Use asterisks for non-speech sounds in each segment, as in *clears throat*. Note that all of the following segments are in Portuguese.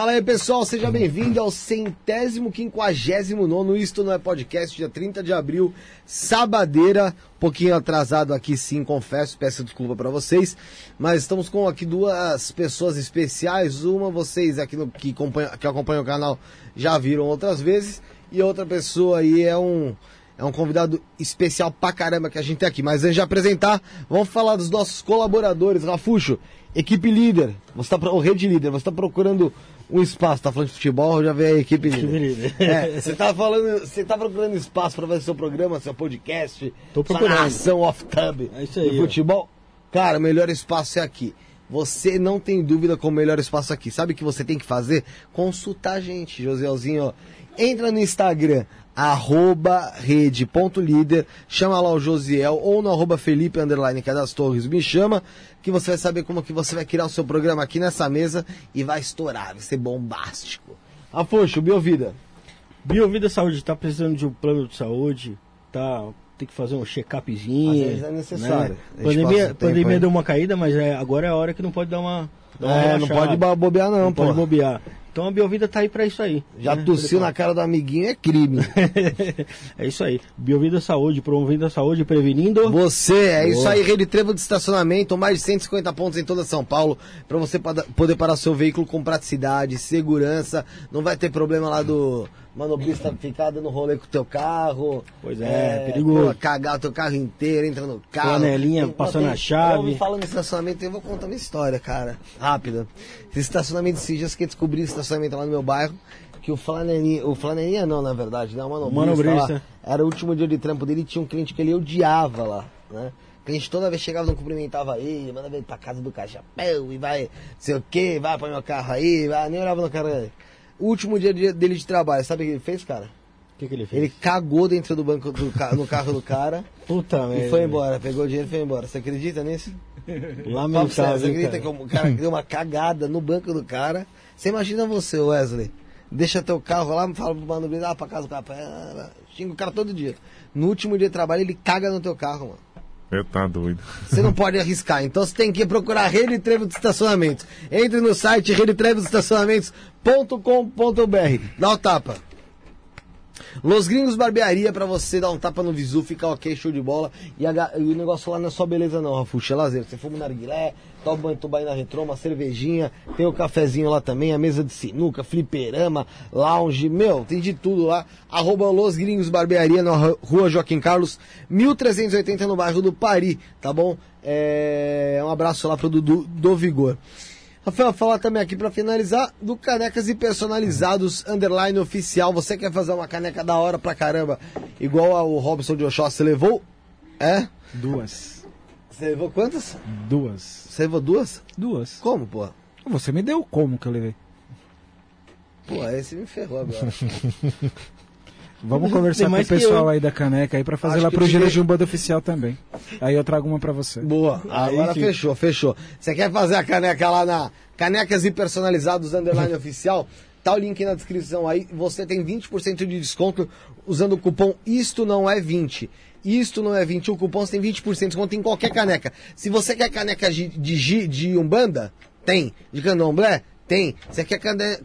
Fala aí pessoal, seja bem-vindo ao centésimo quinquagésimo nono Isto Não É Podcast, dia 30 de abril, sabadeira, um pouquinho atrasado aqui sim, confesso, peço desculpa para vocês, mas estamos com aqui duas pessoas especiais, uma vocês aqui no, que, acompanha, que acompanham o canal já viram outras vezes, e outra pessoa aí é um, é um convidado especial pra caramba que a gente tem aqui. Mas antes de apresentar, vamos falar dos nossos colaboradores. Rafuxo, equipe líder, você tá, o rede líder, você está procurando um espaço, tá falando de futebol, já veio a equipe. *laughs* É, você tá falando, você tá procurando espaço para fazer seu programa, seu podcast, Tô procurando. sua narração off-tub É isso aí, de ó. futebol. Cara, o melhor espaço é aqui. Você não tem dúvida com o melhor espaço aqui. Sabe o que você tem que fazer? Consultar a gente, Joselzinho. Entra no Instagram, arroba rede.líder, chama lá o Josiel, ou no arroba Felipe Underline é das Torres, me chama, que você vai saber como que você vai criar o seu programa aqui nessa mesa e vai estourar, vai ser bombástico. Afonso, Biovida. Biovida Saúde tá precisando de um plano de saúde, tá tem que fazer um check-upzinho. É necessário. Passa Pandemia, tempo pandemia deu uma caída, mas é, agora é a hora que não pode dar uma. dar uma É, não pode bobear não, Não pô. pode bobear. Então a Biovida tá aí pra isso aí. Já né? tossiu na cara do amiguinho é crime. *laughs* é isso aí. Biovida Saúde, promovendo a saúde, prevenindo. Você, é Boa. isso aí, rede trevo de estacionamento, mais de 150 pontos em toda São Paulo, para você poder parar seu veículo com praticidade, segurança, não vai ter problema lá do manobrista ficar dando rolê com o teu carro. Pois é, perigoso. pô, cagar o teu carro inteiro, entra no carro. Flanelinha Tem- passando tem- a chave. Eu falando em estacionamento, eu vou contar uma história, cara, rápida. Esse estacionamento, esses dias que descobri esse estacionamento lá no meu bairro, que o flanelinha, o flanelinha não, na verdade, né, o manobrista, lá, era o último dia de trampo dele e tinha um cliente que ele odiava lá, né? O cliente toda vez chegava, não cumprimentava ele, mandava ele pra casa do cachapéu e vai, não sei o que, vai pra meu carro aí, vai, nem olhava no cara. O último dia de- dele de trabalho, sabe o que ele fez, cara? O que, que ele fez? Ele cagou dentro do banco do ca- no carro do cara *laughs* Puta e foi embora, pegou o dinheiro e foi embora. Você acredita nisso? Lamentável. Você acredita cara. que o cara deu uma cagada no banco do cara? Você imagina você, Wesley. Deixa teu carro lá, fala pro mano, ah, pra casa do cara. ah, Xinga o cara todo dia. No último dia de trabalho, ele caga no teu carro, mano. Eu tá doido. Você não pode arriscar. Então você tem que procurar Rede Trevo de Estacionamentos. Entre no site redetrevodeestacionamentos.com.br. Dá o tapa. Los Gringos Barbearia pra você dar um tapa no visu, ficar ok, show de bola. E, a e o negócio lá não é só beleza não, Rafuxa, é lazer. Você fuma um narguilé, toma banho tubaína retrô, uma cervejinha, tem o cafezinho lá também, a mesa de sinuca, fliperama, lounge, meu, tem de tudo lá. Arroba Los Gringos Barbearia na ru- rua Joaquim Carlos, 1380 no bairro do Pari, tá bom? É, um abraço lá pro Dudu do Vigor. Rafael, falar também aqui pra finalizar do Canecas e Personalizados Underline Oficial. Você quer fazer uma caneca da hora pra caramba, igual ao Robson de Oxóssi levou? É? Duas. Você levou quantas? Duas. Você levou duas? Duas. Como, pô? Você me deu como que eu levei? Pô, esse me ferrou agora. *laughs* Vamos conversar com o pessoal eu. aí da caneca aí pra fazer Acho lá pro dei- de Umbanda Oficial também. Aí eu trago uma pra você. Boa, Aí agora sim. fechou, fechou. Você quer fazer a caneca lá na Canecas e Personalizados Underline *laughs* Oficial? Tá o link na descrição aí. Você tem 20% de desconto usando o cupom Isto Não É 20. Isto não é 20, o cupom você tem 20% de desconto em qualquer caneca. Se você quer caneca de, de, gi- de Umbanda, tem. De candomblé, tem. Você quer cane-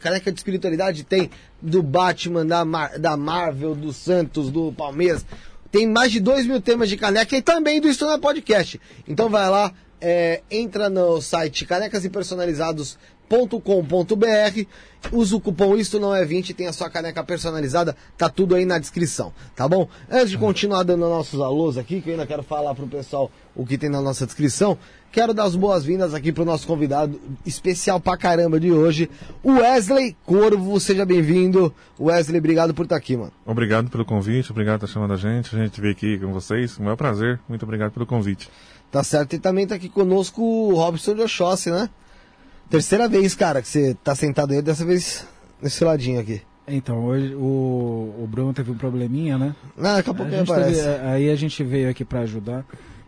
caneca, de espiritualidade? Tem. Do Batman, da, Mar- da Marvel, do Santos, do Palmeiras. Tem mais de 2 mil temas de caneca e também do Isto Não é Podcast. Então vai lá, é, entra no site canecasepersonalizados.com.br, usa o cupom Isto Não É 20 tem a sua caneca personalizada, tá tudo aí na descrição, tá bom? Antes de continuar dando nossos alôs aqui, que eu ainda quero falar pro pessoal o que tem na nossa descrição, quero dar as boas-vindas aqui pro nosso convidado especial pra caramba de hoje, o Wesley Corvo, seja bem-vindo. Wesley, obrigado por estar aqui, mano. Obrigado pelo convite, obrigado por estar chamando a gente. A gente veio aqui com vocês. O maior prazer. Muito obrigado pelo convite. Tá certo, e também tá aqui conosco o Robson de Oxóssi, né? Terceira vez, cara, que você tá sentado aí, dessa vez nesse ladinho aqui. Então, hoje o, o Bruno teve um probleminha, né? Não, daqui a A pouco gente aparece. teve- aí a gente veio aqui pra ajudar.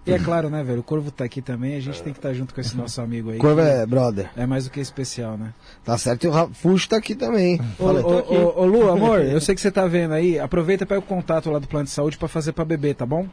E é claro, né, velho? O Corvo tá aqui também, a gente tem que estar junto com esse *laughs* nosso amigo aí. Corvo é brother. é mais do que especial, né? Tá certo, e o Rafuxo tá aqui também. Ô, Fala aí. ô, ô, ô, Lu, amor, eu sei que você tá vendo aí. Aproveita e pega o contato lá do plano de saúde pra fazer pra beber, tá bom?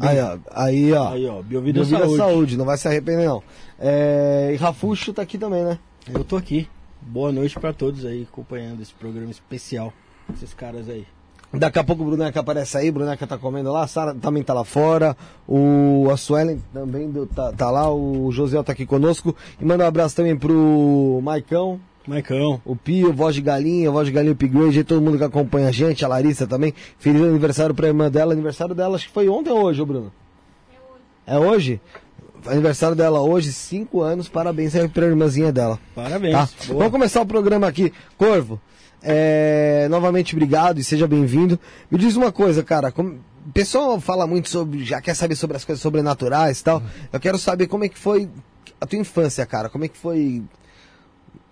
Aí, ó. Aí, ó. Aí, ó, Biovida Bebida Saúde. saúde. não vai se arrepender, não. É, e Rafuxo tá aqui também, né? Eu tô aqui. Boa noite pra todos aí, acompanhando esse programa especial. Esses caras aí. Daqui a pouco o Bruneca aparece aí, o Bruneca tá comendo lá, a Sara também tá lá fora, o a Suelen também do- tá, tá lá, o Josiel tá aqui conosco. E manda um abraço também pro Maicão, Maicão. o Pio, Voz de Galinha, Voz de Galinha Upgrade, todo mundo que acompanha a gente, a Larissa também. Feliz aniversário pra irmã dela, aniversário dela acho que foi ontem ou hoje, ô Bruno? É hoje. É hoje? Aniversário dela hoje, 5 anos, parabéns aí pra irmãzinha dela. Parabéns. Tá? Vamos começar o programa aqui. Corvo, é, novamente obrigado e seja bem-vindo. Me diz uma coisa, cara. como- O pessoal fala muito sobre. Já quer saber sobre as coisas sobrenaturais e tal. Eu quero saber como é que foi a tua infância, cara. Como é que foi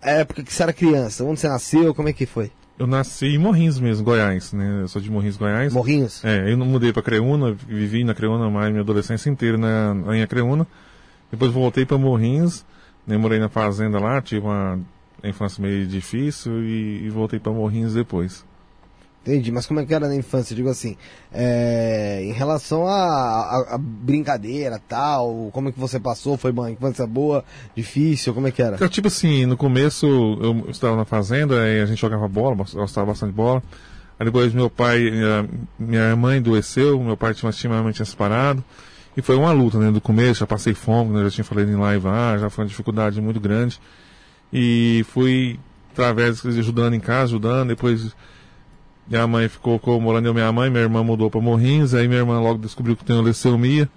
a época que você era criança? Onde você nasceu? Como é que foi? Eu nasci em Morrinhos mesmo, Goiás, né? Eu sou de Morrinhos, Goiás. Morrinhos? É, eu não mudei pra Creúna, vivi na Creúna mais minha adolescência inteira na, na em Creúna. Depois voltei pra Morrinhos, né? Morei na fazenda lá, tive uma infância meio difícil e, e voltei pra Morrinhos depois. Entendi, mas como é que era na infância? Digo assim, é, em relação a brincadeira tal, como é que você passou? Foi uma infância boa, difícil? Como é que era? Então, tipo assim, no começo eu estava na fazenda, aí a gente jogava bola, gostava bastante de bola. Aí depois meu pai, minha, minha mãe adoeceu, meu pai tinha, tinha, minha mãe tinha separado. E foi uma luta, né? Do começo, já passei fome, né, já tinha falado em live lá, já foi uma dificuldade muito grande. E fui, através, de ajudando em casa, ajudando, depois minha mãe ficou com- morando eu minha mãe, minha irmã mudou para Morrinhos, aí minha irmã logo descobriu que tem leucemia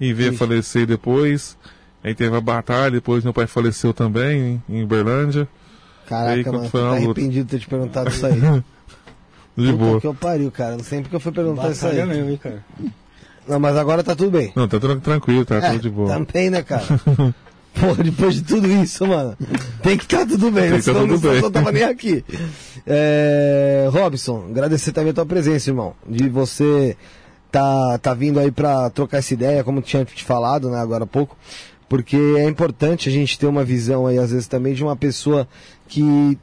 e veio Ixi. falecer depois. Aí teve a batalha, depois meu pai faleceu também, em Uberlândia. Caraca, Aí, mano, foi luta. arrependido de ter te perguntado isso aí. *laughs* De Puta boa. que eu pariu, cara. Não sei porque eu fui perguntar isso Batalha aí. mesmo, hein, cara. Não, mas agora tá tudo bem. Não, tá tudo tranquilo, tá É, tudo de boa. Também, né, cara? *laughs* Pô, depois de tudo isso, mano, tem que tá tudo bem, Tem senão tudo eu não tava nem aqui. É, Robson, agradecer também a tua presença, irmão. De você tá, tá vindo aí pra trocar essa ideia, como tinha te falado, né, agora há pouco. Porque é importante a gente ter uma visão aí, às vezes, também de uma pessoa que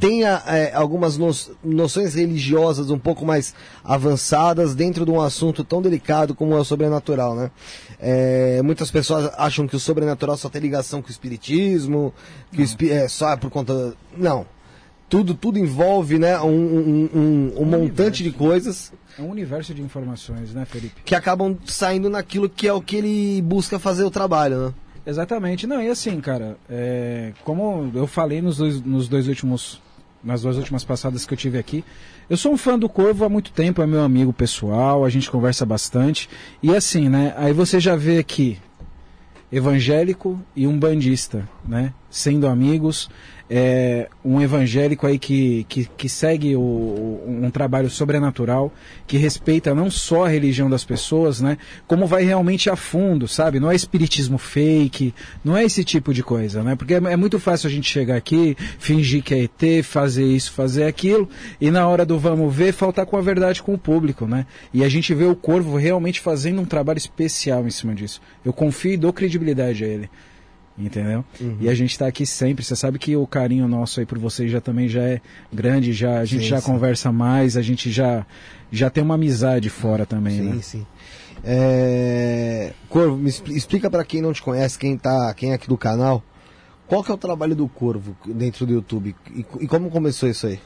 tenha é, algumas no- noções religiosas um pouco mais avançadas dentro de um assunto tão delicado como é o sobrenatural, né? É, muitas pessoas acham que o sobrenatural só tem ligação com o espiritismo, que o espi- é só é por conta. Não. tudo, tudo envolve, né? Um, um, um, um montante de coisas É um universo de informações, né, Felipe? que acabam saindo naquilo que é o que ele busca fazer o trabalho, né? Exatamente. Não, e assim, cara, é, como eu falei nos dois, nos dois últimos. Nas duas últimas passadas que eu tive aqui, eu sou um fã do Corvo há muito tempo, é meu amigo pessoal, a gente conversa bastante. E assim, né? Aí você já vê aqui evangélico e um bandista, né? Sendo amigos, é, um evangélico aí que, que, que segue o, um trabalho sobrenatural, que respeita não só a religião das pessoas, né? Como vai realmente a fundo, sabe? Não é espiritismo fake, não é esse tipo de coisa, né? Porque é, é muito fácil a gente chegar aqui, fingir que é ET, fazer isso, fazer aquilo, e na hora do vamos ver, faltar com a verdade com o público, né? E a gente vê o Corvo realmente fazendo um trabalho especial em cima disso. Eu confio e dou credibilidade a ele. Entendeu? E a gente tá aqui sempre. Você sabe que o carinho nosso aí por vocês já também já é grande, já a gente Sim, já sim. conversa mais, a gente já já tem uma amizade fora também, Sim, né? sim. É... Corvo, me expli- explica pra quem não te conhece, quem tá, quem é aqui do canal, qual que é o trabalho do Corvo dentro do YouTube e, e como começou isso aí?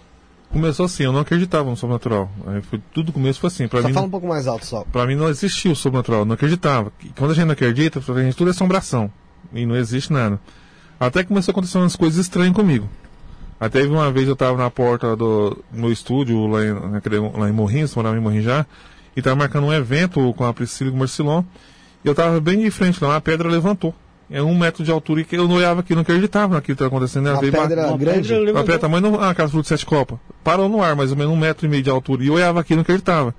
Começou assim, eu não acreditava no sobrenatural. Aí foi, tudo começo foi assim. Pra Só mim, fala um pouco mais alto só. Pra mim não existia o sobrenatural, eu não acreditava. E Quando a gente não acredita, pra gente tudo é assombração. E não existe nada. Até que começou a acontecer umas coisas estranhas comigo. Até uma vez eu tava na porta do meu estúdio lá em, naquele- lá em Morrinhos, morava em Morrinhos já, e tava marcando um evento com a Priscila e com o Marcilon. E eu tava bem de frente lá, a pedra levantou. É um metro de altura e que eu não olhava aqui, não acreditava naquilo que estava acontecendo. Ela Uma ba- pedra Uma grande? pedra uma pedra tamanho no- ah, aquela fruta de sete copas. Parou no ar, mais ou menos um metro e meio de altura. E eu olhava aqui e não acreditava.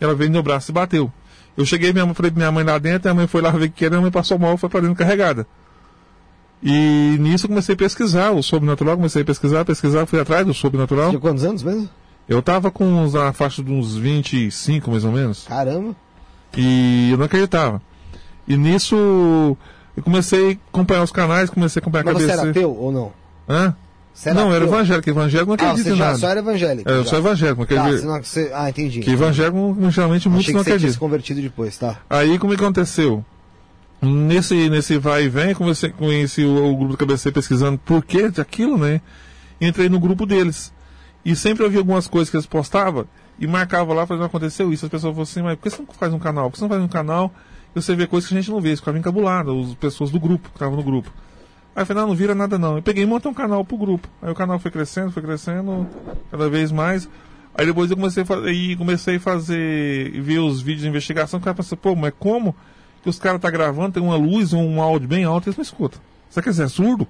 E ela veio no meu braço e bateu. Eu cheguei, minha mãe, falei pra minha mãe lá dentro, minha mãe foi lá ver o que era, minha mãe passou mal, foi pra dentro carregada. E nisso eu comecei a pesquisar o sobrenatural, comecei a pesquisar, pesquisar, fui atrás do sobrenatural. Tinha quantos anos mesmo? Eu tava com uns, na faixa de uns 25, mais ou menos. Caramba. E eu não acreditava. E nisso eu comecei a acompanhar os canais, comecei a acompanhar Mas a você cabeça. era ateu ou não? Hã? Você não, era ateu? evangélico. Evangélico não Ah, acredita você em nada. só era evangélico. É, eu já. sou evangélico, Tá, acredito. não- você- Ah, entendi. Que evangélico, geralmente, muitos Achei não você tinha se acreditam. convertido depois, tá? Aí, como é que aconteceu? Nesse, nesse vai e vem, comecei, conheci o, o grupo do KBC pesquisando por que daquilo, né? Entrei no grupo deles. E sempre havia algumas coisas que eles postavam e marcava lá, falando, aconteceu isso. As pessoas falavam assim, mas por que você não faz um canal? Por que você não faz um canal e você vê coisas que a gente não vê? Eles ficavam encabulados, as pessoas do grupo, que estavam no grupo. Aí eu falei, não, não vira nada não. Eu peguei e montei um canal pro grupo. Aí o canal foi crescendo, foi crescendo, cada vez mais. Aí depois eu comecei a fazer, comecei a fazer, ver os vídeos de investigação, o cara pensou, pô, mas como que os caras tá gravando, tem uma luz, um áudio bem alto, eles não escutam. Você quer dizer, é surdo?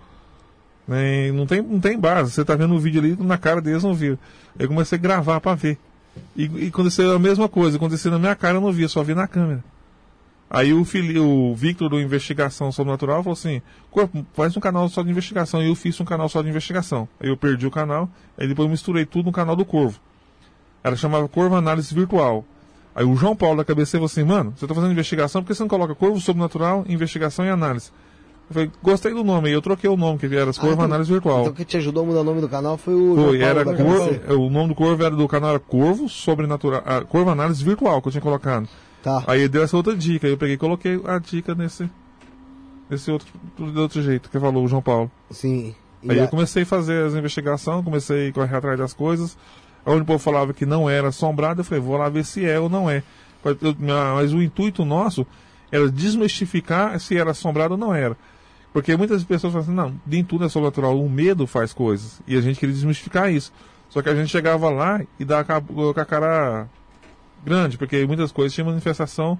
Né, Não tem, não tem base. Você tá vendo o vídeo ali, na cara deles não via. Aí eu comecei a gravar pra ver. E, e aconteceu a mesma coisa, aconteceu na minha cara, eu não via, só via na câmera. Aí o, Fili, o Victor do Investigação Sobrenatural falou assim: faz um canal só de investigação. E eu fiz um canal só de investigação. Aí eu perdi o canal, aí depois misturei tudo no canal do Corvo. Ela chamava Corvo Análise Virtual. Aí o João Paulo da cabeça falou assim: Mano, você tá fazendo investigação, por que você não coloca Corvo Sobrenatural, Investigação e Análise? Eu falei: Gostei do nome, aí eu troquei o nome, que era Corvo então- Análise Virtual. Então quem te ajudou a mudar o nome do canal foi o Foi, João Paulo era Corvo, o nome do Corvo era do canal era Corvo Sobrenatural, ah, Corvo Análise Virtual, que eu tinha colocado. Tá. Aí deu essa outra dica, aí eu peguei e coloquei a dica nesse, nesse outro, do outro jeito que falou o João Paulo. Sim. E Aí a- eu comecei a fazer as investigações, comecei a correr atrás das coisas. Onde o povo falava que não era assombrado, eu falei, vou lá ver se é ou não é. Mas o intuito nosso era desmistificar se era assombrado ou não era. Porque muitas pessoas falam assim, não, nem tudo é sobrenatural, o medo faz coisas. E a gente queria desmistificar isso. Só que a gente chegava lá e dava com a cara grande, porque muitas coisas tinham manifestação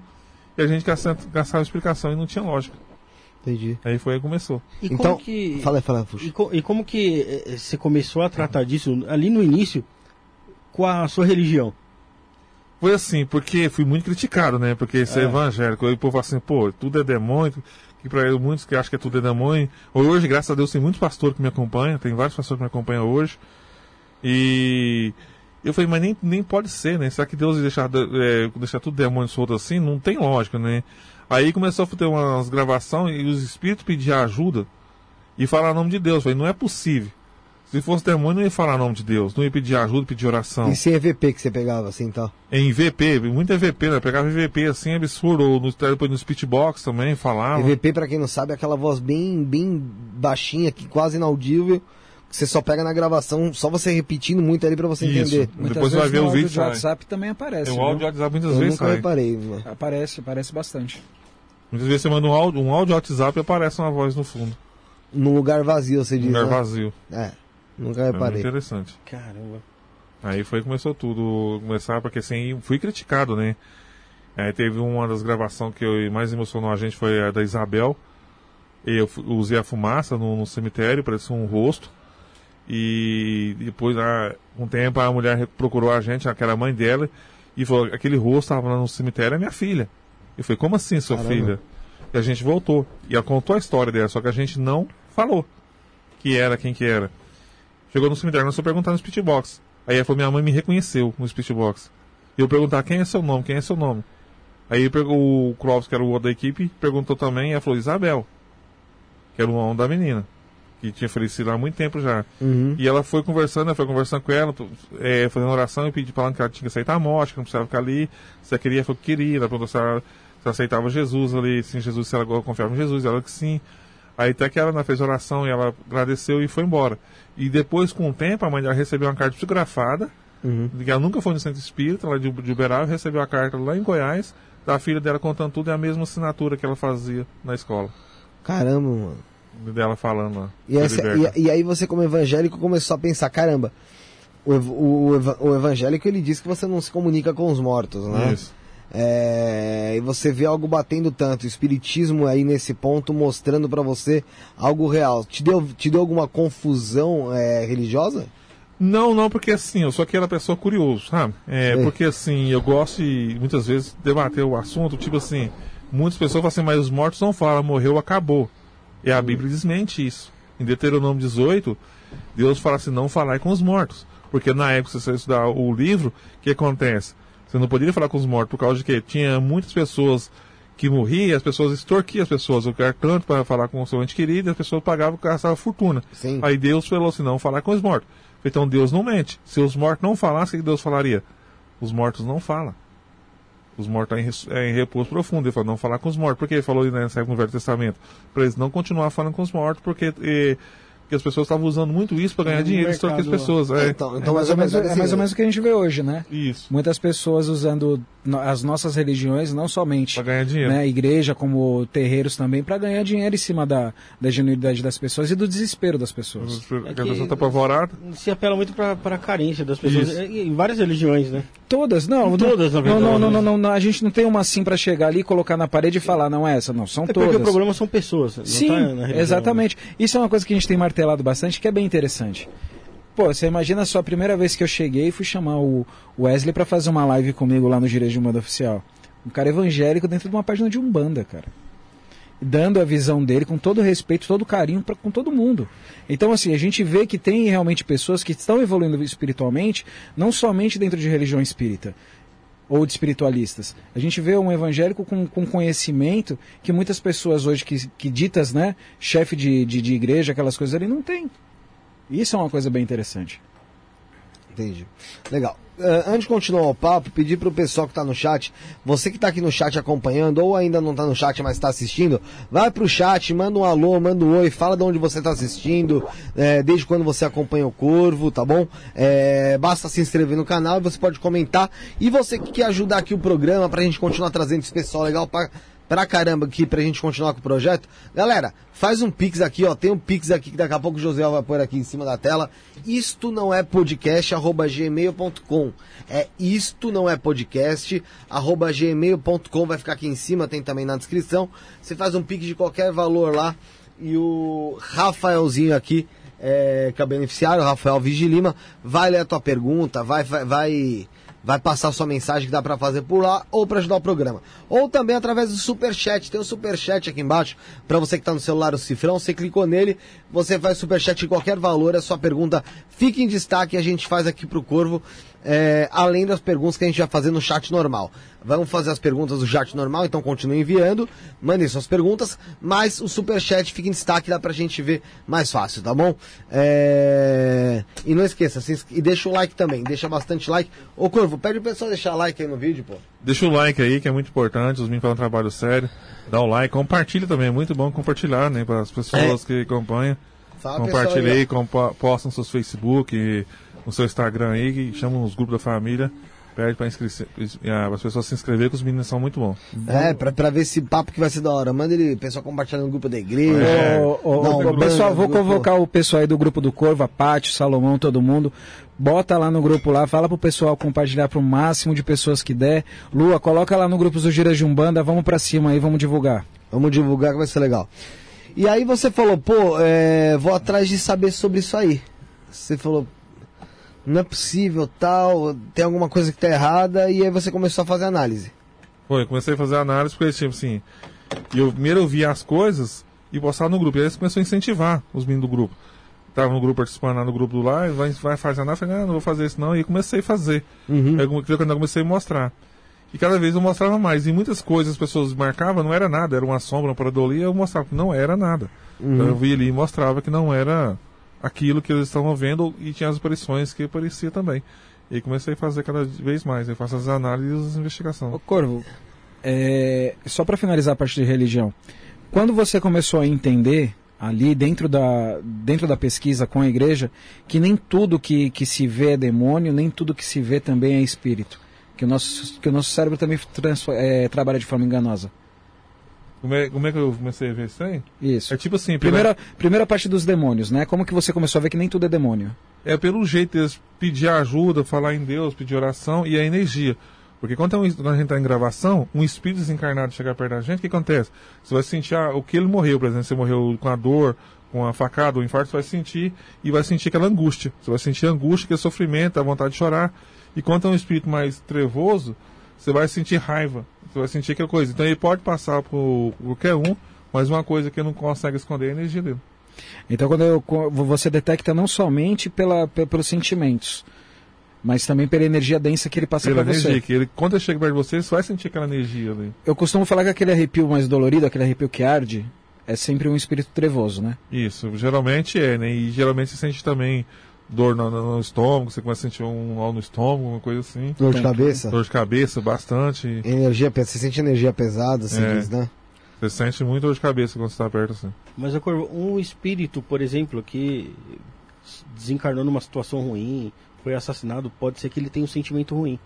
e a gente caçava, explicação e não tinha lógica. Entendi. Aí foi aí que começou. E Então, como que... Fala aí, fala aí, Fuxo. E, co- e como que eh, você começou a tratar disso ali no início com a sua religião? Foi assim, porque fui muito criticado, né? Porque ser É. evangélico, aí o povo fala assim, pô, tudo é demônio, que pra muitos que acham que é tudo é demônio. Hoje, graças a Deus, tem muitos pastores que me acompanham, tem vários pastores que me acompanham hoje. E eu falei, mas nem, nem pode ser, né? Será que Deus ia deixar, é, deixar tudo demônio solto assim? Não tem lógica, né? Aí começou a ter umas gravações e os espíritos pediam ajuda e falar o nome de Deus. Eu falei, não é possível. Se fosse demônio, não ia falar o nome de Deus, não ia pedir ajuda, pedir oração. E sem EVP que você pegava, assim, tá? Em VP, muito EVP, né? Pegava EVP assim, absurdo. Ou no, depois no Speechbox também, falava. EVP, pra quem não sabe, é aquela voz bem, bem baixinha, que quase inaudível, você só pega na gravação, só você repetindo muito ali pra você Isso. entender. Muitas Depois você vai ver no o áudio vídeo, de sai. WhatsApp também aparece. o áudio de WhatsApp muitas Eu vezes nunca sai. reparei, mano. Aparece, aparece bastante. Muitas vezes você manda um áudio, um áudio WhatsApp e aparece uma voz no fundo. Num lugar vazio, você diz. lugar né? vazio. É, nunca É muito reparei. interessante. Caramba. Aí foi que começou tudo. Começar, porque assim, fui criticado, né? Aí teve uma das gravações que eu, mais emocionou a gente foi a da Isabel. Eu usei a fumaça no, no cemitério, parecia um rosto. E depois, ah, com o tempo, a mulher procurou a gente, que era a mãe dela, e falou: aquele rosto estava lá no cemitério, é minha filha. Eu falei: como assim, sua Caramba. filha? E a gente voltou. E ela contou a história dela, só que a gente não falou que era, quem que era. Chegou no cemitério, nós fomos perguntar no speechbox. Aí ela falou, minha mãe me reconheceu no speechbox. E eu perguntar, quem é seu nome, quem é seu nome? Aí pegou o Clóvis, que era o outro da equipe, perguntou também, e ela falou, Isabel. Que era o nome da menina. Que tinha falecido há muito tempo já. Uhum. E ela foi conversando, eu fui conversando com ela, é, fazendo oração, e pedi pra ela que ela tinha que aceitar a morte, que não precisava ficar ali. Se ela queria, ela falou que queria. Ela perguntou se ela, se ela aceitava Jesus ali, sim, Jesus, se ela confiava em Jesus, ela que sim. Aí até que ela né, fez oração e ela agradeceu e foi embora. E depois, com o tempo, a mãe dela recebeu uma carta psicografada, Uhum. que ela nunca foi no centro espírita, lá de, de Uberaba, recebeu a carta lá em Goiás, da filha dela contando tudo e a mesma assinatura que ela fazia na escola. Caramba, mano. Dela falando lá. E, essa- e- e aí você, como evangélico, começou a pensar, caramba, o, o, o eva- o evangélico ele diz que você não se comunica com os mortos, né? Isso. É, e você vê algo batendo tanto, o espiritismo aí nesse ponto mostrando pra você algo real. Te deu, te deu alguma confusão é, religiosa? Não, não, porque assim, eu sou aquela pessoa curioso, sabe? É, Sei. porque assim, eu gosto de muitas vezes debater o assunto, tipo assim, muitas pessoas falam assim, mas os mortos não falam, morreu, acabou. E a Bíblia desmente isso. Em Deuteronômio 18, Deus fala assim, não falar com os mortos. Porque na época, se você estudar o livro, o que acontece? Você não poderia falar com os mortos por causa de que tinha muitas pessoas que morriam, as pessoas extorquiam as pessoas, o cara tanto para falar com o seu ente querido, as pessoas pagavam, gastavam fortuna. Sim. Aí Deus falou assim, não falar com os mortos. Então Deus não mente. Se os mortos não falassem, o que Deus falaria? Os mortos não falam. Os mortos estão em, é, em repouso profundo. Ele falou, não falar com os mortos. Por que ele falou isso nessa época no Velho Testamento? Para eles não continuar falando com os mortos, porque, eh, porque as pessoas estavam usando muito isso para ganhar dinheiro e extorquir as pessoas. É. Então, É então mais, ou menos, assim, é mais ou menos o que a gente vê hoje, né? Isso. Muitas pessoas usando as nossas religiões, não somente Para ganhar dinheiro. né, igreja, como terreiros também, para ganhar dinheiro em cima da, da genuinidade das pessoas e do desespero das pessoas. Porque É a que- pessoa está apavorada. Se apela muito pra, pra carência das pessoas. Isso. Em várias religiões, né? Todas, não. Todas, na não, verdade. não, não, não, não, não, A gente não tem uma assim para chegar ali, colocar na parede e falar, não é essa, não, são É porque todas. o problema são pessoas. não Sim, tá na religião, exatamente. Isso é uma coisa que a gente tem martelado bastante, que é bem interessante. Pô, você imagina só a primeira vez que eu cheguei e fui chamar o Wesley pra fazer uma live comigo lá no Direito de Umbanda Oficial. Um cara evangélico dentro de uma página de Umbanda, cara. Dando a visão dele com todo respeito, todo carinho pra, com todo mundo. Então, assim, a gente vê que tem realmente pessoas que estão evoluindo espiritualmente, não somente dentro de religião espírita ou de espiritualistas. A gente vê um evangélico com, com conhecimento que muitas pessoas hoje que, que ditas, né, chefe de, de, de igreja, aquelas coisas ali, não tem. Isso é uma coisa bem interessante. Entendi. Legal. Ah, antes de continuar o papo, pedir pro pessoal que tá no chat, você que tá aqui no chat acompanhando, ou ainda não tá no chat, mas tá assistindo, vai pro chat, manda um alô, manda um oi, fala de onde você tá assistindo, eh, desde quando você acompanha o Corvo, tá bom? Eh, basta se inscrever no canal e você pode comentar. E você que quer ajudar aqui o programa pra gente continuar trazendo esse pessoal legal pra, pra caramba aqui, pra gente continuar com o projeto, galera, faz um pix aqui, ó, tem um pix aqui que daqui a pouco o José vai pôr aqui em cima da tela. Isto não é podcast, arroba gmail.com. É isto não é podcast, arroba gmail.com, vai ficar aqui em cima, tem também na descrição. Você faz um pix de qualquer valor lá e o Rafaelzinho aqui, é, que é o beneficiário, o Rafael Vigilima, vai ler a tua pergunta, vai, vai, vai, vai passar sua mensagem que dá pra fazer por lá ou pra ajudar o programa. Ou também através do Superchat, tem o Superchat aqui embaixo, pra você que tá no celular o cifrão, você clicou nele, você faz Superchat de qualquer valor, a sua pergunta fica em destaque e a gente faz aqui pro Corvo, é, além das perguntas que a gente vai fazer no chat normal. Vamos fazer as perguntas do chat normal, então continue enviando, mandem suas perguntas, mas o Superchat fica em destaque, dá pra gente ver mais fácil, tá bom? É, E não esqueça, se e deixa o like também, deixa bastante like. Ô Corvo, pede o pessoal deixar like aí no vídeo, pô. Deixa o like aí, que é muito importante. Os meninos fazem um trabalho sério. Dá o like, compartilha também. É muito bom compartilhar, né? Para as pessoas que acompanham. Fala, Compartilhe aí, compa- posta no seus Facebook, no seu Instagram aí, que chama os grupos da família. Pede para as pessoas se inscrever, que os meninos são muito bons. É, pra, pra ver esse papo que vai ser da hora. Manda ele, pessoal compartilhando no grupo da igreja. É. Ô, ô, Não, grupo- pessoal, vou convocar o pessoal aí do grupo do Corvo, a Paty, o Salomão, todo mundo. Bota lá no grupo lá, fala pro pessoal compartilhar pro máximo de pessoas que der. Lua, coloca lá no grupo do Gira de Umbanda, vamos pra cima aí, vamos divulgar. Vamos divulgar que vai ser legal. E aí você falou, pô, é, vou atrás de saber sobre isso aí. Você falou, não é possível, tal, tem alguma coisa que tá errada, e aí você começou a fazer análise. Foi, eu comecei a fazer análise porque, tipo assim, eu primeiro eu via as coisas e postava no grupo. E aí eles começaram a incentivar os meninos do grupo. Tava no grupo participando lá no grupo do lá, e vai, vai fazer análise. Eu falei, ah, não vou fazer isso não. E comecei a fazer. Uhum. Aí eu- quando eu comecei a mostrar. E cada vez eu mostrava mais. E muitas coisas as pessoas marcavam, não era nada, era uma sombra, uma paradolia, eu mostrava que não era nada. Então eu via ali e mostrava que não era aquilo que eles estavam vendo e tinha as aparições que aparecia também. E comecei a fazer cada vez mais. Eu faço as análises e investigações. Ô Corvo, é, só pra finalizar a parte de religião, quando você começou a entender ali dentro da, dentro da pesquisa com a igreja que nem tudo que, que se vê é demônio, nem tudo que se vê também é espírito. Que o nosso, que o nosso cérebro também é, trabalha de forma enganosa. Como é, como é que eu comecei a ver isso aí? Isso. É tipo assim, pela- Primeira, primeira parte dos demônios, né? Como que você começou a ver que nem tudo é demônio? é pelo jeito deles pedir ajuda, falar em Deus, pedir oração e a energia. Porque quando, um- quando a gente está em gravação, um espírito desencarnado chegar perto da gente, o que acontece? Você vai sentir ah, o que ele morreu, por exemplo, você morreu com a dor, com a facada, o infarto, você vai sentir e vai sentir aquela angústia. Você vai sentir a angústia, aquele sofrimento, a vontade de chorar. E quando é um espírito mais trevoso, você vai sentir raiva, você vai sentir aquela coisa. Então ele pode passar por qualquer um, mas uma coisa que não consegue esconder é a energia dele. Então quando eu, você detecta não somente pela, pe- pelos sentimentos, mas também pela energia densa que ele passa para energia, você. que ele, quando ele chega perto de você, você vai sentir aquela energia ali. Eu costumo falar que aquele arrepio mais dolorido, aquele arrepio que arde, é sempre um espírito trevoso, né? Isso, geralmente é, né? E geralmente você sente também dor no, no- estômago, você começa a sentir um mal no estômago, uma coisa assim. Dor de cabeça? Dor de cabeça, bastante. Energia, você sente energia pesada, você É. diz, né? Você sente muito dor de cabeça quando você está perto assim. Mas, Corvo, um espírito, por exemplo, que desencarnou numa situação ruim, foi assassinado, pode ser que ele tenha um sentimento ruim.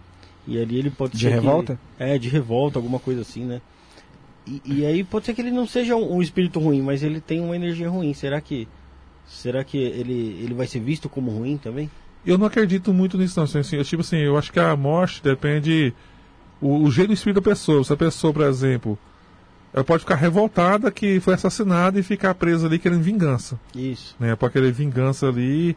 E ali ele pode De ser. que- revolta? é, de revolta, alguma coisa assim, né? E, e aí pode ser que ele não seja um, um espírito ruim, mas ele tem uma energia ruim. Será que. Será que ele, ele vai ser visto como ruim também? Eu não acredito muito nisso, não. Assim, eu, tipo assim, eu acho que a morte depende. O, o jeito do espírito da pessoa. Se a pessoa, por exemplo, ela pode ficar revoltada que foi assassinada e ficar presa ali querendo vingança. Isso. né? Pode querer vingança ali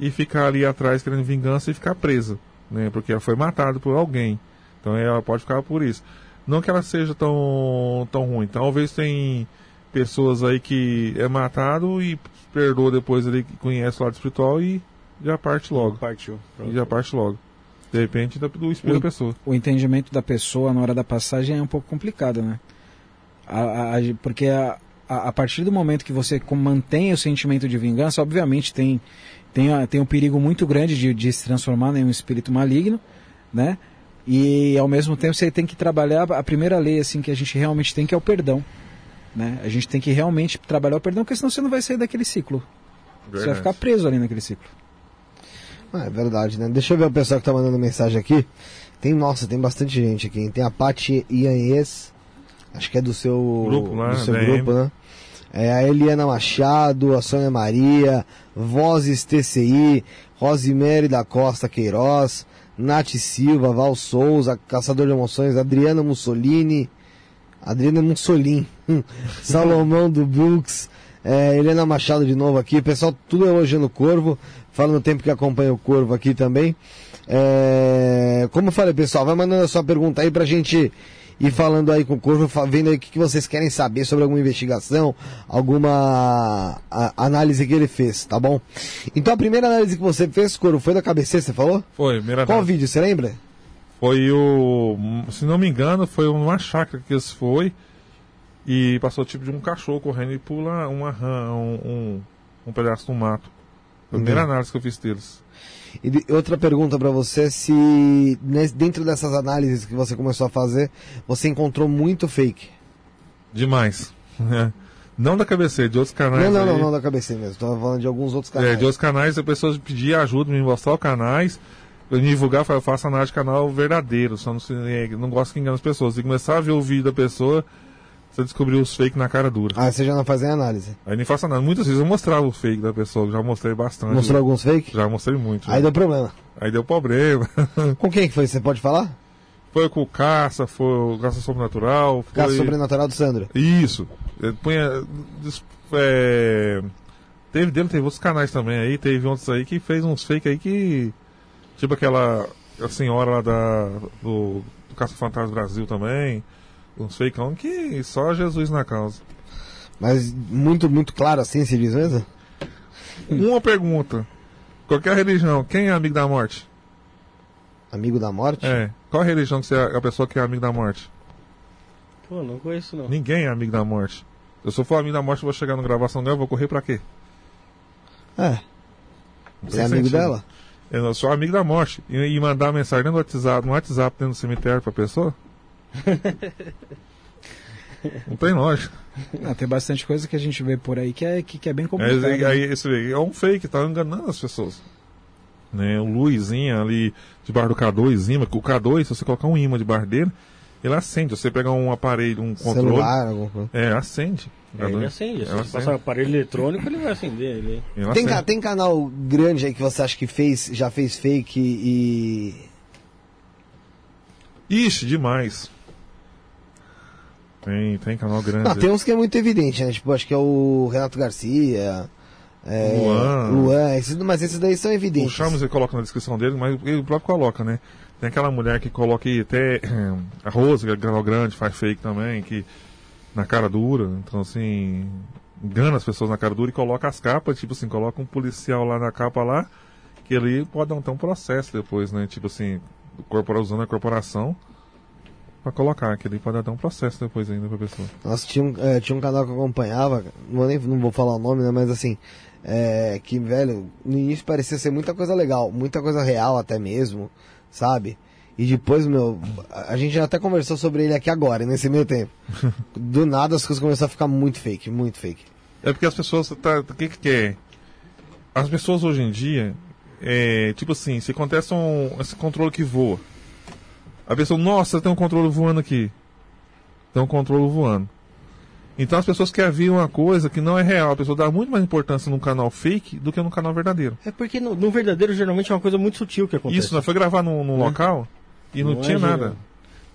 e ficar ali atrás querendo vingança e ficar presa, né? Porque ela foi matada por alguém. Então ela pode ficar por isso. Não que ela seja tão, tão ruim. Talvez tem pessoas aí que é matado e perdoa depois ali que conhece o lado espiritual e já parte logo. Partiu. E já parte logo. De repente da- do espírito Ui. da pessoa. O entendimento da pessoa na hora da passagem é um pouco complicado, né? A- a- porque a, a, a partir do momento que você mantém o sentimento de vingança, obviamente tem, tem, tem um perigo muito grande de, de se transformar em um espírito maligno, né? E ao mesmo tempo você tem que trabalhar a primeira lei assim que a gente realmente tem que é o perdão, né? A gente tem que realmente trabalhar o perdão, porque senão você não vai sair daquele ciclo. Você vai ficar preso ali naquele ciclo. Ah, é verdade, né? Deixa eu ver o pessoal que tá mandando mensagem aqui. Tem, nossa, tem bastante gente aqui. hein? Tem a Paty Ianhes, acho que é do seu Grupo lá, do seu grupo, né? É a Eliana Machado, a Sônia Maria, Vozes TCI, Rosemary da Costa Queiroz, Nath Silva, Val Souza, Caçador de Emoções, Adriana Mussolini, Adriana Mussolini, *laughs* Salomão do Brooks, é, Helena Machado de novo aqui, pessoal tudo elogiando o Corvo, fala no tempo que acompanha o Corvo aqui também. É, como eu falei, pessoal, vai mandando a sua pergunta aí pra gente ir falando aí com o Corvo, vendo aí o que, que vocês querem saber sobre alguma investigação, alguma a- análise que ele fez, tá bom? Então a primeira análise que você fez, Corvo, foi da cabeceira, você falou? Foi, primeira Qual vídeo, você lembra? Foi o. Se não me engano, foi uma chácara que eles foi e passou tipo de um cachorro correndo e pula uma rã, um, um, um pedaço do mato. Primeira Entendi. análise que eu fiz deles. E outra pergunta pra você, se dentro dessas análises que você começou a fazer, você encontrou muito fake. Demais. *laughs* Não da cabeceira, de outros canais. Não, não, não, não da cabeceira mesmo. Tô falando de alguns outros É, canais. de outros canais, as pessoas pediam ajuda, me mostrar os canais, pra me divulgar, eu eu faço análise de canal verdadeiro, só não, é, não gosto que engane as pessoas. E começar a ver o vídeo da pessoa, você descobriu os fake na cara dura. Ah, você já não faz nem análise. Aí nem faço nada. Muitas vezes eu mostrava o fake da pessoa, já mostrei bastante. Mostrou alguns fake? Já mostrei muito. Aí já. deu problema. Aí deu problema. *laughs* Com quem que foi? Você pode falar? foi com o Caça, foi o Caça Sobrenatural. Foi... Caso sobrenatural do Sandro. Isso. Punha. é, Teve dele, teve outros canais também aí, teve outros aí que fez uns fake aí que. Tipo aquela. A senhora lá da. Do, do Caça Fantasma Brasil também. Uns fake que só Jesus na causa. Mas muito, muito claro assim, se diz mesmo? Uma pergunta. Qualquer religião, quem é amigo da morte? Amigo da morte? É. Qual a religião que você é a pessoa que é amigo da morte? Pô, não conheço não. Ninguém é amigo da morte. Se eu sou for amigo da morte, eu vou chegar na gravação dela, eu vou correr pra quê? É. Você é amigo sentido. dela? Eu sou amigo da morte. E, e mandar mensagem dentro do WhatsApp, no WhatsApp dentro do cemitério pra pessoa? *laughs* Não tem lógica. Ah, tem bastante coisa que a gente vê por aí que é, que, que é bem É, complicado. né? aí esse aí é um fake, tá enganando as pessoas. Né? O Luizinho ali debaixo do K2, imã, que o K2, se você colocar um imã debaixo dele, ele acende. Se você pegar um aparelho, um controle, Celular, alguma coisa. é, acende. É, ele K2, acende. Se você passar um aparelho eletrônico, ele vai acender. Ele... ele Tem, ca- tem canal grande aí que você acha que fez, já fez fake e. Ixi, demais. Tem, tem canal grande. Tem uns que é muito evidente, né? Tipo, acho que é o Renato Garcia. É, Luan. Luan, esses, mas esses daí são O evidentes. Chames ele coloca na descrição dele, mas ele próprio coloca, né? Tem aquela mulher que coloca aí até *clears throat* a Rose, que é canal grande, faz fake também, que na cara dura, então assim, engana as pessoas na cara dura e coloca as capas, tipo assim, coloca um policial lá na capa lá, que ele pode dar até um processo depois, né? Tipo assim, o corpora, usando a corporação pra colocar, que ele pode dar um processo depois ainda pra pessoa. Nossa, tinha um, é, tinha um canal que eu acompanhava, não vou, nem, não vou falar o nome, né? Mas assim, é, que, velho, no início parecia ser muita coisa legal, muita coisa real até mesmo, sabe? E depois, meu, a a gente já até conversou sobre ele aqui agora, nesse meio tempo. *laughs* Do nada as coisas começaram a ficar muito fake, muito fake. É porque as pessoas. Tá, o que que é? As pessoas hoje em dia. É, tipo assim, se acontece um, esse controle que voa. A pessoa, nossa, tem um controle voando aqui. Tem um controle voando. Então as pessoas querem ver uma coisa que não é real. A pessoa dá muito mais importância num canal fake do que num canal verdadeiro. É porque no, no verdadeiro geralmente é uma coisa muito sutil que acontece. Isso, nós foi gravar num, num local e não, Não é tinha geral. nada.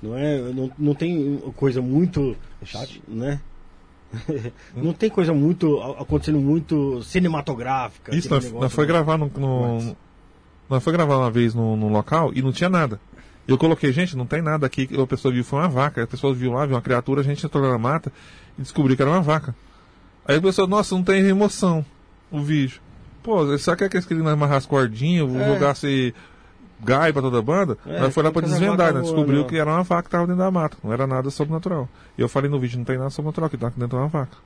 Não é, não, não tem coisa muito, né? *laughs* não tem coisa muito acontecendo muito cinematográfica. Isso, nós, nós foi gravar no, no- nós foi gravar uma vez no, no local e não tinha nada. Eu coloquei, gente, não tem nada aqui. A pessoa viu, foi uma vaca. A pessoa viu lá, viu uma criatura, a gente entrou na mata e descobriu que era uma vaca. Aí a pessoa, nossa, não tem emoção o vídeo. Pô, será que é que eles queriam amarrar as cordinhas, É. jogasse gai pra toda a banda? É, nós foi lá pra desvendar, né? Descobriu voando, que era uma vaca que tava dentro da mata. Não era nada sobrenatural. E eu falei no vídeo, não tem nada sobrenatural, que tá aqui dentro de uma vaca.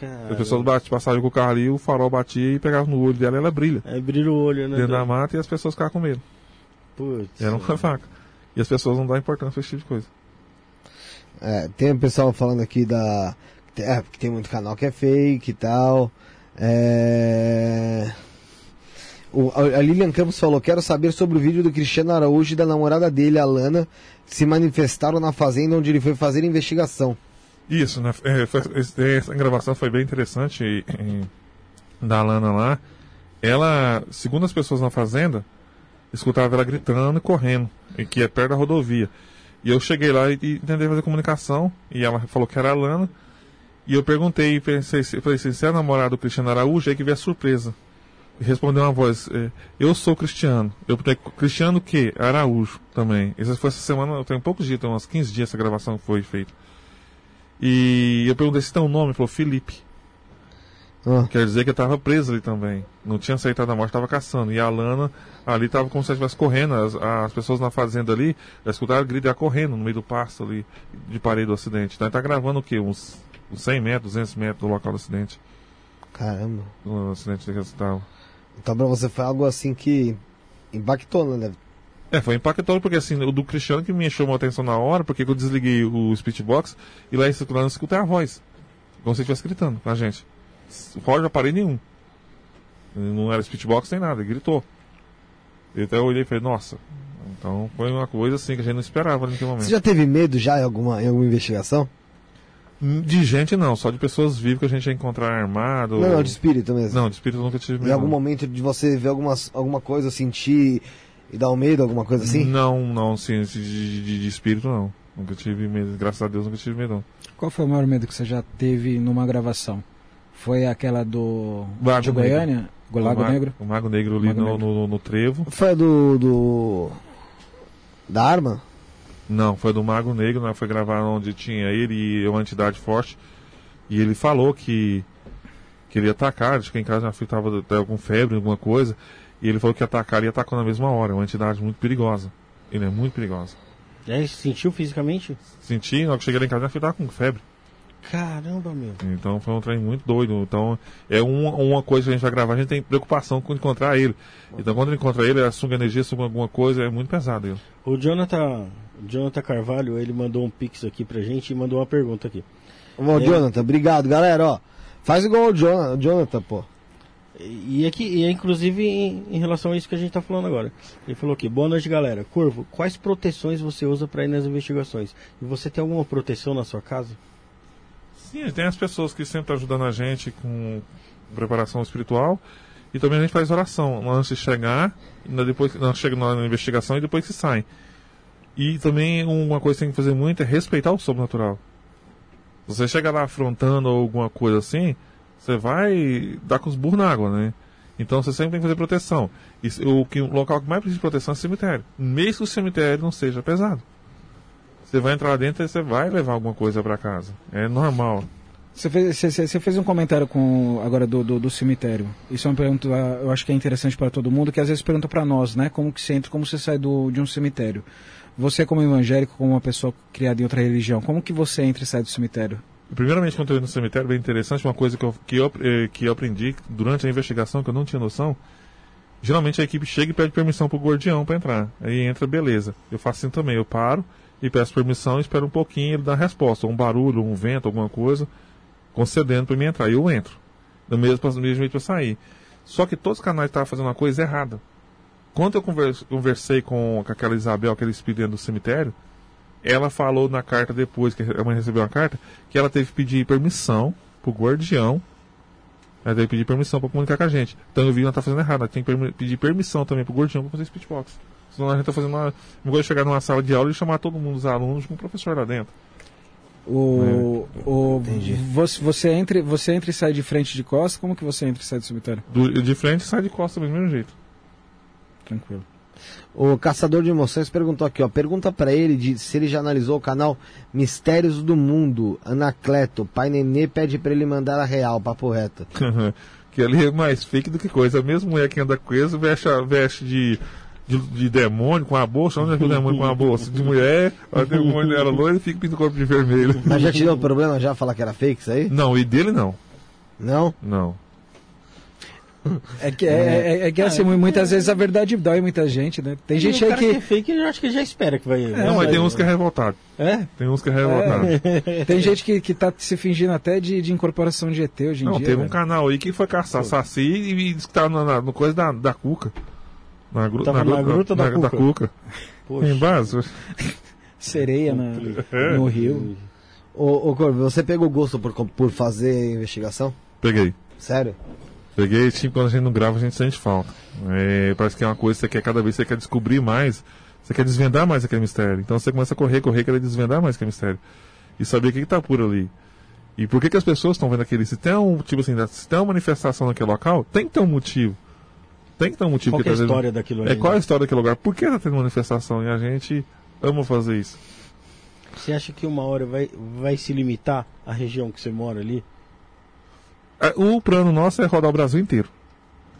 Cara, As pessoas bate, passavam com o carro ali, o farol batia e pegava no olho dela e ela brilha. É abrir o olho, né? Dentro da mata e as pessoas ficavam com medo. Putz. Era uma faca. E as pessoas não dão importância pra esse tipo de coisa. É, tem o pessoal falando aqui da. É, que tem muito canal que é fake e tal. É. O, a Lilian Campos falou: Quero saber sobre o vídeo do Cristiano Araújo e da namorada dele, a Lana, que se manifestaram na fazenda onde ele foi fazer investigação. Isso, né? É, foi- essa gravação foi bem interessante e- e- da Lana lá. Ela, segundo as pessoas na fazenda, escutava ela gritando e correndo, que é perto da rodovia. E eu cheguei lá e, e tentei fazer comunicação, e ela falou que era a Lana. E eu perguntei, pensei, falei assim, você é namorado do Cristiano Araújo? Aí que veio a surpresa. E respondeu uma voz, é, eu sou cristiano. Eu perguntei, Cristiano o quê? Araújo também. Essa foi essa semana, tem poucos dias, tem uns 15 dias essa gravação foi feita. E eu perguntei se tem um nome, falou Felipe. Ah, Quer dizer que eu estava preso ali também. Não tinha aceitado a morte, estava caçando. E a Lana ali estava como se ela estivesse correndo. As, as pessoas na fazenda ali, escutaram grito dela correndo no meio do pasto ali, de parede do acidente. Então ele está gravando o quê? Uns, uns 100 metros, 200 metros do local do acidente. caramba. Do acidente que estava. Então pra você foi algo assim que impactou, né? É, foi impactante porque assim, o do Cristiano que me chamou a atenção na hora, porque eu desliguei o speechbox e lá, lá eu escutei a voz. Como se estivesse gritando com a gente. Fora de aparelho nenhum. Não era speechbox nem nada, ele gritou. E até eu olhei e falei, nossa. Então foi uma coisa assim que a gente não esperava naquele momento. Você já teve medo já em alguma, em alguma investigação? De gente não, só de pessoas vivas que a gente ia encontrar armado. Não, não, de espírito mesmo. Não, de espírito eu nunca tive medo. Em algum momento de você ver algumas, alguma coisa, sentir e dar um medo, alguma coisa assim? Não, não, sim, de, de, de espírito não. Nunca tive medo, graças a Deus nunca tive medo não. Qual foi o maior medo que você já teve numa gravação? Foi aquela do Lago de Negro. Goiânia? O Lago Negro? O Mago Negro ali Mago no, Negro. No, no trevo. Foi do, do. Da arma? Não, foi do Mago Negro, né? foi gravar onde tinha ele e uma entidade forte. E ele falou que, que ele ia atacar, acho que em casa minha filha estava até com febre, alguma coisa. E ele falou que ia atacar e atacou na mesma hora. É uma entidade muito perigosa. Ele é muito perigosa. E aí, sentiu fisicamente? Senti, na hora que cheguei lá em casa, minha filha estava com febre. Caramba, meu. Então foi um trem muito doido. Então é uma, uma coisa que a gente vai gravar, a gente tem preocupação com encontrar ele. Então quando encontra ele, a suga energia, suga alguma coisa, é muito pesado ele. O Jonathan, Jonathan Carvalho, ele mandou um pix aqui pra gente e mandou uma pergunta aqui. Ô, É. Jonathan, obrigado, galera, ó. Faz igual o Jonathan, Jonathan pô. E aqui, e é inclusive em, em relação a isso que a gente tá falando agora. Ele falou aqui, boa noite galera. Corvo, quais proteções você usa para ir nas investigações? E você tem alguma proteção na sua casa? Sim, tem as pessoas que sempre estão ajudando a gente com preparação espiritual. E também a gente faz oração antes de chegar, depois nós chegamos na investigação e depois que sai. E também uma coisa que tem que fazer muito é respeitar o sobrenatural. Você chega lá afrontando alguma coisa assim, você vai dar com os burros na água, né? Então você sempre tem que fazer proteção. E o, que, o local que mais precisa de proteção é o cemitério. Mesmo que o cemitério não seja pesado. Você vai entrar lá dentro e você vai levar alguma coisa para casa. É normal. Você fez, você- você- fez um comentário com agora do, do, do cemitério. Isso é uma pergunta, eu acho que é interessante para todo mundo, que às vezes pergunta para nós, né? Como que você entra, como você sai do, de um cemitério? Você como evangélico, como uma pessoa criada em outra religião, como que você entra e sai do cemitério? Primeiramente, quando eu entrei no cemitério, bem interessante, uma coisa que eu, que, eu, eh, que eu aprendi durante a investigação, que eu não tinha noção. Geralmente a equipe chega e pede permissão pro guardião para entrar. Aí entra, beleza. Eu faço assim também, eu paro e peço permissão, espero um pouquinho, ele dá resposta, um barulho, um vento, alguma coisa, concedendo para mim entrar. E eu entro. Do mesmo, do mesmo jeito para sair. Só que todos os canais estavam fazendo uma coisa errada. Quando eu conver- conversei com, com aquela Isabel, aquele espírito dentro do cemitério, ela falou na carta depois que a mãe recebeu a carta que ela teve que pedir permissão pro guardião. Ela teve que pedir permissão para comunicar com a gente. Então eu vi que ela tá fazendo errado. Ela tem que pedir permissão também pro guardião para fazer speechbox. Senão a gente tá fazendo uma. Não vou chegar numa sala de aula e chamar todo mundo, os alunos, com o professor lá dentro. O, o, Entendi. você, você, entra, você entra e sai de frente de costas, como que você entra e sai do cemitério? Do- de frente sai de costa do mesmo jeito. Tranquilo. O Caçador de Emoções perguntou aqui, ó. Pergunta pra ele de, se ele já analisou o canal Mistérios do Mundo. Anacleto, pai Nenê pede pra ele mandar a real, papo reto. *laughs* que ali é mais fake do que coisa. A mesma mulher que anda com isso veste, veste de, de, de demônio com a bolsa. Onde é que o demônio com a bolsa? De mulher, o demônio era loiro e fica pintando o corpo de vermelho. Mas já te deu problema já falar que era fake isso aí? Não, e dele não. Não? Não. É que, é, é- é que assim, muitas vezes a verdade dói muita gente, né? Tem gente o aí cara que... é que. fake, eu acho que já espera que vai... não, mas tem uns que é revoltado. É? Tem uns que é revoltado. Tem gente que, que tá se fingindo até de, de incorporação de ET hoje em Não, dia. teve um velho. canal aí que foi caçar saci e disse que tava na, na- no coisa da, da Cuca. Na, gru, Tava na gruta da da Cuca. Cuca. Poxa. Em base. *laughs* Sereia na, É. no rio. Ô, ô Corvo, você pegou gosto por, por fazer investigação? Peguei. Sério? Peguei, tipo, quando a gente não grava, a gente sente falta. É, parece que é uma coisa que você quer, cada vez você quer descobrir mais, você quer desvendar mais aquele mistério. Então você começa a correr, correr, querer desvendar mais aquele mistério. E saber o que, que tá por ali. E por que, que as pessoas estão vendo aquele. Se tem um, tipo assim, se tem uma manifestação naquele local, tem que ter um motivo. Tem que ter um motivo Qual que é a história daquilo ali? É qual a né? história daquele lugar? Por que tá tendo manifestação? E a gente ama fazer isso. Você acha que uma hora vai, vai se limitar a região que você mora ali? É, O plano nosso é rodar o Brasil inteiro,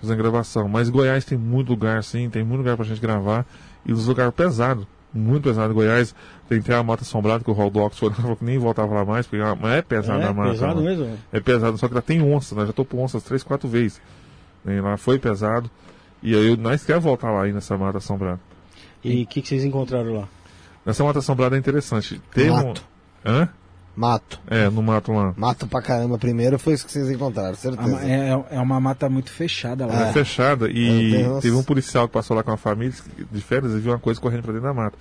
fazendo gravação. Mas Goiás tem muito lugar, sim, tem muito lugar pra gente gravar. E os lugares pesados, muito pesado. Goiás tem até a Mata Assombrada, que o Roldox foi falou que nem voltava lá mais, porque é- é pesado é a mata. pesado lá. mesmo? É pesado, só que lá tem onça, né? Já tô por onças três, quatro vezes. né? Lá foi pesado. E aí nós queremos voltar lá aí nessa Mata Assombrada. E o que, que vocês encontraram lá? Nessa Mata Assombrada é interessante. Tem um... Mato. Hã? Mato. É, no mato lá. Mato pra caramba primeiro, foi isso que vocês encontraram, certeza. ma- É, é uma mata muito fechada lá. Ela é fechada e tenho- teve um policial que passou lá com a família de férias e viu uma coisa correndo pra dentro da mata.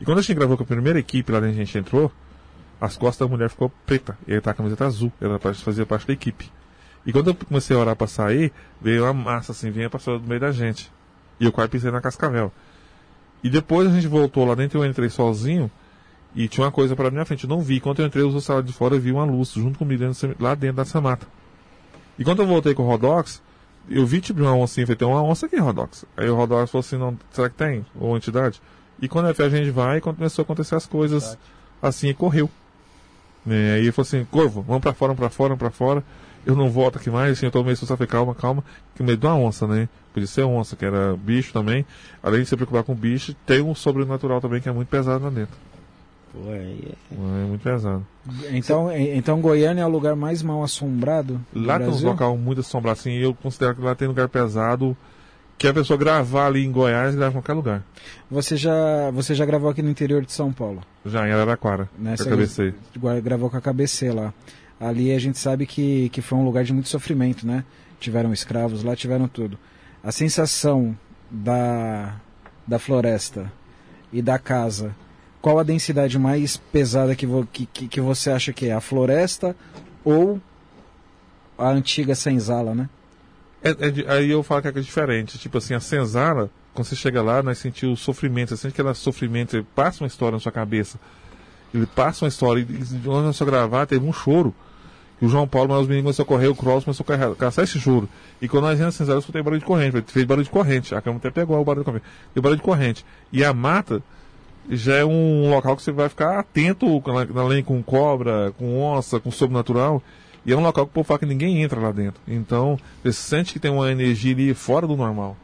E quando a gente gravou com a primeira equipe lá dentro a gente entrou, as costas da mulher ficou preta e ele tá com a camiseta azul. Ela fazia parte da equipe. E quando eu comecei a orar pra sair, veio uma massa assim, vinha passou do meio da gente. E eu quase pisei na cascavel. E depois a gente voltou lá dentro, eu entrei sozinho e tinha uma coisa pra minha frente. Eu não vi. Quando eu entrei, eu usei de fora e vi uma luz junto comigo dentro lá dentro dessa mata. E quando eu voltei com o Rodox, eu vi tipo uma oncinha, falei, tem uma onça aqui, Rodox. Aí o Rodox falou assim, não, será que tem? Ou entidade? E quando a gente vai, quando começou a acontecer as coisas assim, e correu. Né, Aí ele falou assim, Corvo, vamos pra fora, vamos pra fora, vamos pra fora. Eu não volto aqui mais, assim, eu tô meio assustado, falei, calma, calma, que medo de uma onça, né? Podia ser onça, que era bicho também. Além de se preocupar com bicho, tem um sobrenatural também que é muito pesado lá dentro. Pô, é- É muito pesado. Então, e- então Goiânia é o lugar mais mal assombrado do Lá tem uns local muito assombrado, assim, e eu considero que lá tem lugar pesado que a pessoa gravar ali em Goiás grava em qualquer lugar. Você já, você já gravou aqui no interior de São Paulo, Já em Araraquara, né? Você cabecei. gra- gravou com a KBC lá. Ali a gente sabe que, que foi um lugar de muito sofrimento, né? Tiveram escravos lá, tiveram tudo. A sensação da, da floresta e da casa, qual a densidade mais pesada que, vo, que, que, que você acha que é? A floresta ou a antiga senzala, né? É- é aí eu falo que é diferente. Tipo assim, a senzala, quando você chega lá, nós sentimos o sofrimento. Você sente aquele sofrimento, passa uma história na sua cabeça. Ele passa uma história. E onde nós só gravar, teve um choro. E o João Paulo, mas os meninos começaram a correr, o Cross começou a caçar esse choro. E quando nós íamos na senzala, eu barulho de corrente. Fez barulho de corrente. A câmera até pegou o barulho de corrente. Deu barulho de corrente. E a mata já é um local que você vai ficar atento, além com cobra, com onça, com sobrenatural. E é um local que o povo fala que ninguém entra lá dentro. Então, você sente que tem uma energia ali fora do normal.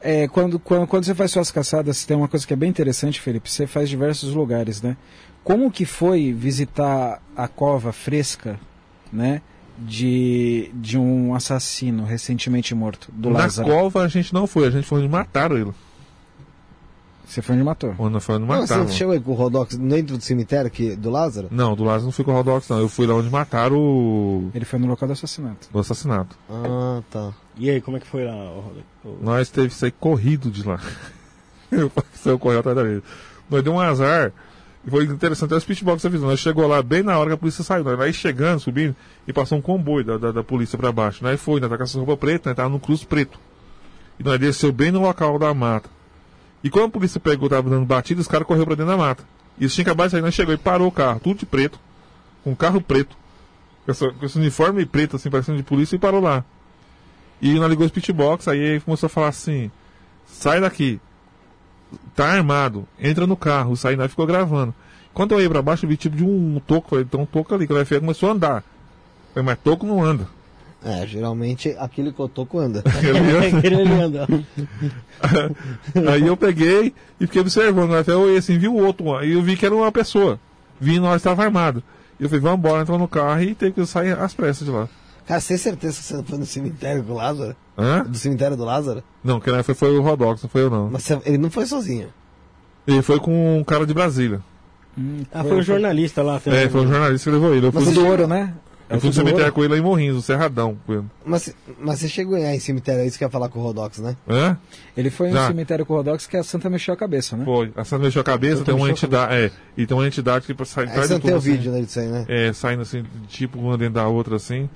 É, quando, quando, quando você faz suas caçadas, tem uma coisa que é bem interessante, Felipe. Você faz diversos lugares, né? Como que foi visitar a cova fresca, né? De, de um assassino recentemente morto, do Na Lázaro. cova a gente não foi, a gente foi onde mataram ele. Você foi onde matou. Onde foi onde Não, mataram. você chegou aí com o Rodox dentro do cemitério aqui, do Lázaro? Não, do Lázaro não fui com o Rodox, não. Eu fui lá onde mataram o, Ele foi no local do assassinato. o assassinato. Ah, tá. E aí, como é que foi lá? Ô, Nós teve que sair corrido de lá. *laughs* eu saiu correndo atrás da gente. Nós deu um azar. E foi interessante até os pitbox avisando. Nós chegou lá bem na hora que a polícia saiu. Nós aí chegando, subindo, e passou um comboio da, da, da polícia pra baixo. Nós foi, nós tá com essa roupa preta, nós tava no cruz preto. E nós desceu bem no local da mata. E quando a polícia pegou, tava dando batida, os caras correu pra dentro da mata. E eles tinham acabado de sair, nós chegou e parou o carro, tudo de preto. Com um carro preto. Com, essa- com esse uniforme preto, assim, parecendo de polícia, e parou lá. E nós ligou os pitbox, aí começou a falar assim: sai daqui, tá armado, entra no carro, sai nós ficou gravando. Quando eu ia pra baixo, eu vi tipo de um toco, falei, tem um toco ali, que FE começou a andar. Falei, mas toco não anda. É, geralmente aquele cotoco anda. Ele ia- Querendo andar. aí eu peguei e fiquei observando. FE eu olhei assim, vi o outro, aí eu vi que era uma pessoa. Vi que estava armado. E eu falei, vamos embora, entrou no carro e teve que sair às pressas de lá. Cara, tem certeza que você foi no cemitério com o Lázaro? Hã? Do cemitério do Lázaro? Não, quem foi, foi o Rodox, não foi eu não. Mas ele não foi sozinho. Ele foi com um cara de Brasília. Hum, Ah, foi um jornalista lá. É, foi um jornalista que levou ele. Eu fui, Mas O do ouro, né? Eu o fui no do ouro. cemitério com ele lá em Morrinhos, no Cerradão. com ele. Mas, mas você chegou aí em cemitério, é isso que ia falar com o Rodox, né? Hã? Ele foi no Já. cemitério com o Rodox que a Santa mexeu a cabeça, né? Foi. A Santa mexeu a cabeça, Santa tem uma entidade. É, e tem uma entidade que sai atrás você de não tem tudo. o assim. vídeo né, disso aí, né? É, saindo assim, tipo, uma dentro da outra assim.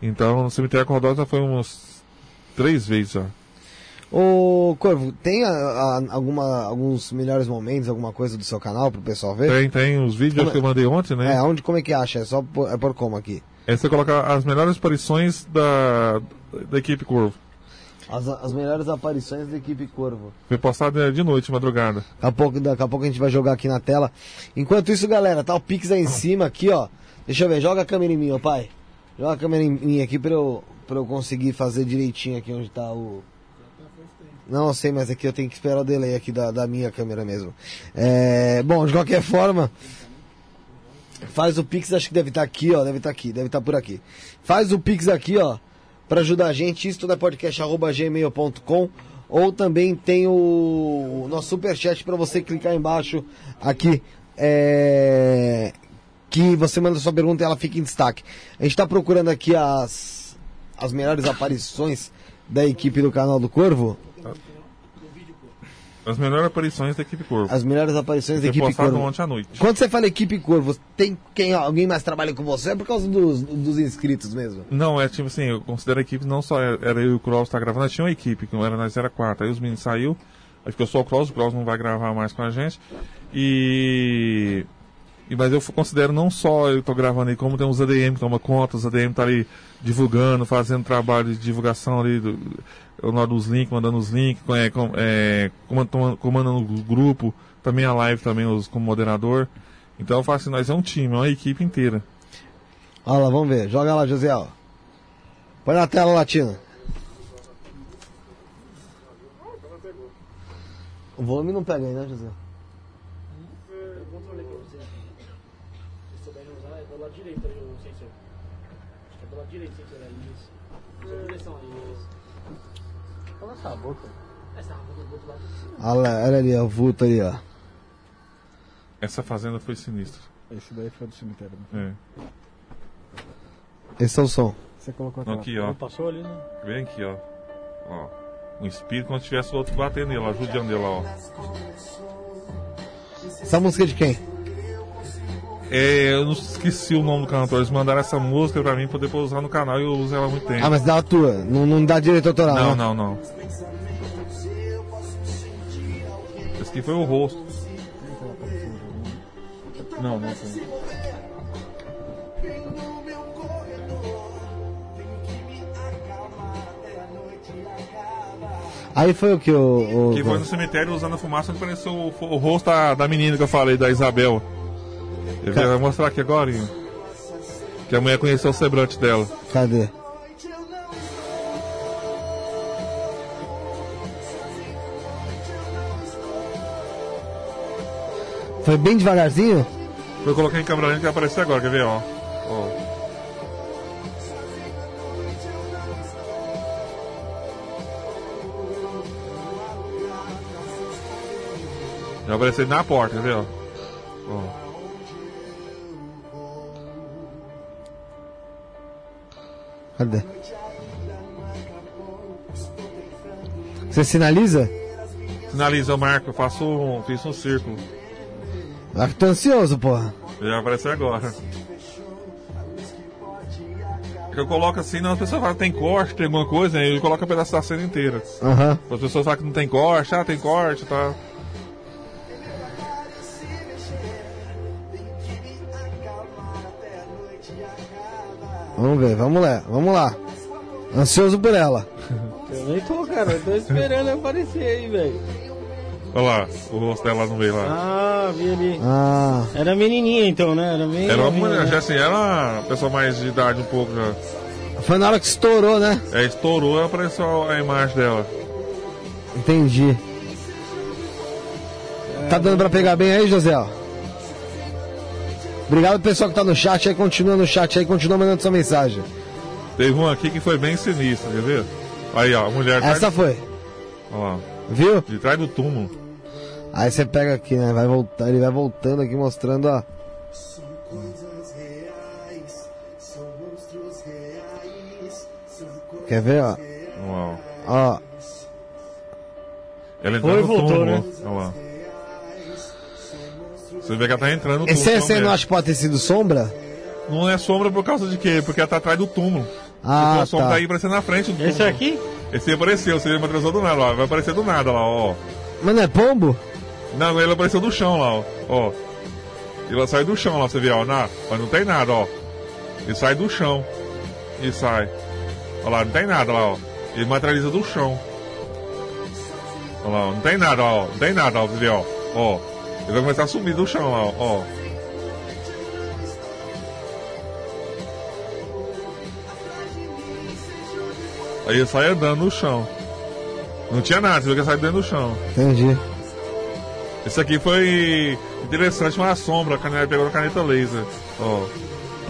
Então, no cemitério com Rodó já foi uns três vezes já. Ô, Corvo, tem a- a- alguma, alguns melhores momentos, alguma coisa do seu canal pro pessoal ver? Tem, tem os vídeos Como que eu mandei ontem, né? É, onde, como é que acha? É só por, é por como aqui? É você colocar as melhores aparições da, da equipe Corvo. As, as melhores aparições da equipe Corvo. Foi postado de noite, madrugada. Daqui a, pouco, daqui a pouco a gente vai jogar aqui na tela. Enquanto isso, galera, tá o Pix aí em cima, aqui, ó. Deixa eu ver, joga a câmera em mim, ô pai. Joga a câmera em mim aqui pra eu, pra eu conseguir fazer direitinho aqui onde tá o. Não, eu sei, mas aqui eu tenho que esperar o delay aqui da, da minha câmera mesmo. É, bom, de qualquer forma, faz o Pix, acho que deve estar aqui, ó. Deve estar aqui, deve estar por aqui. Faz o Pix aqui, ó, pra ajudar a gente. Isso tudo é podcast.gmail.com. Ou também tem o nosso superchat pra você clicar embaixo aqui. É, que você manda sua pergunta e ela fica em destaque. A gente está procurando aqui as, as melhores aparições da equipe do canal do Corvo. As melhores aparições da equipe Corvo. As melhores aparições da equipe Corvo. ontem à noite. Quando você fala equipe Corvo, tem quem, alguém mais trabalha com você? É por causa dos, dos inscritos mesmo? Não, é tipo assim, eu considero a equipe não só era eu e o Cross tá gravando, tinha uma equipe, que não era nós era quatro. Aí os meninos saiu, aí ficou só o Cross, o Cross não vai gravar mais com a gente. E. e mas eu considero não só eu tô gravando aí, como tem os ADM que toma conta, os ADM tá ali divulgando, fazendo trabalho de divulgação ali, do, links, mandando os links, é, com, é, comandando, comandando o grupo, também a live também os, como moderador. Então eu faço assim, nós é um time, é uma equipe inteira. Olha lá, vamos ver. Joga lá, José. Põe na tela latina. O volume não pega aí, né, José? Se souberem usar, é do lado direito ali o sensor. Acho que é do lado direito o sensor ali, isso. Usa a direção ali, isso. Cala essa boca. Essa outro lado. Olha lá, olha ali, ó, o vulto ali, ó. Essa fazenda foi sinistra. Esse daí foi do cemitério. né? É. Esse é o som. Você colocou aquela. aqui, ó. Não passou ali, né? Vem aqui, ó. Ó. Um espírito quando tivesse o outro batendo nele, ó, judiando ele lá, ó. Essa música é de quem? É, eu não esqueci o nome do cantor. Eles mandaram essa música pra mim poder usar no canal e eu uso ela há muito tempo. Ah, mas dá a tua. Não, não dá direito autoral, Não, né? não, não. Esse aqui foi o rosto. Não, não foi. Aí foi o que o. o Que foi no cemitério usando a fumaça onde apareceu o, o rosto da, da menina que eu falei, da Isabel. Ele Cara. vai mostrar aqui agora. hein? Que a mulher conheceu o semblante dela. Cadê? Foi bem devagarzinho? Eu coloquei em câmera lenta que vai aparecer agora, quer ver, ó. Ó. Vai aparecer na porta, quer ver, ó. Ó. Cadê? Você sinaliza? Finaliza, eu marco, eu faço um. Fiz um círculo. Ah, tô ansioso, porra. Ele vai aparecer agora. Eu coloco assim, não, as pessoas falam que tem corte, tem alguma coisa, aí eu coloco o pedaço da cena inteira. Aham. As pessoas falam que não tem corte, ah, tem corte, tá. Vamos ver, vamos lá, vamos lá. Ansioso por ela. *laughs* Eu nem tô, cara. Eu tô esperando aparecer aí, velho. Olha lá, o rosto dela no meio lá. Ah, vi ali. Ah, Era menininha então, né? Era bem Era uma mulher, né? já assim, era uma pessoa mais de idade um pouco já. foi na hora que estourou, né? É, estourou e apareceu a imagem dela. Entendi. Tá dando pra pegar bem aí, José? Obrigado pessoal que tá no chat aí, continua no chat aí, continua mandando sua mensagem. Teve uma aqui que foi bem sinistra, quer ver? Aí, ó, a mulher Essa foi, Olha lá, viu? de trás do túmulo. Aí você pega aqui, né? Vai voltar, ele vai voltando aqui mostrando, ó. Quer ver, ó? Lá, ó. Ela entrando Foi e no voltou, túmulo, né? Olha lá. Você vê que ela tá entrando no esse túmulo. você não também. acha que pode ter sido sombra? Não é sombra por causa de quê? Porque ela tá atrás do túmulo. Ah, a sombra tá. tá aí aparecendo na frente do túmulo. Esse aqui? Esse aí apareceu, você apareceu do nada, ó. Vai aparecer do nada lá, ó. Mas não é pombo? Não, ele apareceu do chão lá, ó. ó. Ele sai do chão lá, você vê, ó. Na, mas não tem nada, ó. Ele sai do chão. E sai. Olha lá, não tem nada lá, ó. Ele materializa do chão. Olha lá. Não tem nada, ó. Não tem nada, ó. Você vê, ó. Ó. Ele vai começar a subir do chão lá, ó. Aí ele sai andando no chão. Não tinha nada, você viu que ele sai dentro do chão. Entendi. Esse aqui foi interessante, uma sombra, a caneta pegou a caneta laser. Ó,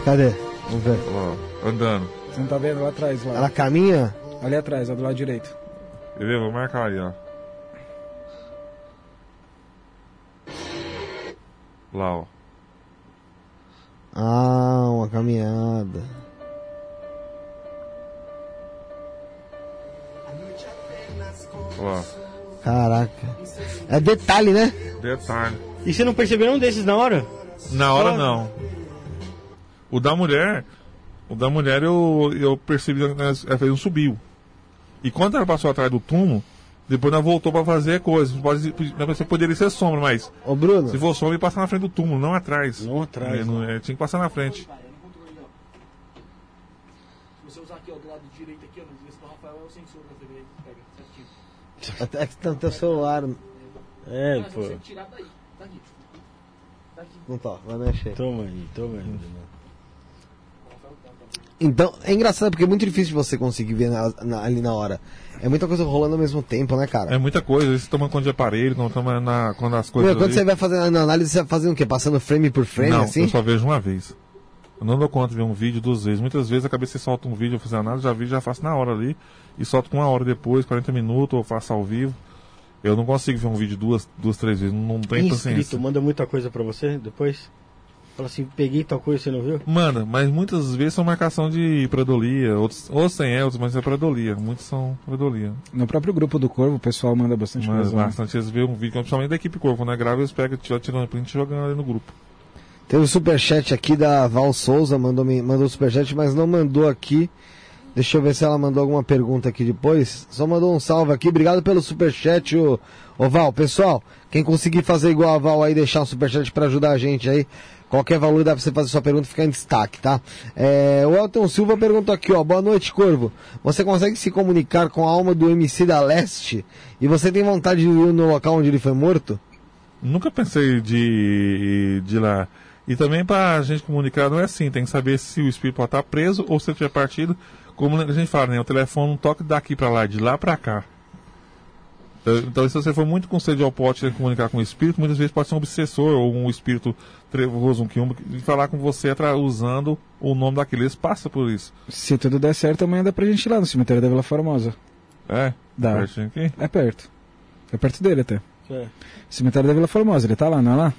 Cadê? Vamos ver. ó, andando. Você não tá vendo lá atrás, lá. Ela caminha? Ali atrás, ó, do lado direito. Entendeu? Vou marcar aí, ó. Lá, ó. Ah, uma caminhada. Ó, Caraca. É detalhe, né? Detalhe. E você não percebeu um desses na hora? Na hora Só- não. O da mulher, o da mulher eu, eu percebi que ela fez um subiu. E quando ela passou atrás do túmulo, depois ela voltou pra fazer coisas. Pode, você poderia ser sombra, mas Ô, Bruno. se for sombra, ele passa na frente do túmulo, não atrás. Não atrás. É, não- é, tinha que passar na frente. Se você usar aqui, ó, do lado direito aqui, ó, no Rafael é o sensor da TV, pega, certinho. *laughs* Até que tá no teu celular. É, Mas pô. você tirar daí, daqui. Daqui. Não tá, vai mexer. Toma aí, toma aí. Então, é engraçado porque é muito difícil você conseguir ver na- na- ali na hora. É muita coisa rolando ao mesmo tempo, né, cara? É muita coisa. Você toma conta de aparelho, quando, toma na, quando as coisas. Meu, quando ali- você vai fazer a análise, você vai fazendo o quê? Passando frame por frame, não, assim? eu só vejo uma vez. Eu não dou conta de ver um vídeo duas vezes. Muitas vezes a cabeça solta um vídeo, eu fazer análise, já vi, já faço na hora ali. E solto com uma hora depois, 40 minutos, ou faço ao vivo. Eu não consigo ver um vídeo duas, duas três vezes. Não tenho Inscrito, paciência. manda muita coisa pra você depois? Fala assim, peguei tal coisa, você não viu? Manda, mas muitas vezes são marcação de predolia, outros, ou sem é, outros, mas é predolia. Muitos são predolia. No próprio grupo do Corvo, o pessoal manda bastante Mas coisa. lá. bastante vezes vê um vídeo, principalmente da equipe Corvo, né? Grava, eles pegam, tiram tirando print e jogando ali no grupo. Tem um superchat aqui da Val Souza, mandou, me- mandou superchat, mas não mandou aqui. Deixa eu ver se ela mandou alguma pergunta aqui depois. Só mandou um salve aqui. Obrigado pelo superchat, ô, ô Val. Pessoal, quem conseguir fazer igual a Val aí, deixar um superchat pra ajudar a gente aí. Qualquer valor dá pra você fazer sua pergunta ficar em destaque, tá? É, o Elton Silva perguntou aqui, ó. Boa noite, Corvo. Você consegue se comunicar com a alma do MC da Leste? E você tem vontade de ir no local onde ele foi morto? Nunca pensei de, de ir lá. E também pra gente comunicar não é assim, tem que saber se o espírito estar preso ou se ele tiver partido. Como a gente fala, né? O telefone não toca daqui pra lá, de lá pra cá. Então, Então, se você for muito com sede ao pote de comunicar com o espírito, muitas vezes pode ser um obsessor ou um espírito trevoso, um quiumba, e falar com você usando o nome daquele. Eles passam por isso. Se tudo der certo, amanhã dá pra gente ir lá no cemitério da Vila Formosa. É? Dá. Pertinho aqui. É perto. É perto dele até. É, Cemitério da Vila Formosa, ele tá lá, não é lá?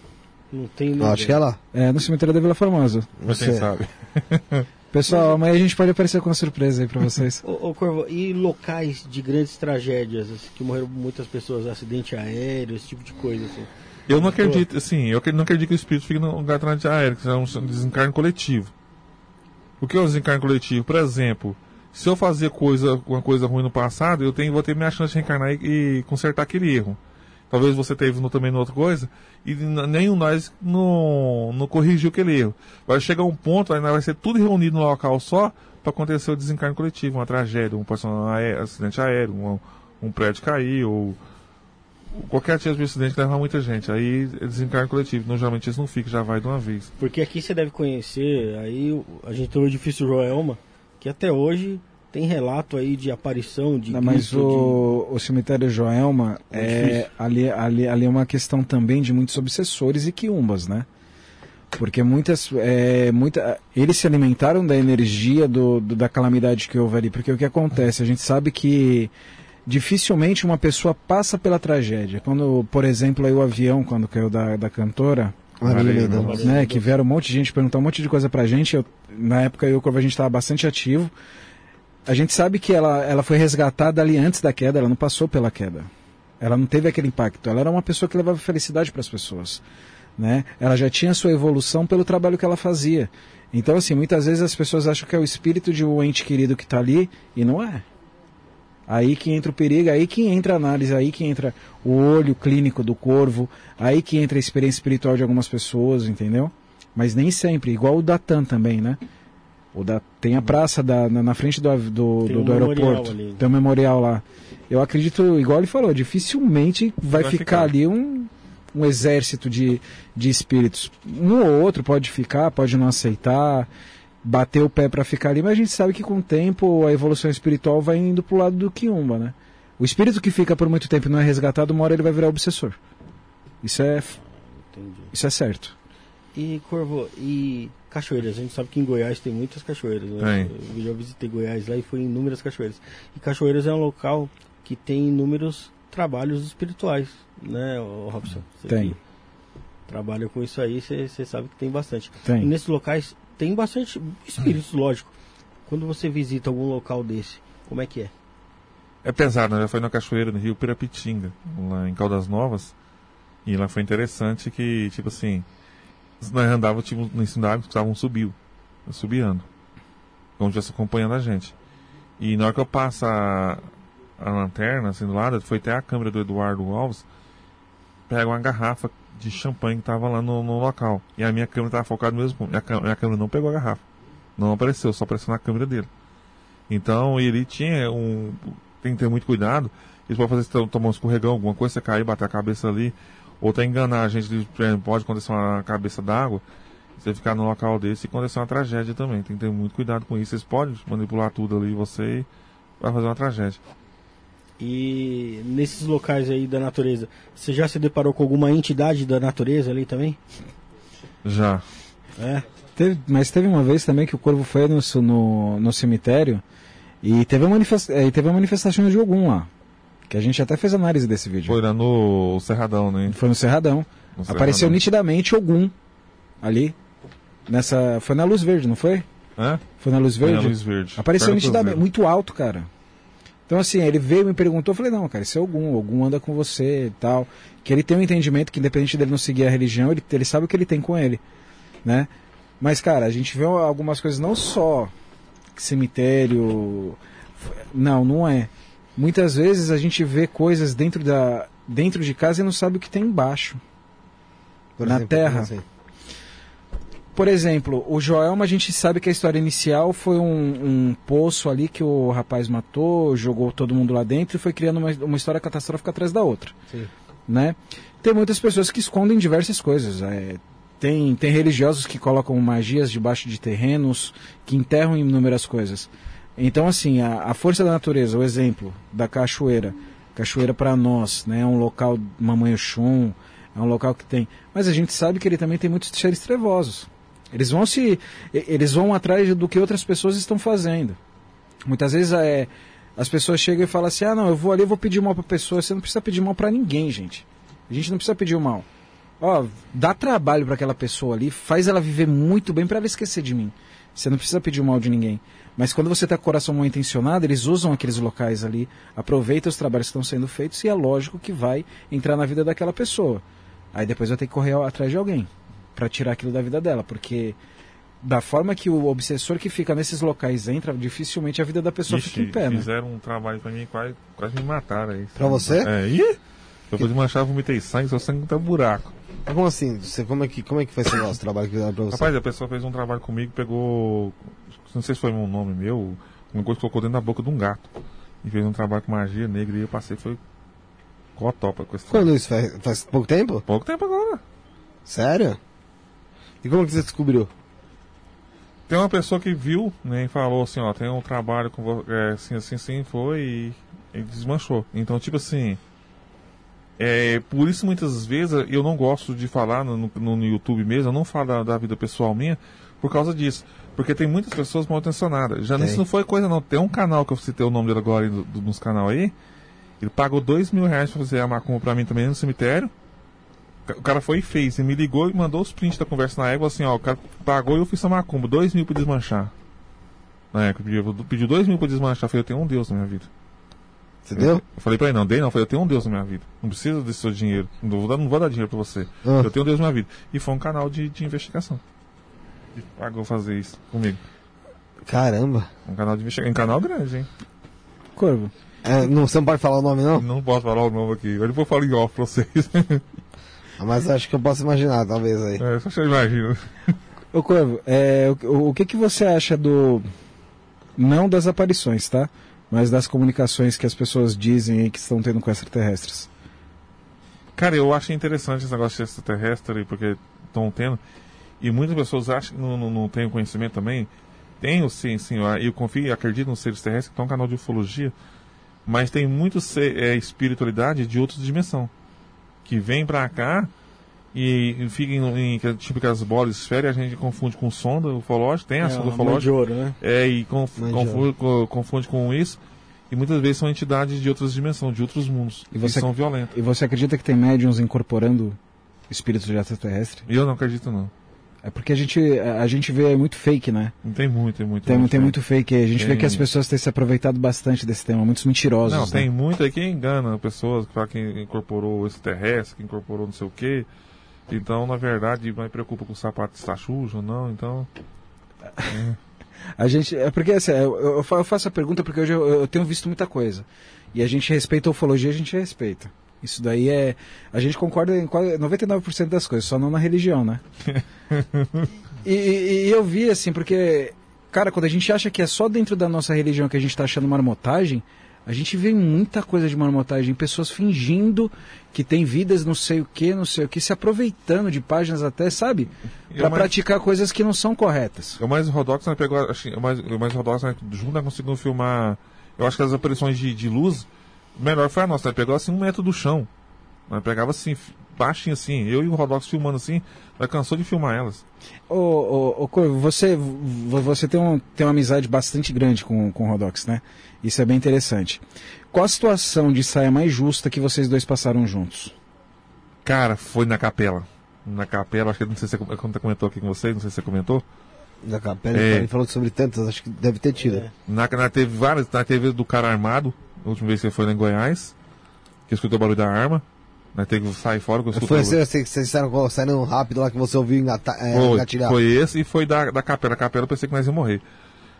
não tem acho que é lá. É no cemitério da Vila Formosa. Você- sabe. *laughs* Pessoal, amanhã a gente pode aparecer com uma surpresa aí pra vocês. *laughs* Ô, ô, Corvo, e locais de grandes tragédias, assim, que morreram muitas pessoas, acidente aéreo, esse tipo de coisa, assim. Eu não acredito, assim, eu não acredito que o espírito fique no lugar de aéreo, que é um desencarne coletivo. O que é o desencarne coletivo? Por exemplo, se eu fazer coisa, uma coisa ruim no passado, eu tenho, vou ter minha chance de reencarnar e, e consertar aquele erro. Talvez você teve no, também noutra coisa, e nenhum de nós não, não corrigiu aquele erro. Vai chegar um ponto, aí vai ser tudo reunido num local só para acontecer o desencarne coletivo, uma tragédia, um acidente aéreo, um, um prédio cair, ou qualquer tipo de acidente leva muita gente. Aí é desencarne coletivo. Normalmente isso não fica, já vai de uma vez. Porque aqui você deve conhecer, aí a gente tem o edifício Joelma, que até hoje tem relato aí de aparição, de Não, mas o, o cemitério Joelma é difícil. ali, ali, ali é uma questão também de muitos obsessores e quiumbas, né? Porque muitas, é, muita, eles se alimentaram da energia do, do- da calamidade que houve ali. Porque o que acontece? A gente sabe que dificilmente uma pessoa passa pela tragédia. Quando, por exemplo, aí o avião, quando caiu da, da cantora, Mendonça. né, que vieram um monte de gente perguntar um monte de coisa pra gente. Eu, na época eu, a gente estava bastante ativo, a gente sabe que ela, ela foi resgatada ali antes da queda, ela não passou pela queda. Ela não teve aquele impacto. Ela era uma pessoa que levava felicidade para as pessoas. Né? Ela já tinha sua evolução pelo trabalho que ela fazia. Então, assim, muitas vezes as pessoas acham que é o espírito de um ente querido que está ali e não é. Aí que entra o perigo, aí que entra a análise, aí que entra o olho clínico do corvo, aí que entra a experiência espiritual de algumas pessoas, entendeu? Mas nem sempre, igual o Datan também, né? O da, tem a praça da, na, na frente do, do, Tem do, um do aeroporto, ali. tem um memorial lá. Eu acredito, igual ele falou, dificilmente vai, Vai ficar, ficar. ali um, um exército de, de espíritos. Um ou outro pode ficar, pode não aceitar, bater o pé para ficar ali, mas a gente sabe que com o tempo a evolução espiritual vai indo pro lado do quiumba, né? O espírito que fica por muito tempo e não é resgatado, uma hora ele vai virar obsessor. Isso é, Entendi. isso é certo. E Corvo, e cachoeiras? A gente sabe que em Goiás tem muitas cachoeiras, né? Eu já visitei Goiás lá e fui em inúmeras cachoeiras. E cachoeiras é um local que tem inúmeros trabalhos espirituais, né, Robson? Você Tem. trabalha com isso aí, você sabe que tem bastante. Tem. E nesses locais tem bastante espíritos, *clears throat* lógico. Quando você visita algum local desse, como é que é? É pesado, né? Já foi na cachoeira no Rio Pirapitinga, lá em Caldas Novas. E lá foi interessante que, tipo assim, nós andávamos tipo, no cima da água, estavam subiu, subiando. Como estivesse acompanhando a gente. E na hora que eu passo a, a lanterna, assim, do lado, foi até a câmera do Eduardo Alves, pega uma garrafa de champanhe que tava lá no, no local. E a minha câmera tava focada no mesmo. Minha, minha câmera não pegou a garrafa. Não apareceu, só apareceu na câmera dele. Então ele tinha um. Tem que ter muito cuidado. Eles podem fazer tomar um escorregão, alguma coisa, você cair, bater a cabeça ali. Ou até enganar a gente, pode acontecer uma cabeça d'água. Você ficar no local desse e acontecer uma tragédia também. Tem que ter muito cuidado com isso. Vocês podem manipular tudo ali você vai fazer uma tragédia. E nesses locais aí da natureza, você já se deparou com alguma entidade da natureza ali também? Já. É. Teve- mas teve uma vez também que o corvo foi no, no, no cemitério e teve a, manifesta e teve a manifestação de algum lá. Que a gente até fez análise desse vídeo. Foi no Cerradão, né? Foi no Cerradão. No Apareceu Cerradão. nitidamente algum ali. Nessa. Foi na luz verde, não foi? Hã? Foi na luz Foi verde? na luz verde. Apareceu Perto nitidamente, muito alto, cara. Então, assim, ele veio e me perguntou, eu falei, não, cara, isso é algum, algum anda com você e tal. Que ele tem um entendimento que, independente dele não seguir a religião, ele, ele sabe o que ele tem com ele, né? Mas, cara, a gente vê algumas coisas, não só cemitério. Não, não é. Muitas vezes a gente vê coisas dentro, da, dentro de casa e não sabe o que tem embaixo. Por Na exemplo, Terra. Por exemplo, o Joelma, a gente sabe que a história inicial foi um, um poço ali que o rapaz matou, jogou todo mundo lá dentro e foi criando uma, uma história catastrófica atrás da outra. Sim. Né? Tem muitas pessoas que escondem diversas coisas. é, tem, tem religiosos que colocam magias debaixo de terrenos, que enterram inúmeras coisas. Então, assim, a, a força da natureza, o exemplo da cachoeira. Cachoeira para nós, né? É um local, Mamãe Oxum, é um local que tem. Mas a gente sabe que ele também tem muitos seres trevosos. Eles vão se. Eles vão atrás do que outras pessoas estão fazendo. Muitas vezes é, as pessoas chegam e falam assim: ah, não, eu vou ali, eu vou pedir mal pra pessoa. Você não precisa pedir mal pra ninguém, gente. A gente não precisa pedir mal. Ó, dá trabalho pra aquela pessoa ali, faz ela viver muito bem pra ela esquecer de mim. Você não precisa pedir mal de ninguém. Mas quando você tá com o coração mal intencionado, eles usam aqueles locais ali, aproveitam os trabalhos que estão sendo feitos e é lógico que vai entrar na vida daquela pessoa. Aí depois vai ter que correr atrás de alguém pra tirar aquilo da vida dela, porque da forma que o obsessor que fica nesses locais entra, dificilmente a vida da pessoa Ixi, fica em pé, né? fizeram um trabalho pra mim, quase, quase me mataram aí. Pra você? É, ih! Depois de manchar, vomitei sangue, só sangue tá buraco. Mas como assim? Você, como, é que, como é que foi esse nosso trabalho que fizeram pra você? Rapaz, a pessoa fez um trabalho comigo, pegou. Não sei se foi um nome meu, uma coisa que colocou dentro da boca de um gato. E fez um trabalho com magia negra e eu passei, foi. Cotopa com esse Quando isso faz, faz pouco tempo? Pouco tempo agora. Sério? E como que você descobriu? Tem uma pessoa que viu, né, e falou assim, ó, tem um trabalho com vo- é, assim, assim, assim, foi e, e desmanchou. Então, tipo assim, é, por isso muitas vezes eu não gosto de falar no, no, no YouTube mesmo, eu não falo da, da vida pessoal minha, por causa disso. Porque tem muitas pessoas mal intencionadas. Já Tem. isso não foi coisa não. Tem um canal que eu citei o nome dele agora do- do- nos canal aí, ele pagou dois mil reais pra fazer a macumba pra mim também no cemitério. O cara foi e fez, e me ligou e mandou os prints da conversa na égua, assim, ó, o cara pagou e eu fiz a macumba, dois mil pra desmanchar. Na época, pediu, pediu dois mil pra desmanchar, eu falei, eu tenho um Deus na minha vida. Você deu? Eu falei pra ele, não, dei não, eu falei, eu tenho um Deus na minha vida. Não precisa desse seu dinheiro. Não vou dar, não vou dar dinheiro pra você. Ah. Eu tenho um Deus na minha vida. E foi um canal de, de investigação. Ele pagou fazer isso comigo. Caramba. Um canal de investigação. Um canal grande, hein? Corvo. É, não, você não pode falar o nome, não? Não posso falar o nome aqui. Eu depois falo em off pra vocês. Ah, Mas acho que eu posso imaginar, talvez aí. é, só que eu imagino. Ô Corvo, é, o, o que, que você acha do. Não das aparições, tá? Mas das comunicações que as pessoas dizem aí que estão tendo com extraterrestres. Cara, eu achei interessante esse negócio de extraterrestre, porque estão tendo. E muitas pessoas acham que não, não, não têm conhecimento também. Tenho sim, sim. Eu confio e acredito nos seres terrestres, que tem um canal de ufologia. Mas tem muito é, espiritualidade de outra dimensão. Que vem pra cá e, e fica em, em tipo aquelas bolas esféricas, a gente confunde com sonda ufológica. Tem a É, sonda mãe de ufológica. ouro, né? É, e conf, confunde, co- confunde com isso. E muitas vezes são entidades de outras dimensões, de outros mundos. E você- são violentas. E você acredita que tem médiums incorporando espíritos de extraterrestre? Eu não acredito, não. É porque a gente, a, gente vê muito fake, né? Não tem muito, tem muito. Tem, tem muito fake. A gente vê Tem. que as pessoas têm se aproveitado bastante desse tema, muitos mentirosos. Não, né? tem muito aí que engana pessoas, que fala que incorporou esse terrestre, que incorporou não sei o quê. Então, na verdade, me preocupa com o sapato está sujo ou não, então. *laughs* A gente, é porque assim, eu, eu faço a pergunta porque hoje eu, eu tenho visto muita coisa. E a gente respeita a ufologia, a gente respeita. Isso daí é. A gente concorda em quase 99% das coisas, só não na religião, né? *laughs* e, e- e eu vi assim, porque, cara, quando a gente acha que é só dentro da nossa religião que a gente tá achando marmotagem, a gente vê muita coisa de marmotagem, pessoas fingindo que tem vidas não sei o que, não sei o que, se aproveitando de páginas até, sabe? Mais- praticar coisas que não são corretas. O mais Rodox né, pegou. Acho, o mais, o mais Rodox né, junto né, conseguiu filmar. Eu acho que as aparições de, de luz, melhor foi a nossa. Né, pegou assim um metro do chão. Né, pegava assim, baixinho assim. Eu e o Rodox filmando assim, nós cansou de filmar elas. Ô, ô, ô Corvo, você, vo- você tem, um, tem uma amizade bastante grande com, com o Rodox, né? Isso é bem interessante. Qual a situação de saia mais justa que vocês dois passaram juntos? Cara, foi na capela. Na capela, acho que não sei se você comentou aqui com vocês, não sei se você comentou. Da capela, É. ele falou sobre tantas, acho que deve ter tido. É. Na, na, teve várias, na teve do cara armado, a última vez que foi lá em Goiás, que escutou o barulho da arma. Né, teve que sair fora que eu Foi assim, sei que vocês saíram, saíram rápido lá que você ouviu engata, é, Foi, engatilhar. foi esse e foi da, da capela. A capela eu pensei que nós ia morrer.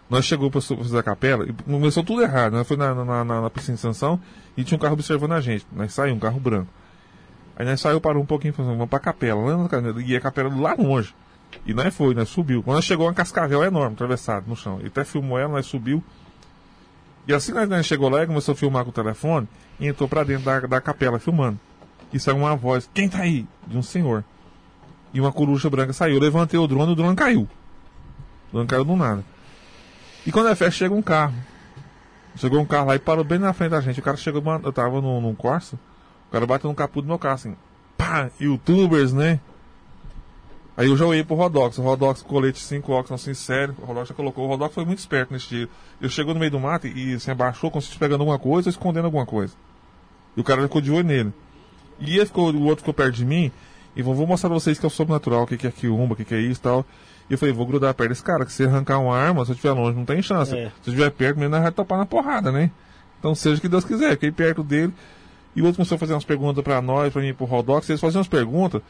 Nós chegou para fazer a capela e começou tudo errado. Nós foi na, na, na, na piscina de sanção e tinha um carro observando a gente. Nós saímos, um carro branco. Aí nós saiu, parou um pouquinho e falou, vamos pra capela. E a capela lá longe. E nós foi, nós subiu. Quando nós chegou, uma cascavel enorme, atravessada no chão. Ele até filmou ela, nós subiu. E assim que nós chegou lá, ele começou a filmar com o telefone e entrou pra dentro da, da capela, filmando. E saiu uma voz, quem tá aí? De um senhor. E uma coruja branca saiu. Levantei o drone e o drone caiu. O drone caiu do nada. E quando é festa, chega um carro. Chegou um carro lá e parou bem na frente da gente. O cara chegou, eu tava num, num Corsa. O cara bateu no capô do meu carro assim. Pá, youtubers, né? Aí eu já olhei pro Rodox. O Rodox, colete 5 óculos, assim, sério. O Rodox já colocou. O Rodox foi muito esperto nesse dia. Ele chegou no meio do mato e, e se abaixou, como se estivesse pegando alguma coisa ou escondendo alguma coisa. E o cara ficou de olho nele. E ele ficou, o outro ficou perto de mim e vou, vou mostrar pra vocês que é o sobrenatural, o que, que é quiumba, o que, que é isso e tal. E eu falei, vou grudar perto desse cara, que se arrancar uma arma, se eu estiver longe, não tem chance. É. Se eu estiver perto, mesmo nós vai topar na porrada, né? Então seja o que Deus quiser, fiquei perto dele. E o outro começou a fazer umas perguntas pra nós, pra mim, pro Rodox, eles faziam umas perguntas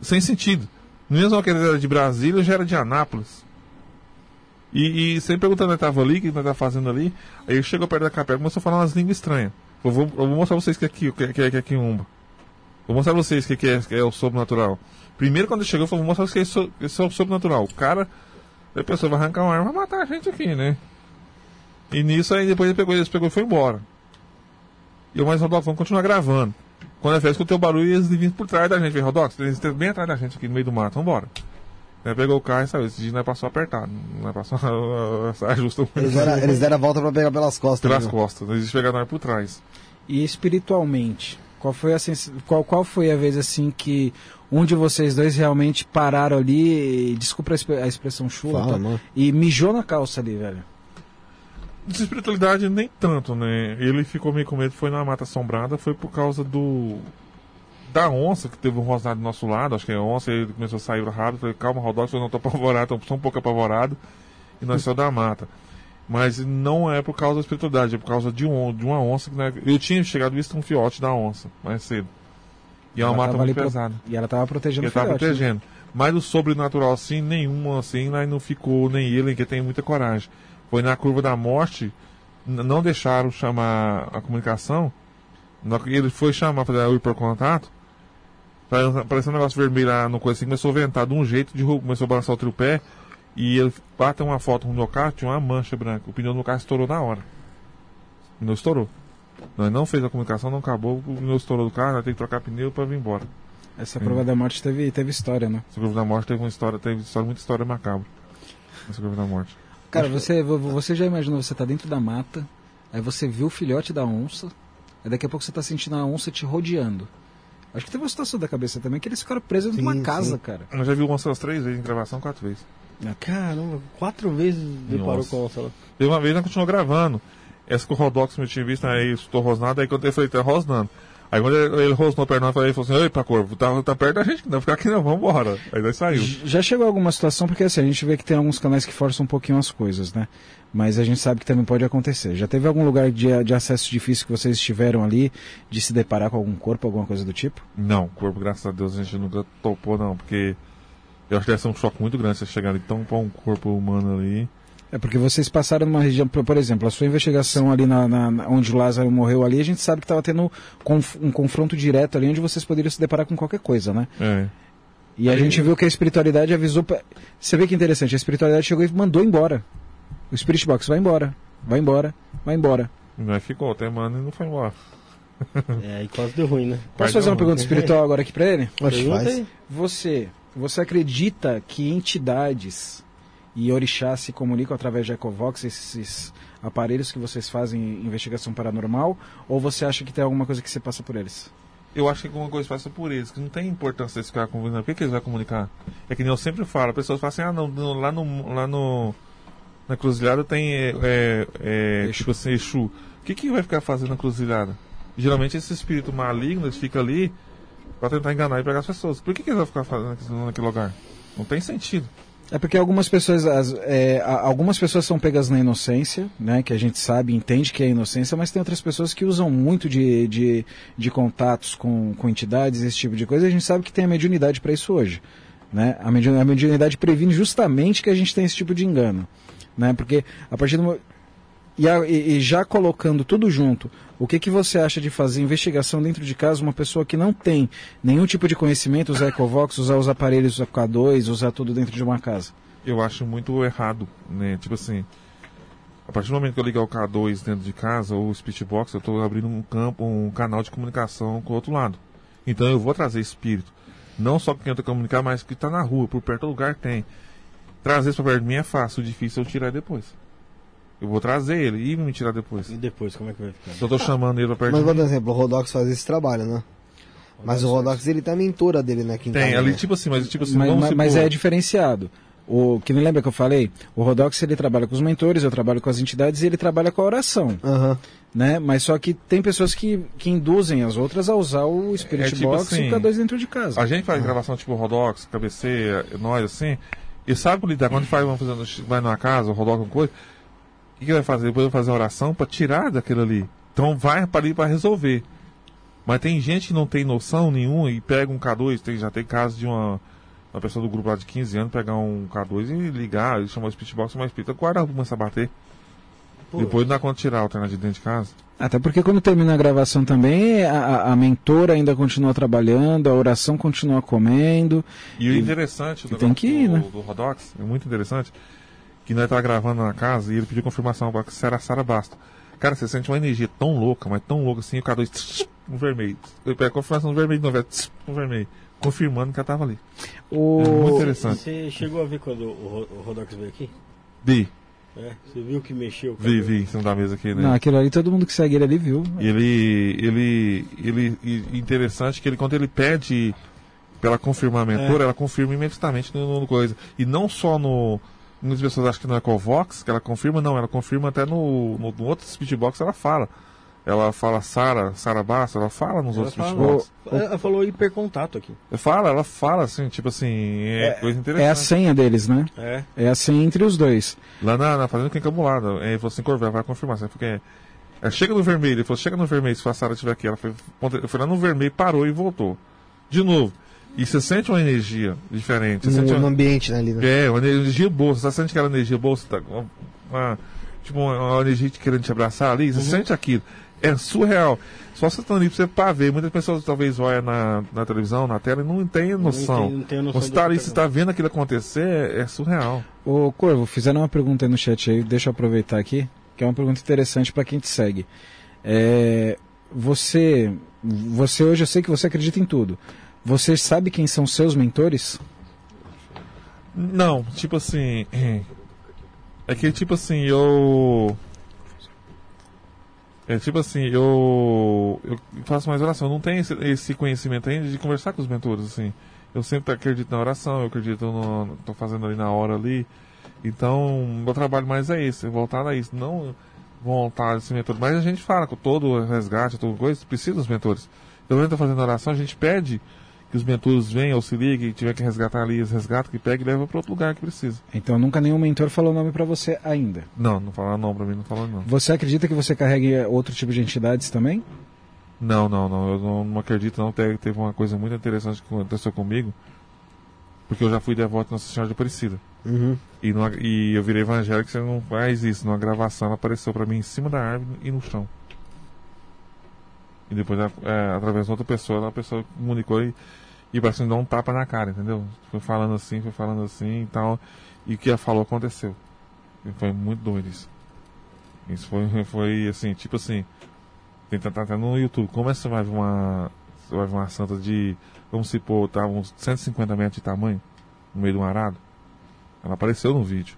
sem sentido. Mesmo que ele era de Brasília, já era de Anápolis. E, e sempre perguntando onde tava ali, o que nós tava fazendo ali. Aí ele chegou perto da capela e começou a falar umas línguas estranhas. Eu vou, eu vou mostrar pra vocês que é aqui, que é, que é, que é. Vou mostrar pra vocês o que, que, é, que é o sobrenatural. Primeiro, quando ele chegou, eu falei, vou mostrar vocês que é, so- é o sobrenatural. O cara, a pessoa vai arrancar uma arma vai matar a gente aqui, né? E nisso aí depois ele pegou, ele pegou e foi embora. E eu mais Rodolfo, continuar gravando. Quando a festa escutei o barulho eles vinham por trás da gente. Falei, Rodolfo, eles estão bem atrás da gente aqui no meio do mato, vambora. Aí pegou o carro e saiu. Esse dia nós passou apertado. Nós *laughs* passou ajusta Eles deram, eles deram a volta pra pegar pelas costas. pelas né? costas. Eles pegaram nós por trás. E espiritualmente, qual foi a sens... qual, qual foi a vez assim que um de vocês dois realmente pararam ali, e, desculpa a exp- a expressão chula, Fala, tá? e mijou na calça ali, velho? De espiritualidade nem tanto, né? Ele ficou meio com medo, foi na Mata Assombrada, foi por causa do. Da onça, que teve um rosnado do nosso lado, acho que é onça, ele começou a sair rápido, falei, calma, Rodolfo, eu não tô *laughs* apavorado, tô um pouco apavorado, e nós da mata. Mas não é por causa da espiritualidade, é por causa de, um, de uma onça que né, eu tinha chegado visto um fiote da onça, mais cedo. E é uma Ela mata tava ali muito pro- pesada. E ela tava protegendo Ele o filhote, né? protegendo. Mas o sobrenatural, assim, nenhum, assim, né, não ficou, nem ele, que tem muita coragem. Foi na curva da morte, não deixaram chamar a comunicação. Ele foi chamar, fazer o hipercontato. Apareceu um negócio vermelho lá no coisa assim, começou a ventar de um jeito, de, começou a balançar o tripé. E ele bateu uma foto no meu carro, tinha uma mancha branca. O pneu do carro estourou na hora. O pneu estourou. Nós não fez a comunicação, não acabou, o pneu estourou do carro, nós temos que trocar pneu para vir embora. Essa prova da morte teve, teve história, né? Essa curva da morte teve uma história, teve história, muita história macabra. Essa curva da morte. Cara, você, vo- você já imaginou, você tá dentro da mata, aí você viu o filhote da onça, aí daqui a pouco você tá sentindo a onça te rodeando. Acho que teve uma situação da cabeça também que eles ficaram presos Sim, numa sim. casa, cara. Eu já vi onça umas três vezes em gravação, quatro vezes. Caramba, quatro vezes deparou com a onça lá. Teve uma vez nós continuou gravando. Essa que o Rodox me tinha visto, aí estou rosnado, aí quando eu falei, tá rosnando. Aí quando ele, ele rosnou a perna, eu falei, ele falou assim, epa, corvo, tá, tá perto da gente, não ficar aqui não, vamos embora. Aí daí saiu. Já chegou alguma situação, porque assim, a gente vê que tem alguns canais que forçam um pouquinho as coisas, né? Mas a gente sabe que também pode acontecer. Já teve algum lugar de, de acesso difícil que vocês estiveram ali, de se deparar com algum corpo, alguma coisa do tipo? Não, corpo, graças a Deus, a gente nunca topou não, porque eu acho que deve ser um choque muito grande você chegar ali tão pra um corpo humano ali. É porque vocês passaram numa região, por, exemplo, a sua investigação ali na, na- onde o Lázaro morreu ali, a gente sabe que estava tendo conf- um confronto direto ali onde vocês poderiam se deparar com qualquer coisa, né? É. E a gente viu que a espiritualidade avisou. Pra... Você vê que interessante, a espiritualidade chegou e mandou embora. O Spirit Box vai embora, vai embora, vai embora. Mas ficou até mano e não foi embora. *laughs* É, aí quase deu ruim, né? Posso fazer uma pergunta espiritual agora aqui pra ele? Faz. aí. Você, você acredita que entidades e orixás se comunicam através de Ecovox, esses aparelhos que vocês fazem investigação paranormal, ou você acha que tem alguma coisa que você passa por eles? Eu acho que alguma coisa passa por eles, que não tem importância eles ficar comunicando. Por que, que eles vão comunicar? É que nem eu sempre falo, a pessoa fala assim, ah não, no- lá no. Lá no na cruzilhada tem é, é, é, Exu. tipo assim, Exu. O que, que vai ficar fazendo na cruzilhada? Geralmente esse espírito maligno, eles ficam ali pra tentar enganar e pegar as pessoas. Por que, que eles vão ficar fazendo naquele lugar? Não tem sentido. É porque algumas pessoas, as- é, algumas pessoas são pegas na inocência, né? Que a gente sabe, entende que é inocência, mas tem outras pessoas que usam muito de, de, de contatos com, com entidades, esse tipo de coisa. E a gente sabe que tem a mediunidade para isso hoje, né? A, mediun, a mediunidade previne justamente que a gente tem esse tipo de engano, né? Porque a partir do e, a- e- já colocando tudo junto, o que, que você acha de fazer investigação dentro de casa uma pessoa que não tem nenhum tipo de conhecimento, usar Ecovox, usar os aparelhos K2, usar tudo dentro de uma casa? eu acho muito errado, né? Tipo assim, a partir do momento que eu ligar o K2 dentro de casa ou o Speechbox, eu estou abrindo um campo, um canal de comunicação com o outro lado. Então eu vou trazer espírito. Não só quem tenta comunicar, mas que está na rua, por perto do lugar tem. Trazer isso pra perto de mim é fácil, o difícil é eu tirar depois. Eu vou trazer ele e me tirar depois. E depois, como é que vai ficar? Eu tô chamando ele pra perto Mas um exemplo, o Rodox faz esse trabalho, né? Mas o Rodox, ele tem a mentora dele, né? Em Tem, ali né? tipo assim, mas tipo assim, mas, vamos mas- mas é diferenciado. O que me lembra que eu falei? O Rodox ele trabalha com os mentores, eu trabalho com as entidades e ele trabalha com a oração, Aham. né? Mas só que tem pessoas que, que induzem as outras a usar o Spirit É tipo Box assim, e o K2 dentro de casa. A gente faz gravação tipo Rodox, cabeceia, nós assim, e sabe lidar quando faz, vamos fazendo, vai numa casa, o Rodox, alguma coisa, o que, que vai fazer? Depois vai fazer a oração pra tirar daquilo ali. Então vai para ali pra resolver. Mas tem gente que não tem noção nenhuma e pega um K2, tem, já tem caso de uma, uma pessoa do grupo lá de 15 anos pegar um K2 e ligar, e chamar o chamar o Speech, guarda começa a bater. Pô. Depois não dá conta de tirar a alternativa de dentro de casa. Até porque quando termina a gravação também, a, a- mentora ainda continua trabalhando, a oração continua comendo. E o E- interessante do, tem que ir, do, né? do Rodox, é muito interessante, que nós tava gravando na casa e ele pediu confirmação pra que era a Sara Basta. Cara, você sente uma energia tão louca, mas tão louca assim, o K2 tss, um vermelho. Ele pega a confirmação do vermelho de novo, é tss, um vermelho. Confirmando que ela tava ali. O... É muito interessante. Você chegou a ver quando o, o Rodox veio aqui? Vi, É, você viu que mexeu? vi, vi, em cima da mesa aqui, né? Não, aquilo ali todo mundo que segue ele ali viu. Ele, ele, ele, e interessante que ele, quando ele pede pela confirmar a mentora, ela confirma imediatamente no, no coisa. E não só no, muitas pessoas acham que no Ecovox, que ela confirma, não, ela confirma até no, no, no outro speechbox, ela fala. Ela fala Sara, Sara Basta, ela fala nos Ela outros falou, speechbox. ela falou hipercontato aqui. Ela fala, ela fala assim, tipo assim, é, coisa interessante. É a senha deles, né? É. É a senha entre os dois. Lá na, na fazenda tem encabulada. Aí ele falou assim, Corvel, vai confirmar. Você porque ela chega no vermelho, ele falou, chega no vermelho, se a Sara estiver aqui. Ela foi, eu fui lá no vermelho, parou e voltou. De novo. E você sente uma energia diferente. Você No, sente no uma, ambiente, né, ali, né? é, uma energia boa. Você sente aquela energia boa, você tá, uma, uma- tipo uma, uma energia querendo te abraçar ali, você Uhum. sente aquilo. É surreal. Só você estando ali pra você pra ver. Muitas pessoas talvez olham na, na televisão, na tela e não tem noção. tem- não tem noção você tá ali, tá você tá vendo aquilo acontecer, é, é surreal. Ô Corvo, fizeram uma pergunta aí no chat aí, deixa eu aproveitar aqui, que é uma pergunta interessante para quem te segue. É, você, você hoje eu sei que você acredita em tudo. Você sabe quem são seus mentores? Não, tipo assim. *clears throat* É que tipo assim, eu. É tipo assim, eu. Eu faço mais oração. Eu não tenho esse, esse conhecimento ainda de conversar com os mentores, assim. Eu sempre acredito na oração, eu acredito no. tô fazendo ali na hora ali. Então, meu trabalho mais é esse, voltar a isso. Não voltar esse mentor. Mas a gente fala com todo resgate, toda coisa, precisa dos mentores. Então, gente tá fazendo oração, a gente pede que os mentores venham, auxiliem, que tiver que resgatar ali, eles resgatam, que pega e leva para outro lugar que precisa. Então nunca nenhum mentor falou nome pra você ainda. Não, não falaram não pra mim, não falaram não. Você acredita que você carregue outro tipo de entidades também? Não, não, não, eu não, não acredito não. Teve, teve uma coisa muito interessante que aconteceu comigo, porque eu já fui devoto de Nossa Senhora de Aparecida. Uhum. E, numa- e eu virei evangélico, você não faz isso. Numa gravação, ela apareceu pra mim em cima da árvore e no chão. E depois, é, através de outra pessoa, a pessoa comunicou e, e parece que me deu um tapa na cara, entendeu? Foi falando assim, foi falando assim e tal. E o que ela falou aconteceu. E foi muito doido isso. Isso foi, *laughs* foi assim, tipo assim. Tem que até no YouTube. Como é que você vai ver uma. Você vai ver uma santa de. Vamos supor, tá uns 150 metros de tamanho, no meio de um arado? Ela apareceu no vídeo.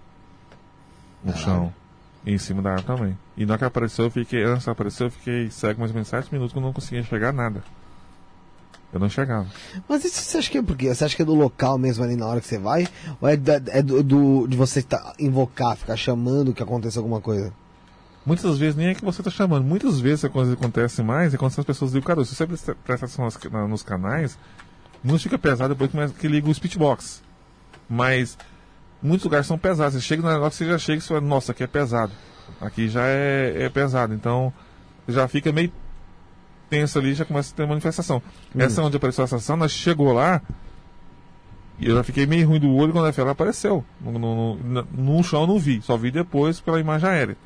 No chão. E em cima da árvore também. E na hora que apareceu, eu fiquei. Antes que apareceu, eu fiquei cego mais ou menos 7 minutos que eu não conseguia enxergar nada. Eu não enxergava. Mas isso você acha que é por quê? Você acha que é do local mesmo ali na hora que você vai? Ou é, da- é do, do- de você tá, invocar, ficar chamando que aconteça alguma coisa? Muitas vezes nem é que você está chamando. Muitas vezes acontece mais é quando as pessoas ligam cara. Se você presta atenção nos, na- nos canais, muitos fica pesado depois que, que liga o speechbox. Mas muitos lugares são pesados. Você chega no negócio, você já chega e você fala, nossa, aqui é pesado. Aqui já é, é pesado. Então já fica meio tenso ali já começa a ter manifestação. Essa onde apareceu a sensação, nós chegou lá e eu já fiquei meio ruim do olho quando ela apareceu. No, no, no, no chão eu não vi, só vi depois pela imagem aérea.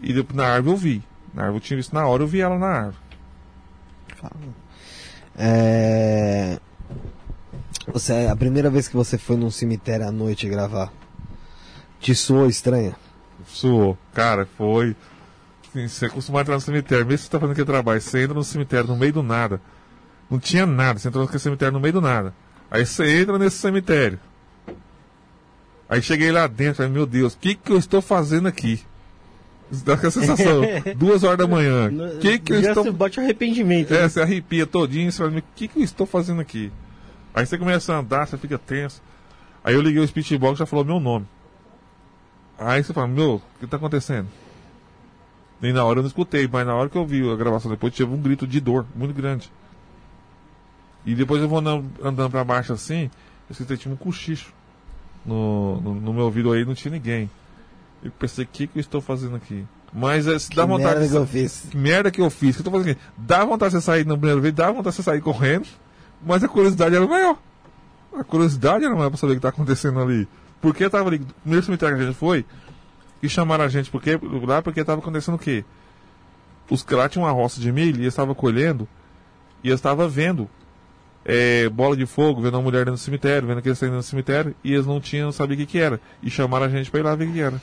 E depois, na árvore eu vi. Na árvore eu tinha visto na hora, eu vi ela na árvore. É... Você, a primeira vez que você foi num cemitério à noite gravar, te soou estranha? Suou. Cara, foi. Você costuma entrar no cemitério, mesmo que você tá fazendo aquele trabalho, você entra no cemitério no meio do nada. Não tinha nada, você entrou naquele cemitério no meio do nada. Aí você entra nesse cemitério. Aí cheguei lá dentro, falei, meu Deus, o que que eu estou fazendo aqui? Dá aquela sensação, *laughs* duas horas da manhã. O que que eu estou se bate arrependimento. É, né? você arrepia todinho, você fala, "Mas o que, que eu estou fazendo aqui? Aí você começa a andar, você fica tenso. Aí eu liguei o speechbox e já falou meu nome. Aí você fala, meu, o que está acontecendo? Nem na hora eu não escutei, mas na hora que eu vi a gravação depois, tive um grito de dor muito grande. E depois eu vou andando, andando pra baixo assim, eu escutei tinha um cochicho. No, no, no meu ouvido aí não tinha ninguém. Eu pensei, o que, que eu estou fazendo aqui? Mas é, se dá Que vontade merda que eu fiz. que merda que eu fiz? Que eu tô fazendo aqui? Dá vontade de você sair no primeiro vez, dá vontade de você sair correndo, mas a curiosidade era maior. A curiosidade era maior pra saber o que tá acontecendo ali. Porque eu tava ali, no primeiro cemitério que a gente foi, e chamaram a gente porque, lá porque tava acontecendo o quê? Os lá tinham uma roça de milho e eles estavam colhendo, e eles estavam vendo é, bola de fogo, vendo uma mulher dentro do cemitério, vendo que eles estavam dentro do cemitério, e eles não tinham, não sabiam o que que era. E chamaram a gente pra ir lá ver o que que era.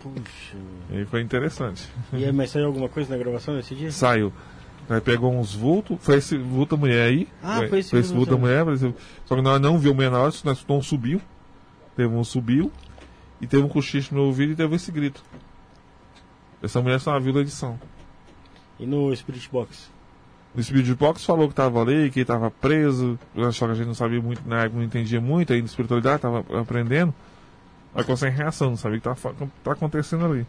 Puxa. E foi interessante. E aí, mas saiu alguma coisa na gravação nesse dia? Saiu. Aí pegou uns vultos, foi esse vulto da mulher aí. Ah, foi esse vulto vulto da da mulher, mas eu- só que nós não viu a mulher na hora, nós um subiu. Teve um subiu, e teve um cochicho no ouvido e teve esse grito. Essa mulher só viu da edição. E no Spirit Box? No Spirit Box falou que tava ali, que ele tava preso, só que a gente não sabia muito, na época não entendia muito, aí na espiritualidade tava aprendendo. Aí ficou sem reação, não sabia o que tá, fa- tá acontecendo ali.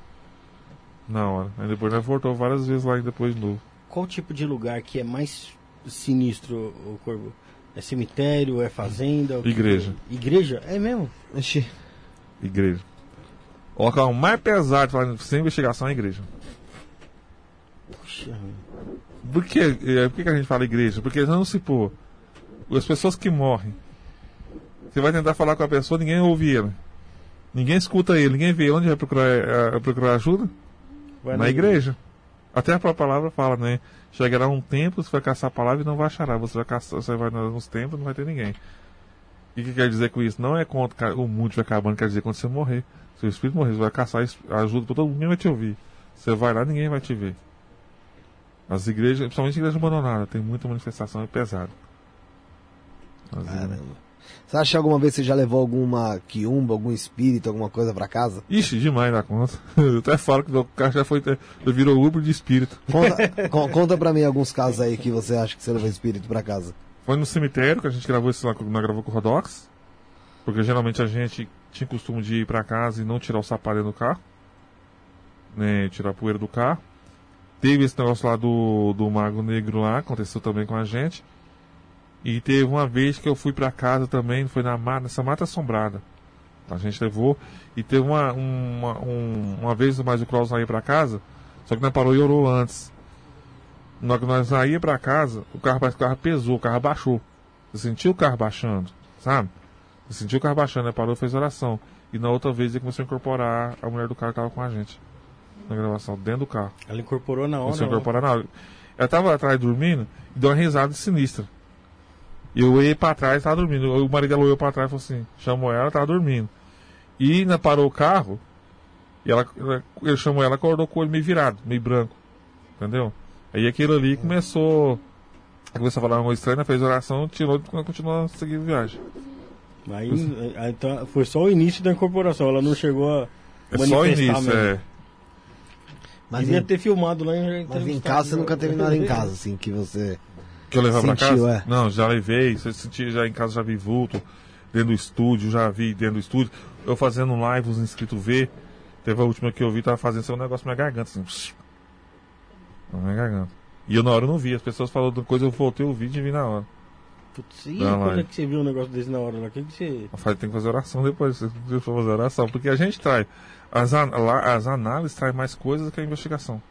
Na hora. Aí depois nós voltou várias vezes lá e depois de novo. Qual tipo de lugar que é mais sinistro, o Corvo? É cemitério, é fazenda? Igreja. que é? Igreja? É mesmo? Igreja. O local mais pesado falando sem investigação é a igreja. Puxa. Por que, é, por que a gente fala igreja? Porque não se pôr. As pessoas que morrem. Você vai tentar falar com a pessoa, ninguém ouve ele. Ninguém escuta ele, ninguém vê onde vai procurar, eh, procurar ajuda? Vai na igreja. Até a própria palavra fala, né? Chegará um tempo, você vai caçar a palavra e não vai achará. Você vai caçar, você vai nos tempos não vai ter ninguém. E o que quer dizer com isso? Não é quando o mundo vai acabando, quer dizer quando você morrer. Se o espírito morrer, você vai caçar ajuda para todo mundo, ninguém vai te ouvir. Você vai lá, ninguém vai te ver. As igrejas, principalmente a igreja abandonada, tem muita manifestação, é pesado. As igrejas- caramba. Você acha que alguma vez você já levou alguma quiumba, algum espírito, alguma coisa pra casa? Ixi, demais da conta. Eu *laughs* até falo que o cara já foi, virou Uber de espírito. Conta, *laughs* con- conta pra mim alguns casos aí que você acha que você levou espírito pra casa. Foi no cemitério que a gente gravou isso lá, nós gravou com o Rodox. Porque geralmente a gente tinha costume de ir pra casa e não tirar o dentro do carro. Né, tirar a poeira do carro. teve esse negócio lá do, do Mago Negro lá, aconteceu também com a gente. E teve uma vez que eu fui pra casa também, foi na mata, nessa mata assombrada. A gente levou. E teve uma, uma, um- uma vez mais o Klaus ia pra casa, só que não parou e orou antes. Na hora que nós saía pra casa, o carro o carro pesou, o carro baixou. Você sentiu o carro baixando, sabe? Você sentiu o carro baixando, aí parou e fez oração. E na outra vez ele começou a incorporar a mulher do carro que tava com a gente. Na gravação, dentro do carro. Ela incorporou na hora. Começou a né? incorporar na hora. Ela tava atrás dormindo e deu uma risada sinistra. E eu olhei pra trás tava dormindo. O marido dela olhou pra trás e falou assim: chamou ela, tava dormindo. E ainda parou o carro e ela- ele chamou ela, acordou com o olho meio virado, meio branco. Entendeu? Aí aquilo ali começou. Começou a falar uma coisa estranha, fez oração, tirou e continuou a seguir a viagem. Aí, aí, então, foi só o início da incorporação. Ela não chegou a É só o manifestar início, mesmo. é. Mas Devia em, ter filmado lá em mas em casa você nunca teve nada em casa, assim, que você. Que eu levava pra Sentiu, casa? é. Não, já levei. Você sentia já em casa, já vi vulto. Dentro do estúdio, já vi dentro do estúdio. Eu fazendo live, os inscritos ver. Teve a última que eu vi, tava fazendo um negócio na minha garganta, assim. Na minha garganta. E eu na hora eu não vi. As pessoas falaram coisa, eu voltei o vídeo e vi na hora. Putz, e quando vai. é que você viu um negócio desse na hora lá? Que, que você. Eu falei, tem que fazer oração depois. Você tem que fazer oração. Porque a gente traz. As, an- lá, as análises traz mais coisas que a investigação.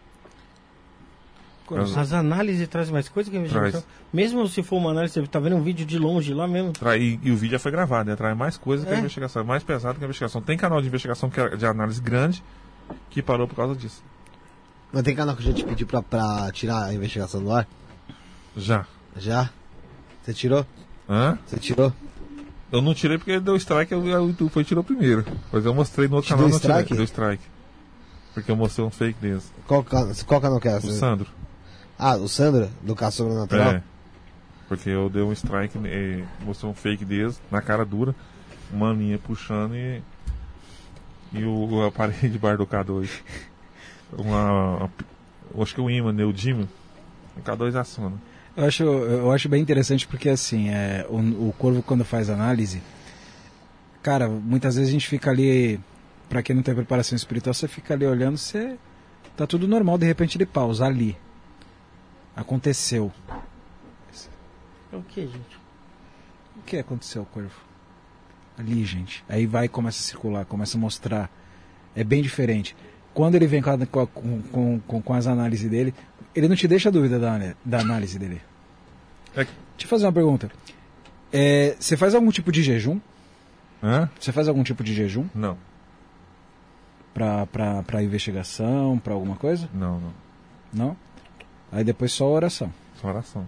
As análises trazem mais coisa que a investigação? Traz. Mesmo se for uma análise, você tá vendo um vídeo de longe lá mesmo. E, e o vídeo já foi gravado, né? Traz mais coisa que a É. investigação. É mais pesado que a investigação. Tem canal de investigação que é de análise grande que parou por causa disso. Mas tem canal que a gente pediu pra, pra tirar a investigação do ar? Já. Já? Você tirou? Hã? Você tirou? Eu não tirei porque deu strike, o YouTube foi tirou primeiro. Mas eu mostrei no outro Te canal deu não tirei. strike? Deu strike. Porque eu mostrei um fake deles. Qual, qual canal que é? O Sandro. Ah, o Sandra, do Caso Sobrenatural? É. Porque eu dei um strike, eh, mostrei um fake deles, na cara dura, uma linha puxando e. E o, o aparelho de *laughs* bar do K2. Uma. uma- eu acho que o imã, né? O Dimo. O K2 aciona. Eu acho, eu acho bem interessante porque assim, é, o, o corvo quando faz análise, cara, muitas vezes a gente fica ali, pra quem não tem preparação espiritual, você fica ali olhando, você tá tudo normal, de repente ele pausa ali. Aconteceu. É o que, gente? O que aconteceu, corvo? Ali, gente. Aí vai e começa a circular, começa a mostrar. É bem diferente. Quando ele vem com, a- com, com, com, as análises dele, ele não te deixa dúvida da, ana- da análise dele. É- Deixa eu fazer uma pergunta. É, você faz algum tipo de jejum? Hã? Você faz algum tipo de jejum Não, pra, pra, pra investigação, pra alguma coisa? não, não. Não? Aí depois só oração. Só oração.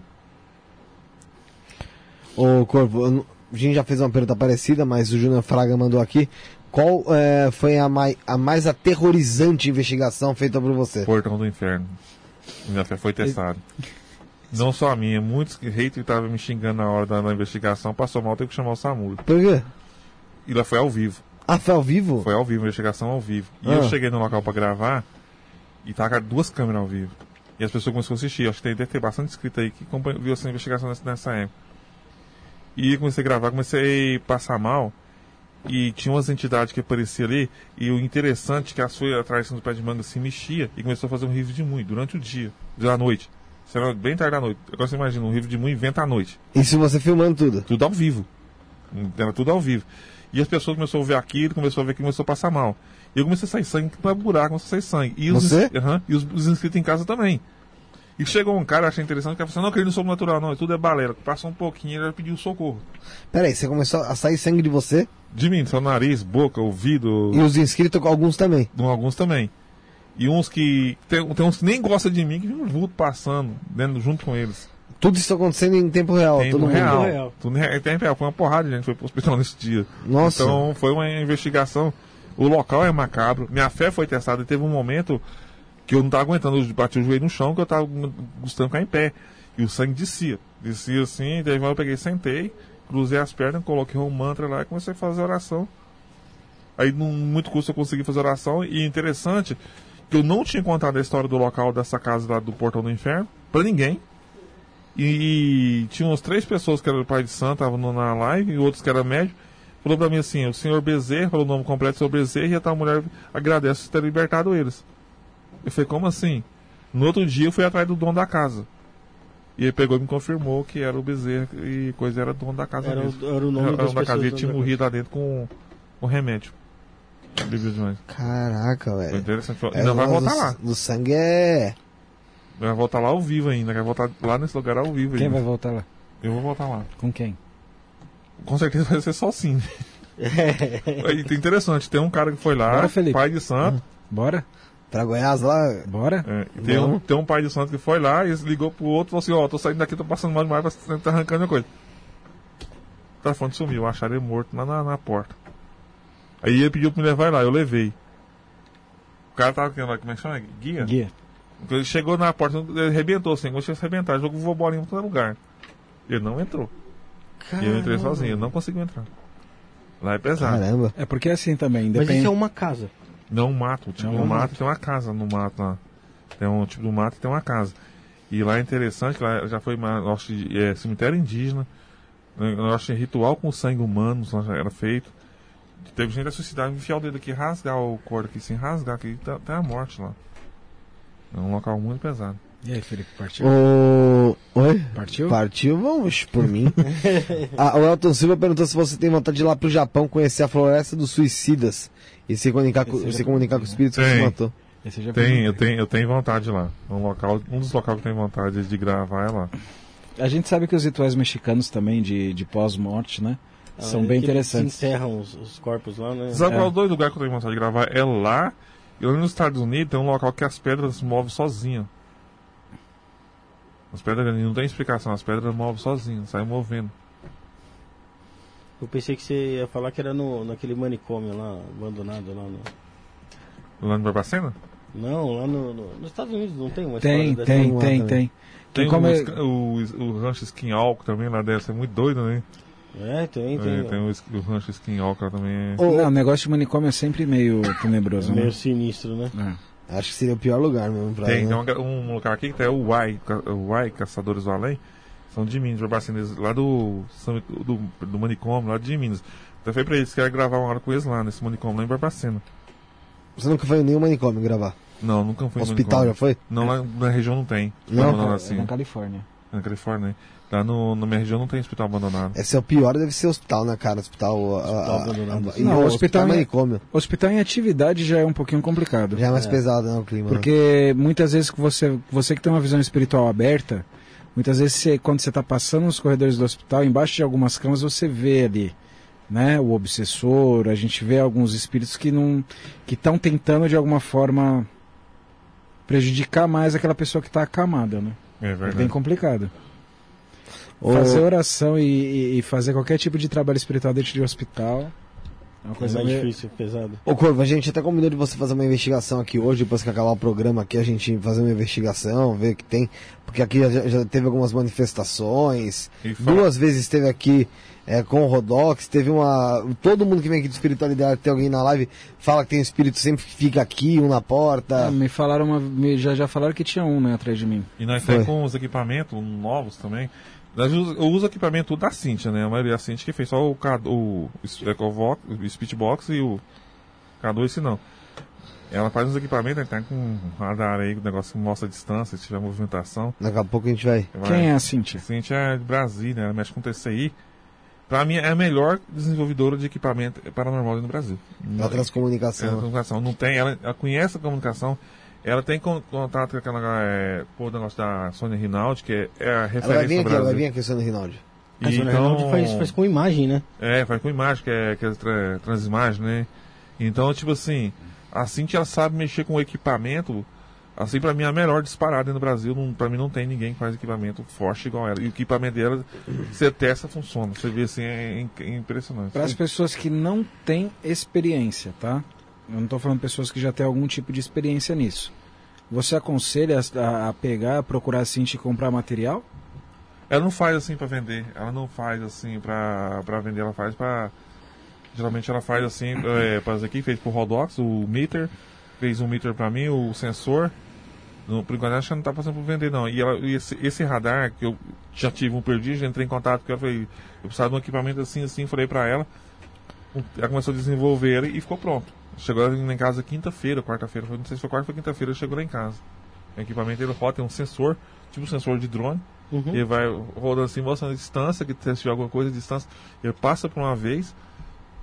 Ô, Corvo, a gente já fez uma pergunta parecida, mas o Júnior Fraga mandou aqui. Qual é, foi a mais, a mais aterrorizante investigação feita por você? Portão do Inferno. Minha fé foi testada. Não só a minha, muitos haters que estavam me xingando na hora da, da investigação passou mal, teve que chamar o SAMU. Por quê? E lá foi ao vivo. Ah, foi ao vivo? Foi ao vivo, investigação ao vivo. E Ah. eu cheguei no local pra gravar e tava com duas câmeras ao vivo. E as pessoas começaram a assistir. Acho que tem, deve ter bastante inscrito aí que viu essa investigação nessa, nessa época. E comecei a gravar, comecei a passar mal. E tinha umas entidades que apareciam ali. E o interessante é que as folhas atrás do pé de manga se mexia e começou a fazer um riso de muito durante o dia, à noite. Era bem tarde da noite. Agora você imagina, um riso de muito vento à noite. Isso você filmando tudo. Tudo ao vivo. Era tudo ao vivo. E as pessoas começaram a ver aquilo, começou a ver que começou a passar mal. E eu comecei a sair sangue, é buraco, começou a sair sangue. E os, Você? e os, os inscritos em casa também. E chegou um cara, achei interessante, que falou assim, não, que ele não sou natural, não, tudo é balela. Passou um pouquinho, ele pediu socorro. Peraí, você começou a sair sangue de você De mim, seu nariz, boca, ouvido, e os inscritos, alguns também. alguns também. E uns que. Tem, tem uns que nem gostam de mim, que viu um vulto passando dentro, junto com eles. Tudo isso acontecendo em tempo real. Tempo todo mundo. real. real. Tudo em tempo real. Foi uma porrada gente, foi pro hospital *laughs* nesse dia. Nossa. Então foi uma investigação. O local é macabro. Minha fé foi testada e teve um momento que eu não estava aguentando. Eu bati o joelho no chão que eu estava gostando de ficar em pé. E o sangue descia. Descia assim, daí eu peguei, sentei, cruzei as pernas, coloquei um mantra lá e comecei a fazer oração. Aí, num muito custo, eu consegui fazer oração. E interessante que eu não tinha contado a história do local dessa casa lá do Portão do Inferno pra ninguém. E, tinha umas três pessoas que eram pai de santo, estavam na live, e outros que eram médico. Falou pra mim assim, o senhor Bezerra, falou o nome completo, senhor Bezerra, e a tal mulher agradece por ter libertado eles. Eu falei, como assim? No outro dia eu fui atrás do dono da casa. E ele pegou e me confirmou que era o Bezerra e coisa era dono da casa Era, mesmo. o- era o nome Era das dono da casa e tinha morrido lá dentro com, com remédio. Caraca, Foi velho. interessante. É, Ainda vai o voltar do- lá. Do sangue é. Vai voltar lá ao vivo ainda. Vai voltar lá nesse lugar ao vivo Quem ainda. vai voltar lá? Eu vou voltar lá. Com quem? Com certeza vai ser só sim. *laughs* É interessante, tem um cara que foi lá, Bora, pai de santo. Bora? Pra Goiás lá. Bora? É, tem, Não. um, tem um pai de santo que foi lá e ligou pro outro e falou assim, ó, tô saindo daqui, tô passando mal demais, pra- tá arrancando minha coisa. O telefone sumiu, acharam ele morto lá na, na porta. Aí ele pediu pra me levar lá, eu levei. O cara tava querendo lá, como é que chama? Guia? Guia. Ele chegou na porta, ele arrebentou assim, gostou de arrebentar, jogou bolinha em todo lugar. Ele não entrou. E eu entrei sozinho, ele não conseguiu entrar. Lá é pesado. Caramba. É porque é assim também, Mas depende. isso é uma casa. Não, um mato. Tipo, É um mato tem uma casa no mato lá. Tem um tipo do mato e tem uma casa. E lá é interessante, lá já foi uma, eu acho, que, é, cemitério indígena. né, Eu acho que ritual com sangue humano lá já era feito. Teve gente da sociedade enfiar o dedo aqui, rasgar o corpo aqui, sem rasgar aqui, tá- até a morte lá. É um local muito pesado. E aí, Felipe, partiu? O... Oi? Partiu? Partiu, vamos por mim. *laughs* Ah, o Elton Silva perguntou se você tem vontade de ir lá pro Japão conhecer a floresta dos suicidas e se comunicar com, se comunicar com os espíritos que Tem. se matou. Esse já Tem, eu tenho, eu tenho vontade lá. Um, local, um dos locais que eu tenho vontade de gravar é lá. A gente sabe que os rituais mexicanos também de, de pós-morte, né? São Ah, bem que eles interessantes. enterram os, os corpos lá, né? Sabe É. qual é o dois lugares que eu tenho vontade de gravar? É lá. E lá nos Estados Unidos tem um local que as pedras se movem sozinhas. As pedras não tem explicação, as pedras movem sozinhas, saem movendo. Eu pensei que você ia falar que era no, naquele manicômio lá, abandonado lá no... Lá no Barbacena? Não, lá no, no- nos Estados Unidos não tem uma Tem, história dessa? tem, tem, tem. Tem Que como o, é- o, o rancho Skinwalker também lá deve ser muito doido, né? É, tem, tem. É, tem o, o rancho Skinwalker também. é- Não, o negócio de manicômio é sempre meio tenebroso, né? Meio sinistro, né? É. Acho que seria o pior lugar mesmo pra Tem, ir, tem né? uma- um lugar aqui que é o Uai, ca- o Uai Caçadores do Além. São de Minas, Barbacena, eles- lá do, do, do manicômio, lá de Minas. Então foi pra eles, querem gravar uma hora com eles lá, nesse manicômio, lá em Barbacena. Você nunca foi em nenhum manicômio gravar? Não, nunca fui Hospital já manicômio. foi? Não, lá na região não tem. Não? Abandonado É assim. na Califórnia. Na Califórnia, né? Lá no, na minha região não tem hospital abandonado. Esse é o pior, deve ser hospital, né, cara? Hospital. a- a- abandonado. a- e Não, o hospital é- manicômio. Hospital em atividade já é um pouquinho complicado. Já é mais pesado, né, o clima. né? Porque muitas vezes que você, você que tem uma visão espiritual aberta, muitas vezes você, quando você está passando nos corredores do hospital, embaixo de algumas camas você vê ali, né, o obsessor, a gente vê alguns espíritos que não que estão tentando de alguma forma prejudicar mais aquela pessoa que está acamada, né? É É bem verdade. complicado. Ô, Fazer oração e, e- fazer qualquer tipo de trabalho espiritual dentro de hospital é uma É coisa mais meio- difícil, pesado. Ô Corvo, a gente até combinou de você fazer uma investigação aqui hoje, depois que acabar o programa aqui, a gente fazer uma investigação, ver o que tem. Porque aqui já, já teve algumas manifestações. Fala- Duas vezes esteve aqui é, com o Rodox, teve uma. Todo mundo que vem aqui de espiritualidade, tem alguém na live, fala que tem um espírito sempre que fica aqui, um na porta. Ah, me falaram uma, me- já já falaram que tinha um, né, atrás de mim. E nós Foi. temos com os equipamentos novos também. Eu uso equipamento tudo da Cintia, né? A maioria da Cintia que fez só o, K, o, Ecovox, o Speechbox e o K2, esse não. Ela faz uns equipamentos, né? tá com um radar aí, o negócio que mostra a distância, se tiver movimentação. Daqui a pouco a gente vai. Vai- Quem é a Cintia? A Cintia é de Brasília, ela mexe com TCI. Pra mim, é a melhor desenvolvedora de equipamento paranormal no Brasil. A É, transcomunicação. comunicação. Não tem, ela, ela conhece a comunicação. Ela tem con- contato com aquela. É, pô, negócio da Sônia Rinaldi, que é, é a referência Ela vai vir aqui, ela vai vir aqui, Sônia Rinaldi. A Sônia Então, Rinaldi faz, faz com imagem, né? É, faz com imagem, que é, que é tra- transimagem, né? Então, tipo assim, a Cintia ela sabe mexer com o equipamento. Assim, pra mim, é a melhor disparada no Brasil. Não, pra mim, não tem ninguém que faz equipamento forte igual ela. E o equipamento dela, você testa, funciona. Você vê assim, é, im- é impressionante. Para as pessoas que não têm experiência, tá? Eu não estou falando pessoas que já têm algum tipo de experiência nisso. Você aconselha a, a pegar, procurar a Cintia e comprar material? Ela não faz assim pra vender. Ela não faz assim pra vender, ela faz pra. Geralmente ela faz assim, é, para aqui, fez pro Rodox, o meter, fez um meter pra mim, o sensor. No, por enquanto acho que não tá passando por vender não. E, ela, esse, esse radar, que eu já tive um perdido, entrei em contato com ela, falei, eu precisava de um equipamento assim, assim, falei pra ela. Ela começou a desenvolver e ficou pronto. Chegou lá em casa quinta-feira, quarta-feira, não sei se foi quarta ou quinta-feira, chegou lá em casa. O equipamento ele roda, tem um sensor, tipo um sensor de drone. Uhum. Ele vai rodando assim, mostrando a distância, que se tiver alguma coisa, a distância. Ele passa por uma vez,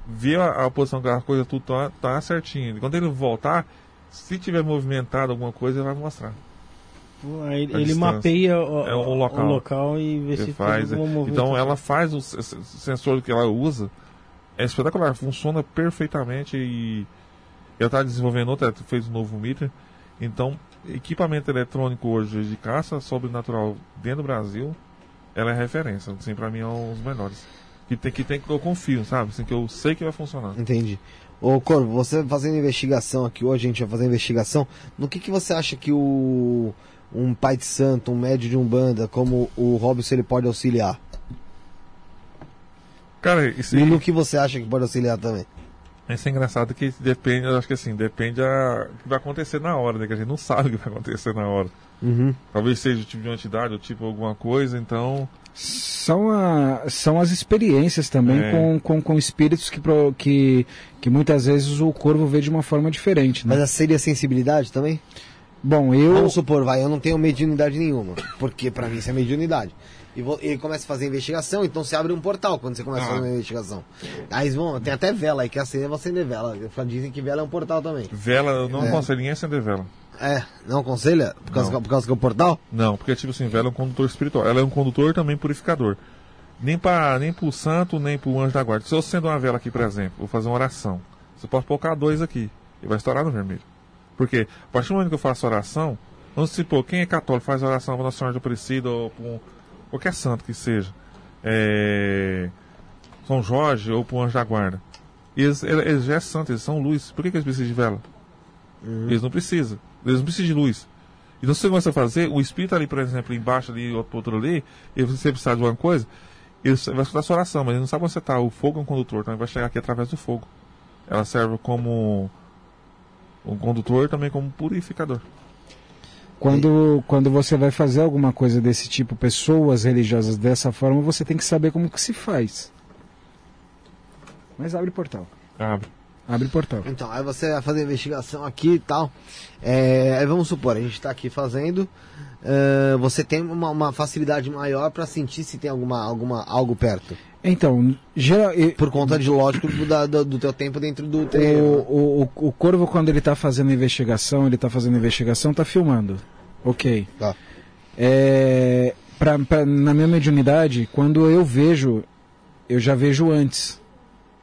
vê a, a posição que a coisa tudo tá, tá certinho. E quando ele voltar, se tiver movimentado alguma coisa, ele vai mostrar. Aí ele distância. mapeia o, É o local. local e vê Ele se faz, é. Então ela faz o sensor que ela usa é espetacular, funciona perfeitamente e ela está desenvolvendo outra, fez um novo meter. Então, equipamento eletrônico hoje de caça sobrenatural dentro do Brasil, ela é referência. Assim, para mim é um dos melhores. Que tem que tem que eu confio, sabe? Assim, que eu sei que vai funcionar. Entendi. Ô Corvo, você fazendo investigação aqui hoje, a gente vai fazer investigação. No que, que você acha que o um pai de santo, um médio de umbanda, como o Robson, ele pode auxiliar? Cara, E no que você acha que pode auxiliar também? Isso é engraçado que depende, eu acho que assim, depende a, o que vai acontecer na hora, né? Que a gente não *laughs* sabe o que vai acontecer na hora. Uhum. Talvez seja o tipo de uma entidade ou tipo alguma coisa, então. São, a- são as experiências também É. com, com, com espíritos que, que, que muitas vezes o corvo vê de uma forma diferente. Né? Mas seria sensibilidade também? Bom, eu. Vamos supor, vai, eu não tenho mediunidade nenhuma, porque pra mim isso é mediunidade. E ele começa a fazer investigação, então você abre um portal quando você começa a Ah. fazer uma investigação. Aí vão, tem até vela aí, que acender, você acender vela. Dizem que vela é um portal também. Vela, eu não É. aconselho ninguém a acender vela. É, não aconselha? Por causa, Não. por causa que é o portal? Não, porque tipo assim, vela é um condutor espiritual. Ela é um condutor também purificador. Nem para nem pro santo, nem pro anjo da guarda. Se eu acendo uma vela aqui, por exemplo, vou fazer uma oração. Você pode colocar dois aqui. E vai estourar no vermelho. Porque a partir do momento que eu faço oração, vamos supor, quem é católico faz oração para Nossa Senhora de Aparecida ou para um, qualquer santo que seja. É, São Jorge ou para o anjo da guarda. Eles, eles já é santo, eles são luz. Por que, que eles precisam de vela? Eles não precisam. Eles não precisam de luz. Então, se você começa a fazer, o espírito ali, por exemplo, embaixo ali, outro, outro ali, e você precisar de alguma coisa, ele vai escutar a sua oração, mas ele não sabe onde você está. O fogo é um condutor, então ele vai chegar aqui através do fogo. Ela serve como um condutor também como purificador. Quando, quando você vai fazer alguma coisa desse tipo, pessoas religiosas dessa forma, você tem que saber como que se faz. Mas abre portal. Abre. Abre portal. Então, aí você vai fazer a investigação aqui e tal. É, aí vamos supor, a gente está aqui fazendo. É, você tem uma, uma facilidade maior para sentir se tem alguma, alguma, algo perto. Então, geral, Por conta de, lógico, do, do, do teu tempo dentro do o, terreno. né? o, o, o corvo, quando ele está fazendo investigação, ele está fazendo investigação, está filmando. Ok. Tá. É, pra, pra- na minha mediunidade, quando eu vejo, eu já vejo antes.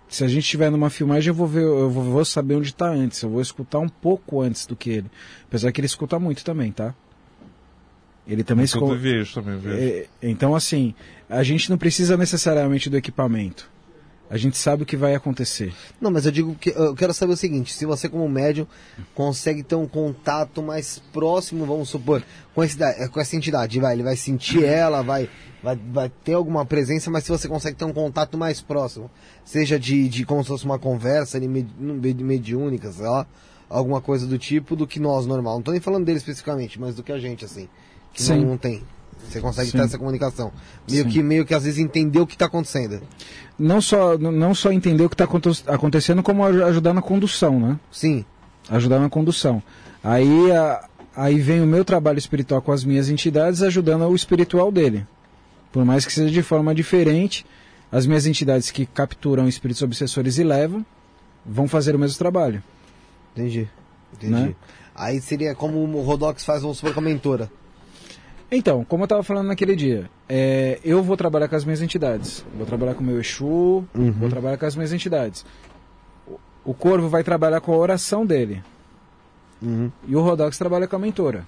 Se a gente estiver numa filmagem, eu vou ver, eu vou, vou saber onde está antes. Eu vou escutar um pouco antes do que ele. Apesar que ele escuta muito também, tá? Ele também Eu escuta. vejo também, vejo. É, então, assim, a gente não precisa necessariamente do equipamento. A gente sabe o que vai acontecer. Não, mas eu digo que eu quero saber o seguinte: se você, como médium, consegue ter um contato mais próximo, vamos supor, com, esse, com essa entidade, vai, ele vai sentir *laughs* ela, vai, vai, vai ter alguma presença, mas se você consegue ter um contato mais próximo, seja de, de como se fosse uma conversa ali, med- med- mediúnica, sei lá, alguma coisa do tipo, do que nós normal. Não tô nem falando dele especificamente, mas do que a gente, assim, que Sim. não, tem. Você consegue Sim. ter essa comunicação. Meio Sim. que, meio que às vezes entender o que está acontecendo. Não só, não só entender o que está acontecendo, como aj- ajudar na condução, né? Sim. Ajudar na condução. Aí, a- aí vem o meu trabalho espiritual com as minhas entidades, ajudando o espiritual dele. Por mais que seja de forma diferente, as minhas entidades que capturam espíritos obsessores e levam, vão fazer o mesmo trabalho. Entendi. Entendi. Né? Aí seria como o Rodox faz, vamos supor, com a mentora. Então, como eu estava falando naquele dia, é, eu vou trabalhar com as minhas entidades. Vou trabalhar com o meu Exu, vou trabalhar com as minhas entidades. O, o Corvo vai trabalhar com a oração dele. E o Rodox trabalha com a mentora.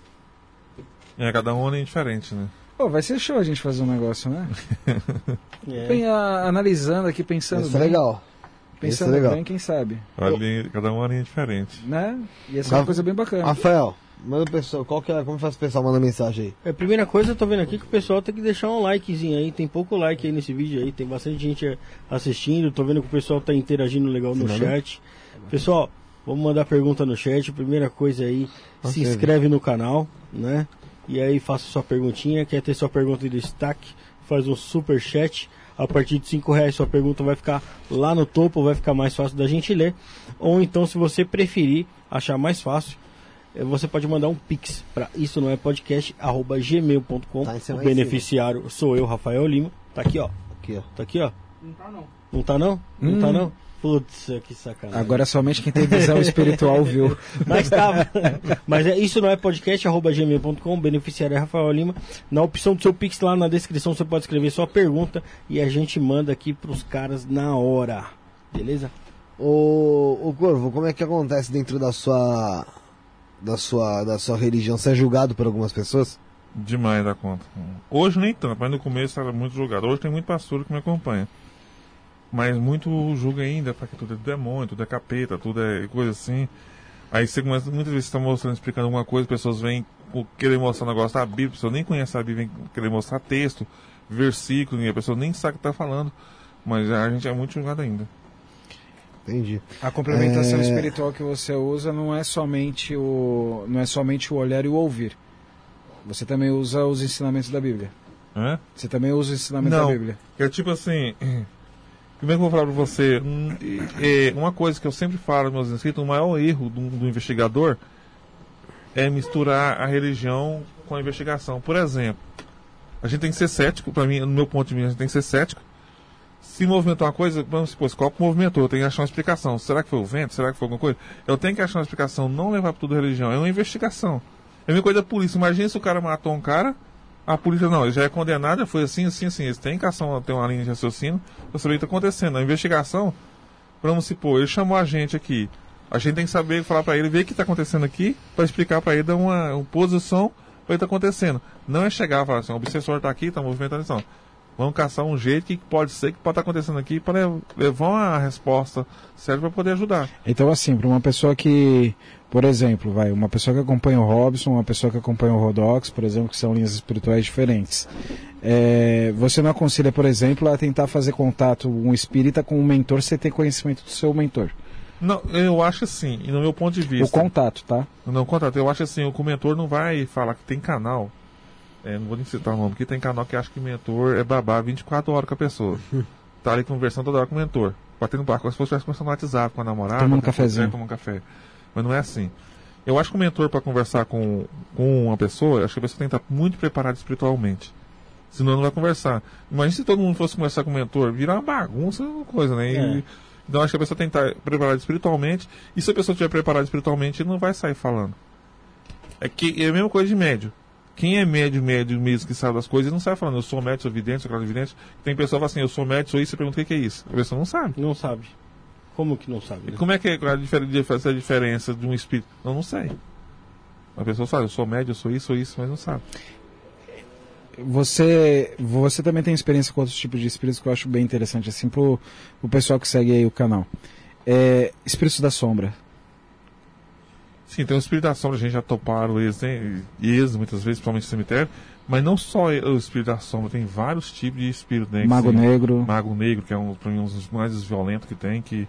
É, cada um é diferente, né? Pô, vai ser show a gente fazer um negócio, né? *laughs* É. Bem, a- analisando aqui, pensando Isso é bem. legal. Pensando Isso é legal. bem, quem sabe. Ali, cada um é diferente. Né? Ia ser uma Rafa- coisa bem bacana. Rafael, manda o pessoal, qual que é, como faz o pessoal mandar mensagem aí? É, primeira coisa, eu tô vendo aqui que o pessoal tem que deixar um likezinho aí. Tem pouco like aí nesse vídeo aí. Tem bastante gente assistindo. Tô vendo que o pessoal tá interagindo legal no chat. Pessoal, vamos mandar pergunta no chat. Primeira coisa aí, se inscreve no canal, né? E aí faça sua perguntinha. Quer ter sua pergunta em destaque? Faz um super chat. A partir de 5 reais sua pergunta vai ficar lá no topo, vai ficar mais fácil da gente ler. Ou então, se você preferir, achar mais fácil, eh, você pode mandar um pix para isso não é podcast arroba gmail.com. Tá, o beneficiário sou eu, Rafael Lima. Tá aqui, ó. Aqui, ó. Tá aqui, ó. Não tá não. Não tá não? Não Hum. tá não? Putz, que sacanagem. Agora somente quem tem visão espiritual viu. *laughs* Mas tava. *laughs* Mas é, isso não é podcast, arroba gmail.com, beneficiário é Rafael Lima. Na opção do seu Pix lá na descrição você pode escrever sua pergunta e a gente manda aqui pros caras na hora. Beleza? Ô, ô Corvo, como é que acontece dentro da sua da sua da sua religião? Você é julgado por algumas pessoas? Demais da conta. Hoje nem tanto, mas no começo era muito julgado. Hoje tem muito pastor que me acompanha. Mas muito julga ainda, para que tudo é demônio, tudo é capeta, tudo é coisa assim. Aí você começa, muitas vezes você está mostrando, explicando alguma coisa, pessoas vêm querer mostrar um negócio da Bíblia, a pessoa nem conhece a Bíblia, vem querer mostrar texto, versículo, e a pessoa nem sabe o que está falando. Mas a gente é muito julgado ainda. Entendi. A complementação É. espiritual que você usa não é somente o não é somente o olhar e o ouvir. Você também usa os ensinamentos da Bíblia. Né? Você também usa os ensinamentos Não. da Bíblia. É tipo assim. Como *clears throat* é que eu vou falar pra você? É, uma coisa que eu sempre falo nos meus inscritos: o maior erro do, do investigador é misturar a religião com a investigação. Por exemplo, a gente tem que ser cético, pra mim, no meu ponto de vista, a gente tem que ser cético. Se movimentou uma coisa, vamos supor, esse copo movimentou, eu tenho que achar uma explicação. Será que foi o vento? Será que foi alguma coisa? Eu tenho que achar uma explicação, não levar pra tudo religião. É uma investigação. É a mesma coisa da polícia. Imagina se o cara matou um cara, a polícia não, ele já é condenado, já foi assim, assim, assim. Eles têm que ação, tem uma linha de raciocínio pra saber o que está acontecendo. A investigação, vamos supor, ele chamou a gente aqui. A gente tem que saber, falar pra ele, ver o que está acontecendo aqui, para explicar pra ele, dar uma, uma posição para o que está acontecendo. Não é chegar e falar assim, o obsessor está aqui, está movimentando isso. não. Vamos caçar um jeito que pode ser, que pode estar acontecendo aqui, para levar uma resposta certa para poder ajudar. Então, assim, para uma pessoa que, por exemplo, vai, uma pessoa que acompanha o Robson, uma pessoa que acompanha o Rodox, por exemplo, que são linhas espirituais diferentes, é, você não aconselha, por exemplo, a tentar fazer contato um espírita com um mentor sem ter conhecimento do seu mentor. Não, eu acho assim, e no meu ponto de vista. O contato, tá? Não, contato. Eu acho assim, o mentor não vai falar que tem canal. É, não vou nem citar o nome, porque tem canal que acha que mentor é babá 24 horas com a pessoa. *laughs* tá ali conversando toda hora com o mentor. Batendo barco, como se fosse conversando no WhatsApp com a namorada. Tomando um a- cafezinho. Tomando um café. Mas não é assim. Eu acho que o mentor, para conversar com, com uma pessoa, acho que a pessoa tem que estar muito preparada espiritualmente. Senão não vai conversar. Imagina se todo mundo fosse conversar com o mentor, virar uma bagunça, uma coisa, né? E- É. então acho que a pessoa tem que estar preparada espiritualmente. E se a pessoa estiver preparada espiritualmente, ele não vai sair falando. É que é a mesma coisa de médio. Quem é médio, médio mesmo que sabe das coisas, não sabe falando, eu sou médio, sou vidente, sou claro vidente. Tem pessoa que fala assim, eu sou médio, sou isso, você pergunta o que é isso. A pessoa não sabe. Não sabe. Como que não sabe? E né? como é que é a difer- essa diferença de um espírito? Eu não sei. A pessoa fala, eu sou médio, eu sou isso, sou isso, mas não sabe. Você, você também tem experiência com outros tipos de espíritos que eu acho bem interessante, assim, pro, pro pessoal que segue aí o canal. É, espíritos da sombra. Sim, tem o espírito da sombra, a gente já toparam eles, né? E eles, muitas vezes, principalmente no cemitério. Mas não só o espírito da sombra, tem vários tipos de espírito, né? Mago se- Negro. Mago Negro, que é um, pra mim, um dos mais violentos que tem, que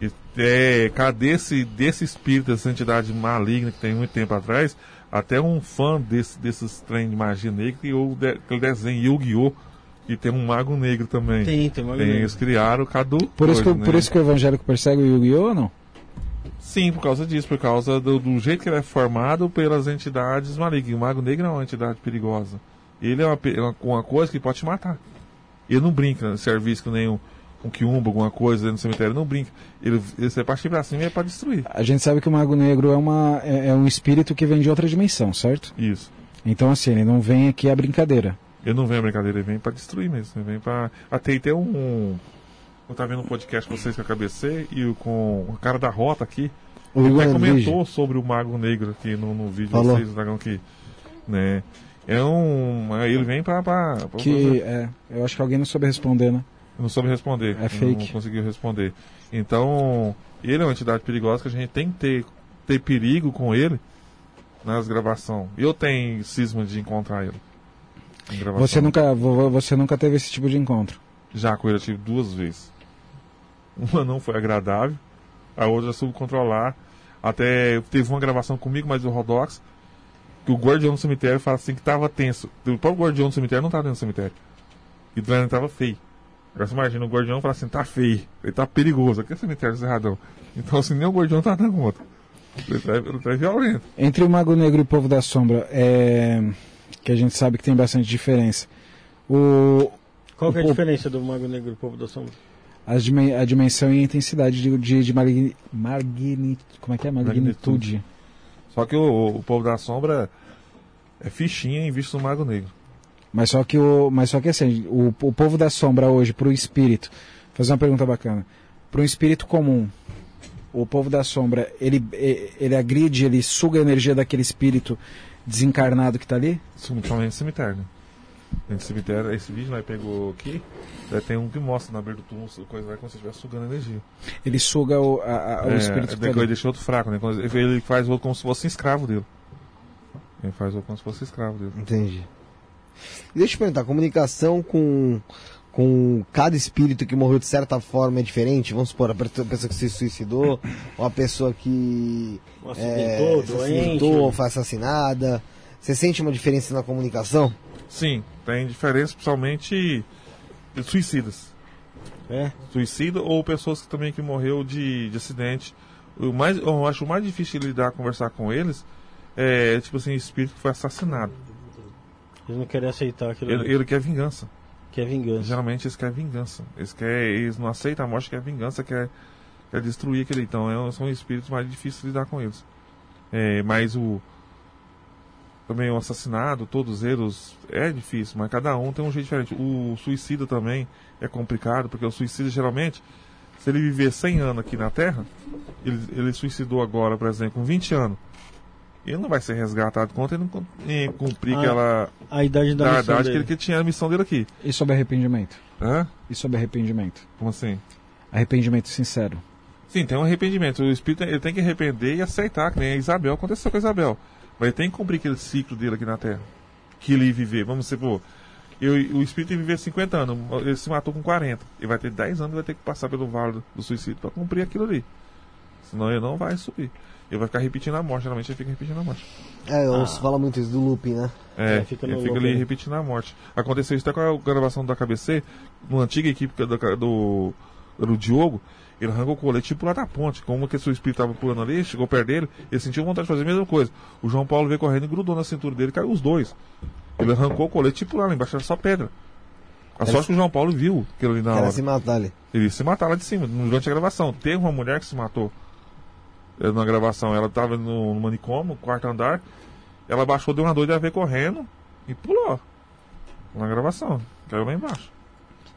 e, é, cara, desse, desse espírito, dessa entidade maligna que tem muito tempo atrás, até um fã desse, desses trem de magia negra criou o de, aquele desenho Yu-Gi-Oh! que tem um Mago Negro também. Tem, tem uma Tem, eles criaram cada Por isso, que, coisa, por né? isso que o evangélico persegue o Yu-Gi-Oh! ou não? Sim, por causa disso, por causa do, do jeito que ele é formado pelas entidades malignas. O Mago Negro é uma entidade perigosa. Ele é uma, uma, coisa que pode te matar. Ele não brinca, né? serviço que nem um, um quiumba, alguma coisa dentro do cemitério, não brinca. Ele, ele se partir pra cima e é pra destruir. A gente sabe que o Mago Negro é, uma, é, é um espírito que vem de outra dimensão, certo? Isso. Então, assim, ele não vem aqui a brincadeira. Ele não vem a brincadeira, ele vem pra destruir mesmo. Ele vem pra. Até tem um. Eu tava vendo um podcast com vocês com a KBC e com o cara da rota aqui. O Ele até comentou sobre o Mago Negro aqui no, no vídeo de Falou. vocês, o dragão que. Né? É um. Ele vem pra. pra, pra Que, é, eu acho que alguém não soube responder, né? não soube responder. É fake. Não conseguiu responder. Então, ele é uma entidade perigosa que a gente tem que ter, ter perigo com ele nas gravações. Eu tenho cisma de encontrar ele. Você nunca, vo- você nunca teve esse tipo de encontro. Já com ele eu tive duas vezes. Uma não foi agradável, a outra soube controlar. Até teve uma gravação comigo, mas o Rodox, que o guardião do cemitério fala assim que tava tenso. O próprio guardião do cemitério não tava dentro do cemitério. E do lado tava feio. Agora você imagina, o guardião fala assim, tá feio, ele tá perigoso, aqui é cemitério do Cerradão. Então assim, nem o guardião tá dando conta. Ele tá, ele tá violento. Entre o Mago Negro e o Povo da Sombra, é, que a gente sabe que tem bastante diferença. O, Qual que é a O- diferença do Mago Negro e o Povo da Sombra? As dimen- a dimensão e a intensidade de, de, de como é que é? Magnitude. Só que o, o povo da sombra é fichinha em vista do Mago Negro. Mas só que o, mas só que assim, o, o povo da sombra hoje pro espírito, vou fazer uma pergunta bacana. Para um espírito comum, o povo da sombra, ele ele agride, ele suga a energia daquele espírito desencarnado que tá ali? Principalmente no cemitério, né? Dentro do cemitério, esse vídeo nós pegou aqui, tem um que mostra na beira do túmulo, coisa vai como se estivesse sugando energia. Ele suga o, a- a- o É, espírito tá depois ali. deixa outro fraco, né? Ele ele faz o outro como se fosse escravo dele. Ele faz o outro como se fosse escravo dele. Entendi. Deixa eu te perguntar, a comunicação com, com cada espírito que morreu de certa forma é diferente? Vamos supor, a pe- pessoa que se suicidou, *laughs* ou a pessoa que Um é, acidentou, se doente. acidentou ou foi assassinada. Você sente uma diferença na comunicação? Sim, tem diferença principalmente de suicidas. É. Suicida ou pessoas que também que morreu de, de acidente. O mais, eu acho o mais difícil de lidar, conversar com eles, é tipo assim, espírito que foi assassinado. Eles não querem aceitar aquilo Ele, ele quer vingança. que é vingança. Geralmente eles querem vingança. Eles, querem, eles não aceitam a morte, quer vingança, quer, quer destruir aquele. Então é, são espíritos mais difíceis de lidar com eles. É, mas o. Também o assassinado, todos eles, é difícil, mas cada um tem um jeito diferente. O suicida também é complicado, porque o suicida geralmente, se ele viver 100 anos aqui na Terra, ele, ele suicidou agora, por exemplo, com 20 anos. Ele não vai ser resgatado contra ele não cum- cumprir Ah, aquela A idade da da idade que ele que tinha a missão dele aqui. E sobre arrependimento? Hã? E sobre arrependimento? Como assim? Arrependimento sincero. Sim, tem um arrependimento. O espírito ele tem que arrepender e aceitar, que nem a Isabel aconteceu com a Isabel. Mas ele tem que cumprir aquele ciclo dele aqui na Terra. Que ele ia viver. Vamos supor, eu, o espírito ia viver 50 anos, ele se matou com 40. Ele vai ter 10 anos e vai ter que passar pelo vale do, do suicídio para cumprir aquilo ali. Senão ele não vai subir. Ele vai ficar repetindo a morte, geralmente ele fica repetindo a morte. É, Ah. se fala muito isso do looping, né? É, É, fica ele fica ali ali. repetindo a morte. Aconteceu isso até com a gravação da KBC, numa antiga equipe do, do, do Diogo. Ele arrancou o colete tipo lá da ponte. Como que seu espírito estava pulando ali, chegou perto dele, ele sentiu vontade de fazer a mesma coisa. O João Paulo veio correndo e grudou na cintura dele, caiu os dois. Ele arrancou o colete tipo lá, lá embaixo era só pedra. A Era- sorte que o João Paulo viu aquilo ali na hora. se matar ali. Ele ia se matar lá de cima, durante a gravação. Teve uma mulher que se matou eh, na gravação. Ela estava no, no manicômio, quarto andar. Ela baixou, deu uma doida ver correndo e pulou. Na gravação. Caiu lá embaixo.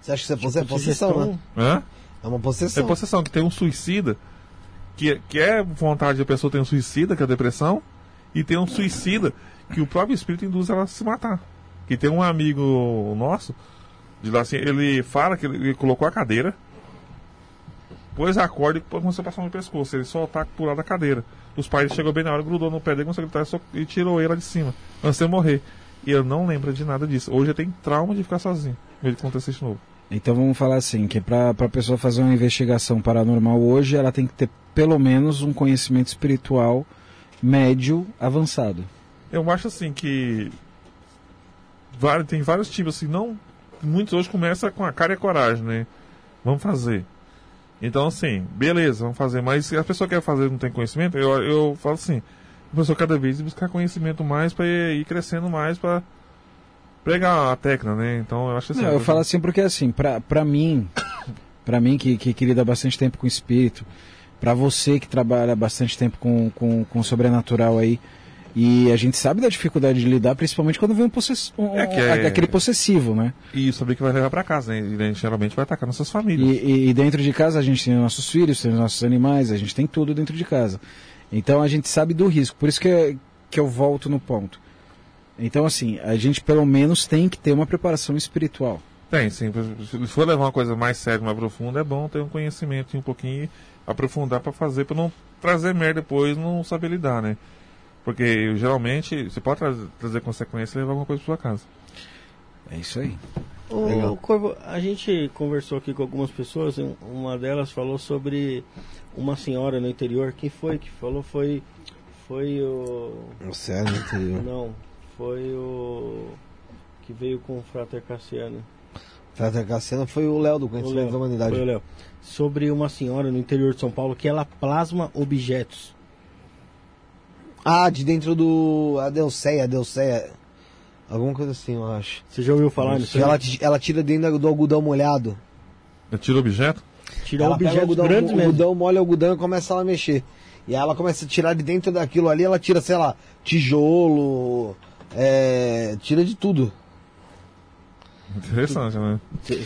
Você acha que isso é, posse- é possessão, né? Hã? É uma É possessão. possessão, que tem um suicida, que, que é vontade da pessoa ter um suicida, que é a depressão, e tem um suicida que o próprio espírito induz ela a se matar. Que tem um amigo nosso, de lá assim, ele fala que ele, ele colocou a cadeira, pôs a corda e começou a passar no pescoço. Ele soltar pular da cadeira. Os pais chegou bem na hora, grudou no pé dele, a gritar e tirou ele lá de cima, antes de morrer. E ele não lembra de nada disso. Hoje ele tem trauma de ficar sozinho. Ele acontecer isso de novo. Então vamos falar assim, que para a pessoa fazer uma investigação paranormal hoje, ela tem que ter pelo menos um conhecimento espiritual médio avançado. Eu acho assim que tem vários tipos assim, não muitos hoje começam com a cara e a coragem, né? Vamos fazer. Então assim, beleza, vamos fazer, mas se a pessoa quer fazer não tem conhecimento, eu, eu falo assim, a pessoa cada vez buscar conhecimento mais para ir crescendo mais para pregar a técnica, né? Então eu acho assim, Não, eu falo assim porque assim, pra, pra mim, *coughs* pra mim que, que, que lida bastante tempo com espírito, pra você que trabalha bastante tempo com, com, com sobrenatural aí, e a gente sabe da dificuldade de lidar, principalmente quando vem um, possess, um- É é- aquele possessivo, né? e saber que vai levar para casa, né? E a gente geralmente vai atacar nossas E, famílias. e- e dentro de casa a gente tem os nossos filhos, tem os nossos animais, a gente tem tudo dentro de casa. Então a gente sabe do risco, por isso que, que eu volto no ponto. Então assim, a gente pelo menos tem que ter uma preparação espiritual. Tem, sim. Se for levar uma coisa mais séria, mais profunda, é bom ter um conhecimento e um pouquinho aprofundar para fazer, para não trazer merda depois não saber lidar, né? Porque geralmente você pode trazer, trazer consequência e levar alguma coisa para sua casa. É isso aí. Legal. Corvo, a gente conversou aqui com algumas pessoas, um- uma delas falou sobre uma senhora no interior. Quem foi que falou? Foi, foi o. O céu no interior. Não, foi o. que veio com o Frater Cassiano. Frater Cassiano foi o Léo do Conhecimento Léo, da Humanidade. Foi o Léo. Sobre uma senhora no interior de São Paulo que ela plasma objetos. Ah, de dentro do. A Deuceia, a Deuceia. Alguma coisa assim, eu acho. Você já ouviu falar nisso? Que ela, ela tira dentro do algodão molhado. Tira objeto? Tirar ela pega o objetos algodão, grandes o mesmo. algodão, molha o algodão e começa ela a mexer. E aí ela começa a tirar de dentro daquilo ali, ela tira, sei lá, tijolo, é, tira de tudo. Interessante, né?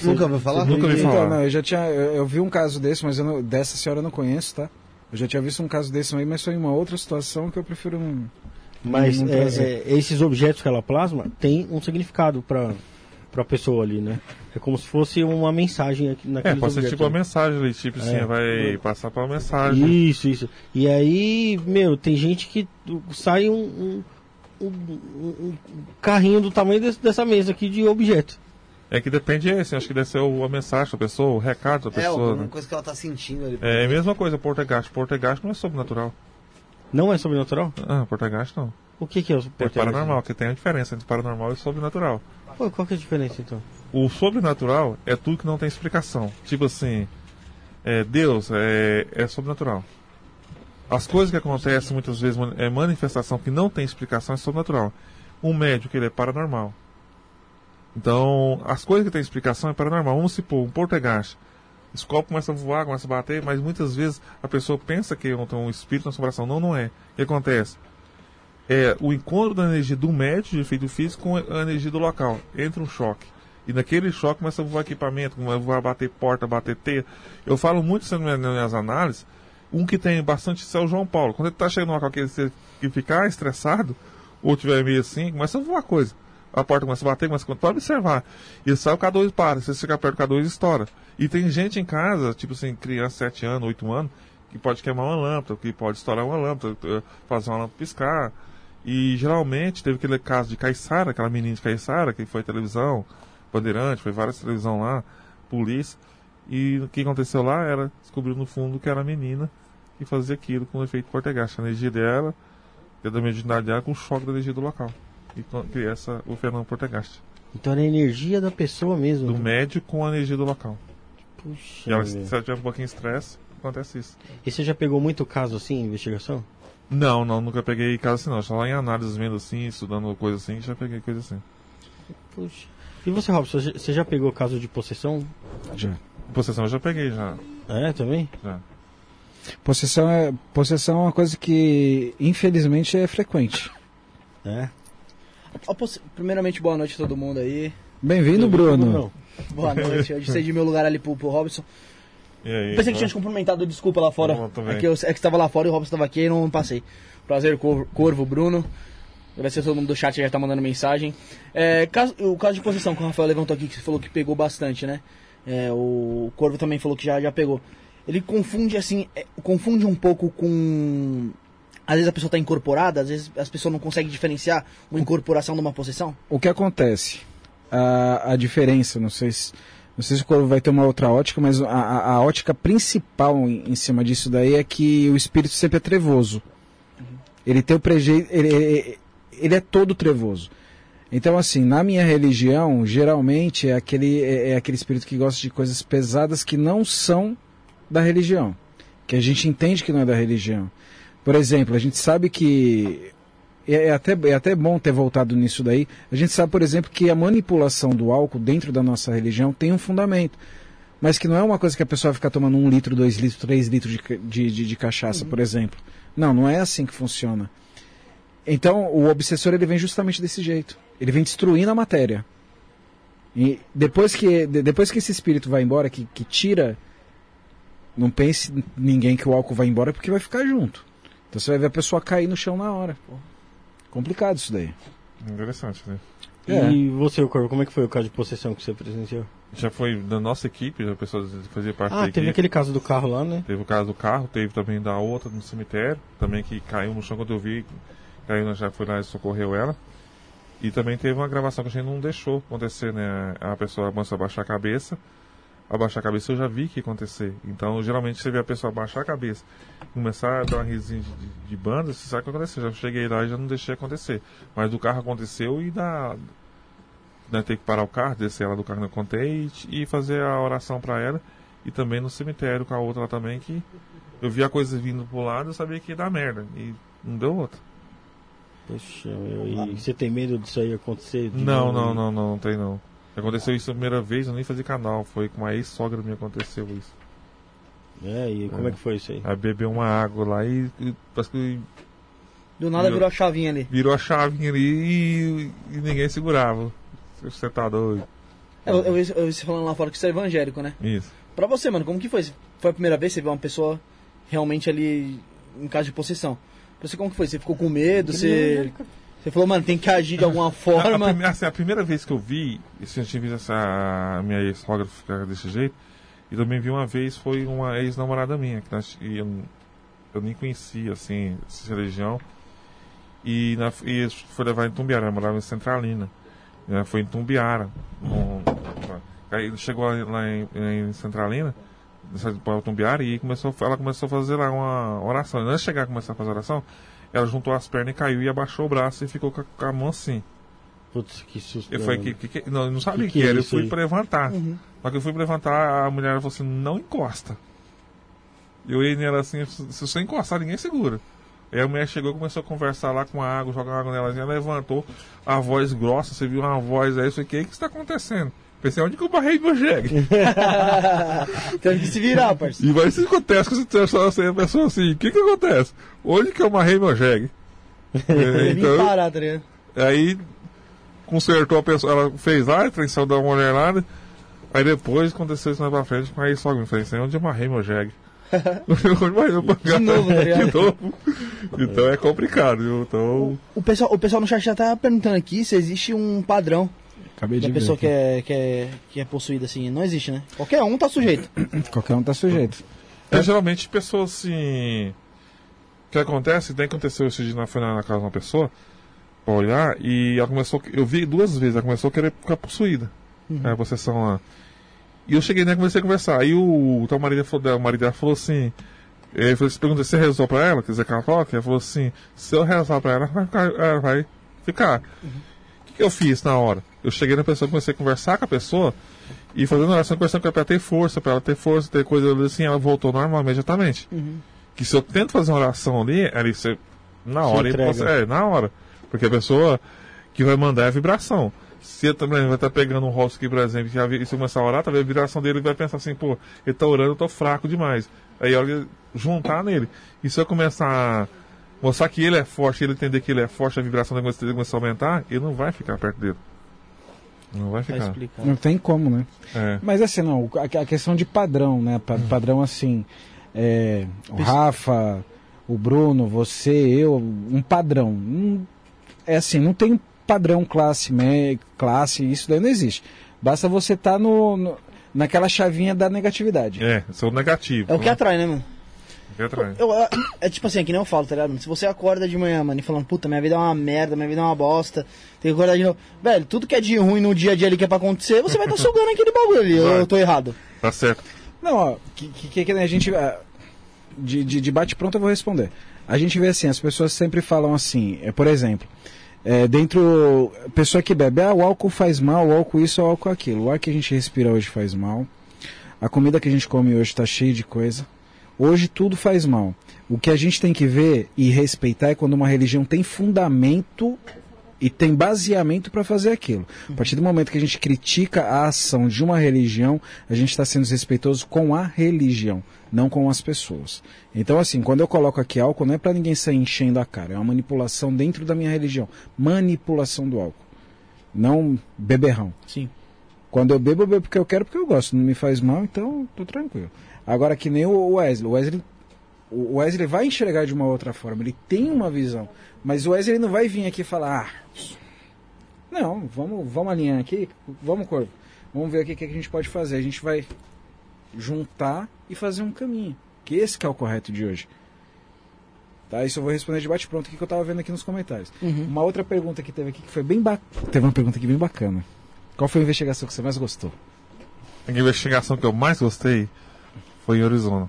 Nunca ouviu falar? Nunca ouvi Então, falar. não, eu já tinha. Eu, eu vi um caso desse, mas eu não- dessa senhora eu não conheço, tá? Eu já tinha visto um caso desse aí, mas foi em uma outra situação que eu prefiro não. Mas não é, é, esses objetos que ela plasma tem um significado para para pessoa ali, né? É como se fosse uma mensagem aqui É, naqueles pode ser tipo uma mensagem ali, tipo assim, É. vai passar pra uma mensagem. Isso, isso. E aí, meu, tem gente que sai um, um, um- um carrinho do tamanho desse- dessa mesa aqui de objeto. É que depende, assim, acho que deve ser o- a mensagem da pessoa, o recado da É, pessoa. alguma né? coisa que ela tá sentindo ali. É a mesma coisa, portegasto. Portegasto não é sobrenatural. Não é sobrenatural? Ah, portegasto não. O que, que é o É portegasto? paranormal, que tem a diferença entre paranormal e sobrenatural. Pô, qual que é a diferença então? O sobrenatural é tudo que não tem explicação. Tipo assim, é, Deus é, é sobrenatural. As coisas que acontecem muitas vezes é manifestação que não tem explicação é sobrenatural. Um médico ele é paranormal. Então, as coisas que têm explicação é paranormal. Vamos supor, um portegaste. Esse copo começa a voar, começa a bater, mas muitas vezes a pessoa pensa que é um espírito na assombração. Não, não é. O que acontece? É o encontro da energia do médico de efeito físico com a energia do local. Entra um choque. E naquele choque começa a voar equipamento, começa a voar, bater porta, bater teia. Eu falo muito isso nas minhas análises. Um que tem bastante isso é o João Paulo. Quando ele está chegando no local que ficar estressado, ou tiver meio assim, começa a voar coisa. A porta começa a bater, começa a... Pode observar. E sai o K2 para. Se você chegar perto do K2, estoura. E tem gente em casa, tipo assim, criança 7 anos, 8 anos, que pode queimar uma lâmpada, que pode estourar uma lâmpada, eh, fazer uma lâmpada piscar. E geralmente teve aquele caso de Caissara, aquela menina de Caissara, que foi televisão, Bandeirante, foi várias televisão lá, polícia. E o que aconteceu lá era, descobriu no fundo que era a menina que fazia aquilo com o efeito portegaste. A energia dela, e da mediunidade dela, com o choque da energia do local. E cria essa, o fenômeno portegaste. Então era a energia da pessoa mesmo. Do médico com a energia do local. Puxa. E ela, se ela tiver um pouquinho de estresse, acontece isso. E você já pegou muito caso assim, investigação? Não, não, nunca peguei caso assim não. Só lá em análises vendo assim, estudando coisa assim, já peguei coisa assim. Puxa. E você, Robson, você já pegou caso de possessão? Já. Possessão eu já peguei, já. É, também? já. Possessão é, possessão é uma coisa que, infelizmente, é frequente. É. Primeiramente, boa noite a todo mundo aí. Bem-vindo, Bruno. Boa noite. Eu cedi meu lugar ali pro, pro Robson. E aí? Pensei que né? tinha te cumprimentado, desculpa lá fora. É que, eu, é que estava lá fora e o Robson estava aqui e não passei. Prazer, Corvo, Corvo Bruno. Agradecer a todo mundo do chat que já tá mandando mensagem. É, caso- o caso de possessão que o Rafael levantou aqui, que você falou que pegou bastante, né? É, o Corvo também falou que já, já pegou. Ele confunde, assim, é, confunde um pouco com... Às vezes a pessoa está incorporada, às vezes as pessoas não conseguem diferenciar uma incorporação de uma possessão. O que acontece? A, a diferença, não sei se. Não sei se o Corvo vai ter uma outra ótica, mas a, a- a ótica principal em, em cima disso daí é que o espírito sempre é trevoso. Ele tem o prejeito. Ele, ele, ele é todo trevoso. Então, assim, na minha religião, geralmente é aquele, é, é aquele espírito que gosta de coisas pesadas que não são da religião. Que a gente entende que não é da religião. Por exemplo, a gente sabe que. É, é até, é até bom ter voltado nisso daí. A gente sabe, por exemplo, que a manipulação do álcool dentro da nossa religião tem um fundamento. Mas que não é uma coisa que a pessoa fica tomando um litro, dois litros, três litros de, de, de, de cachaça, por exemplo. Não, não é assim que funciona. Então, o obsessor ele vem justamente desse jeito. Ele vem destruindo a matéria. E depois que, de- depois que esse espírito vai embora, que, que tira, não pense ninguém que o álcool vai embora porque vai ficar junto. Então você vai ver a pessoa cair no chão na hora. Complicado isso daí. Interessante, né? É. E você, Corvo, como é que foi o caso de possessão que você presenciou? Já foi da nossa equipe, a pessoa fazia parte da Ah, equipe. teve aquele caso do carro lá, né? Teve o caso do carro, teve também da outra no cemitério, também que caiu no chão quando eu vi, caiu, nós já foi lá e socorreu ela. E também teve uma gravação que a gente não deixou acontecer, né? A pessoa começou a baixar a cabeça, abaixar a cabeça eu já vi que acontecer. Então, geralmente você vê a pessoa abaixar a cabeça, começar a dar uma risinha de, de, de banda, você sabe o que aconteceu. Já cheguei lá e já não deixei acontecer. Mas do carro aconteceu e da. Né, ter que parar o carro, descer ela do carro, não contei, e, e fazer a oração para ela. E também no cemitério com a outra lá também, que eu vi a coisa vindo pro lado, eu sabia que ia dar merda. E não deu outra. Poxa, meu, e você tem medo disso aí acontecer? de Não, novo? não, não, não, não tem não. Aconteceu isso a primeira vez, eu nem fazia canal. Foi com uma ex-sogra minha aconteceu isso. É, e como é que foi isso aí? Aí bebeu uma água lá e, e parece que Do nada virou a chavinha ali. virou a chave ali e, e ninguém segurava. Você tá doido. É, Eu, eu, vi- eu vi você falando lá fora que você é evangélico, né? Isso. Pra você, mano, como que foi? Foi a primeira vez que você viu uma pessoa realmente ali em caso de possessão? Você, como que foi? Você ficou com medo? Você, você falou, mano, tem que agir de *laughs* alguma A, a, forma? prime- assim, a primeira vez que eu vi, assim, eu tinha visto essa minha ex-sogra ficar desse jeito, e também vi uma vez, foi uma ex-namorada minha, que nós, e eu, eu nem conhecia, assim, essa religião, e, na, e foi levar em Tumbiara, ela morava em Centralina, né, foi em Tumbiara, um- aí chegou lá, lá em, em Centralina, para Tumbiara, e começou, ela começou a fazer lá uma oração, antes de chegar a começar a fazer a oração, ela juntou as pernas e caiu e abaixou o braço e ficou com a, com a mão assim. Putz, que susto. Eu falei, mano. que, que, que- não, eu não sabia o Que que, que é era, eu isso fui aí? pra levantar. Uhum. Só que eu fui pra levantar, a mulher falou assim, não encosta. Eu ia nela assim, se você encostar, ninguém segura. Aí a mulher chegou e começou a conversar lá com a água, jogar água nela, assim, ela levantou, a voz grossa, você viu uma voz aí, eu falei, o que que está acontecendo? Pensei, onde que eu barrei meu jegue? *laughs* Teve que se virar, parceiro. E vai se acontece que você só assim, a pessoa assim, o que que acontece? Onde que eu amarrei meu jegue? *laughs* É, então, parar, tá ligado? Aí consertou a pessoa, ela fez lá, a atenção da mulher lá, né? Aí depois aconteceu isso mais pra frente, aí só me falei assim, onde eu amarrei meu jegue? *laughs* De novo, tá ligado? De novo. Então é complicado, viu? Então. O pessoal, o pessoal no chat já tá perguntando aqui se existe um padrão Acabei de da pessoa que é, que, é, que é possuída assim. Não existe, né? Qualquer um tá sujeito. *coughs* Qualquer um tá sujeito. É, geralmente pessoas assim. O que acontece? Daí aconteceu esse dia na, foi na na casa de uma pessoa pra olhar e ela começou. Eu vi duas vezes, ela começou a querer ficar possuída. É, a possessão lá. E eu cheguei né, comecei a conversar. Aí o, o tal marido, o marido dela falou assim. Ele falou, você pergunta, você rezou pra ela? Quer dizer, católica? Ela falou assim: se eu rezar pra ela, ela vai ficar. Ela vai ficar. O que, que eu fiz na hora? Eu cheguei na pessoa, comecei a conversar com a pessoa e fazendo oração, conversando com ela pra ela ter força, pra ela ter força, ter coisa assim, ela voltou normal imediatamente. Que se eu tento fazer uma oração ali, ali você. Na Você hora, ele entrega. possa- é, na hora. Porque a pessoa que vai mandar é a vibração. Se eu também vai estar pegando um rosto aqui, por exemplo, vi- se eu começar a orar, talvez a vibração dele vai pensar assim, pô, ele tá orando, eu tô fraco demais. Aí olha, juntar nele. E se eu começar a mostrar que ele é forte, ele entender que ele é forte, a vibração dele começa- começar a aumentar, ele não vai ficar perto dele. Não vai Tá ficar. Não tem como, né? É. Mas assim, não, a, a questão de padrão, né? Pa- Padrão assim, é, o Rafa, o Bruno, você, eu, um padrão. Hum, é assim, não tem padrão classe, me, classe, isso daí não existe. Basta você estar no, no- naquela chavinha da negatividade. É, sou negativo. É o que né? atrai, né, mano? Que atrai. Eu, eu- é tipo assim, é que nem eu falo, tá ligado? mano? Se você acorda de manhã, mano, e falando, puta, minha vida é uma merda, minha vida é uma bosta, tem que acordar de novo. Velho, tudo que é de ruim no dia a dia ali que é pra acontecer, você vai estar sugando aquele bagulho ali. Vai. Eu tô errado. Tá certo. Não, ó, que, que, que a gente. ah, De, de, de bate-pronto eu vou responder. A gente vê assim, as pessoas sempre falam assim, é, por exemplo, é, dentro. Pessoa que bebe, ah, o álcool faz mal, o álcool isso, o álcool aquilo. O ar que a gente respira hoje faz mal. A comida que a gente come hoje está cheia de coisa. Hoje tudo faz mal. O que a gente tem que ver e respeitar é quando uma religião tem fundamento e tem baseamento para fazer aquilo. A partir do momento que a gente critica a ação de uma religião, a gente está sendo desrespeitoso com a religião, não com as pessoas. Então, assim, quando eu coloco aqui álcool, não é para ninguém sair enchendo a cara, é uma manipulação dentro da minha religião. Manipulação do álcool. Não beberrão. Sim. Quando eu bebo, eu bebo porque eu quero, porque eu gosto. Não me faz mal, então tô tranquilo. Agora, que nem o Wesley. O Wesley, o Wesley vai enxergar de uma outra forma. Ele tem uma visão. Mas o Wesley não vai vir aqui e falar. Ah, não, vamos, vamos alinhar aqui. Vamos, Corvo. Vamos ver aqui o que a gente pode fazer. A gente vai juntar e fazer um caminho. Que esse que é o correto de hoje. Tá, isso eu vou responder de bate-pronto que eu tava vendo aqui nos comentários. Uma outra pergunta que teve aqui que foi bem bacana. Teve uma pergunta aqui bem bacana. Qual foi a investigação que você mais gostou? A investigação que eu mais gostei foi em Arizona.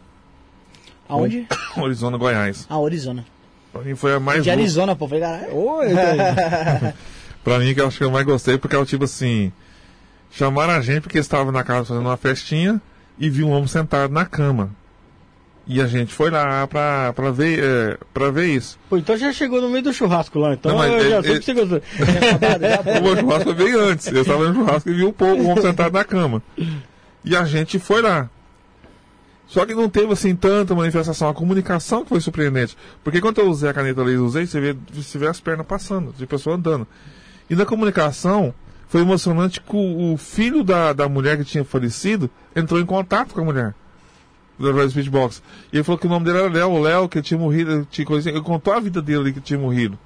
Aonde? *coughs* Arizona, Goiás. Ah, Arizona. Pra mim foi a mais De. Arizona, pô. Falei, caralho. Oi, *laughs* *laughs* Pra mim, que eu acho que eu mais gostei, porque é o tipo assim. Chamaram a gente porque estava na casa fazendo uma festinha e viu um homem sentado na cama. E a gente foi lá pra, pra, ver, é, pra ver isso. Pô, então já chegou no meio do churrasco lá, então Não, mas eu já ele- sei que você gostou. *laughs* O meu churrasco veio antes. Eu estava no churrasco e vi um pouco, um homem sentado na cama. E a gente foi lá. Só que não teve assim tanta manifestação. A comunicação que foi surpreendente. Porque quando eu usei a caneta laser, usei, você vê, você vê as pernas passando, de pessoa andando. E na comunicação, foi emocionante que o, filho da, da mulher que tinha falecido entrou em contato com a mulher. Do Red Speedbox. E ele falou que o nome dele era Léo. O Léo, que tinha morrido, tinha coisa, ele contou a vida dele ali que tinha morrido.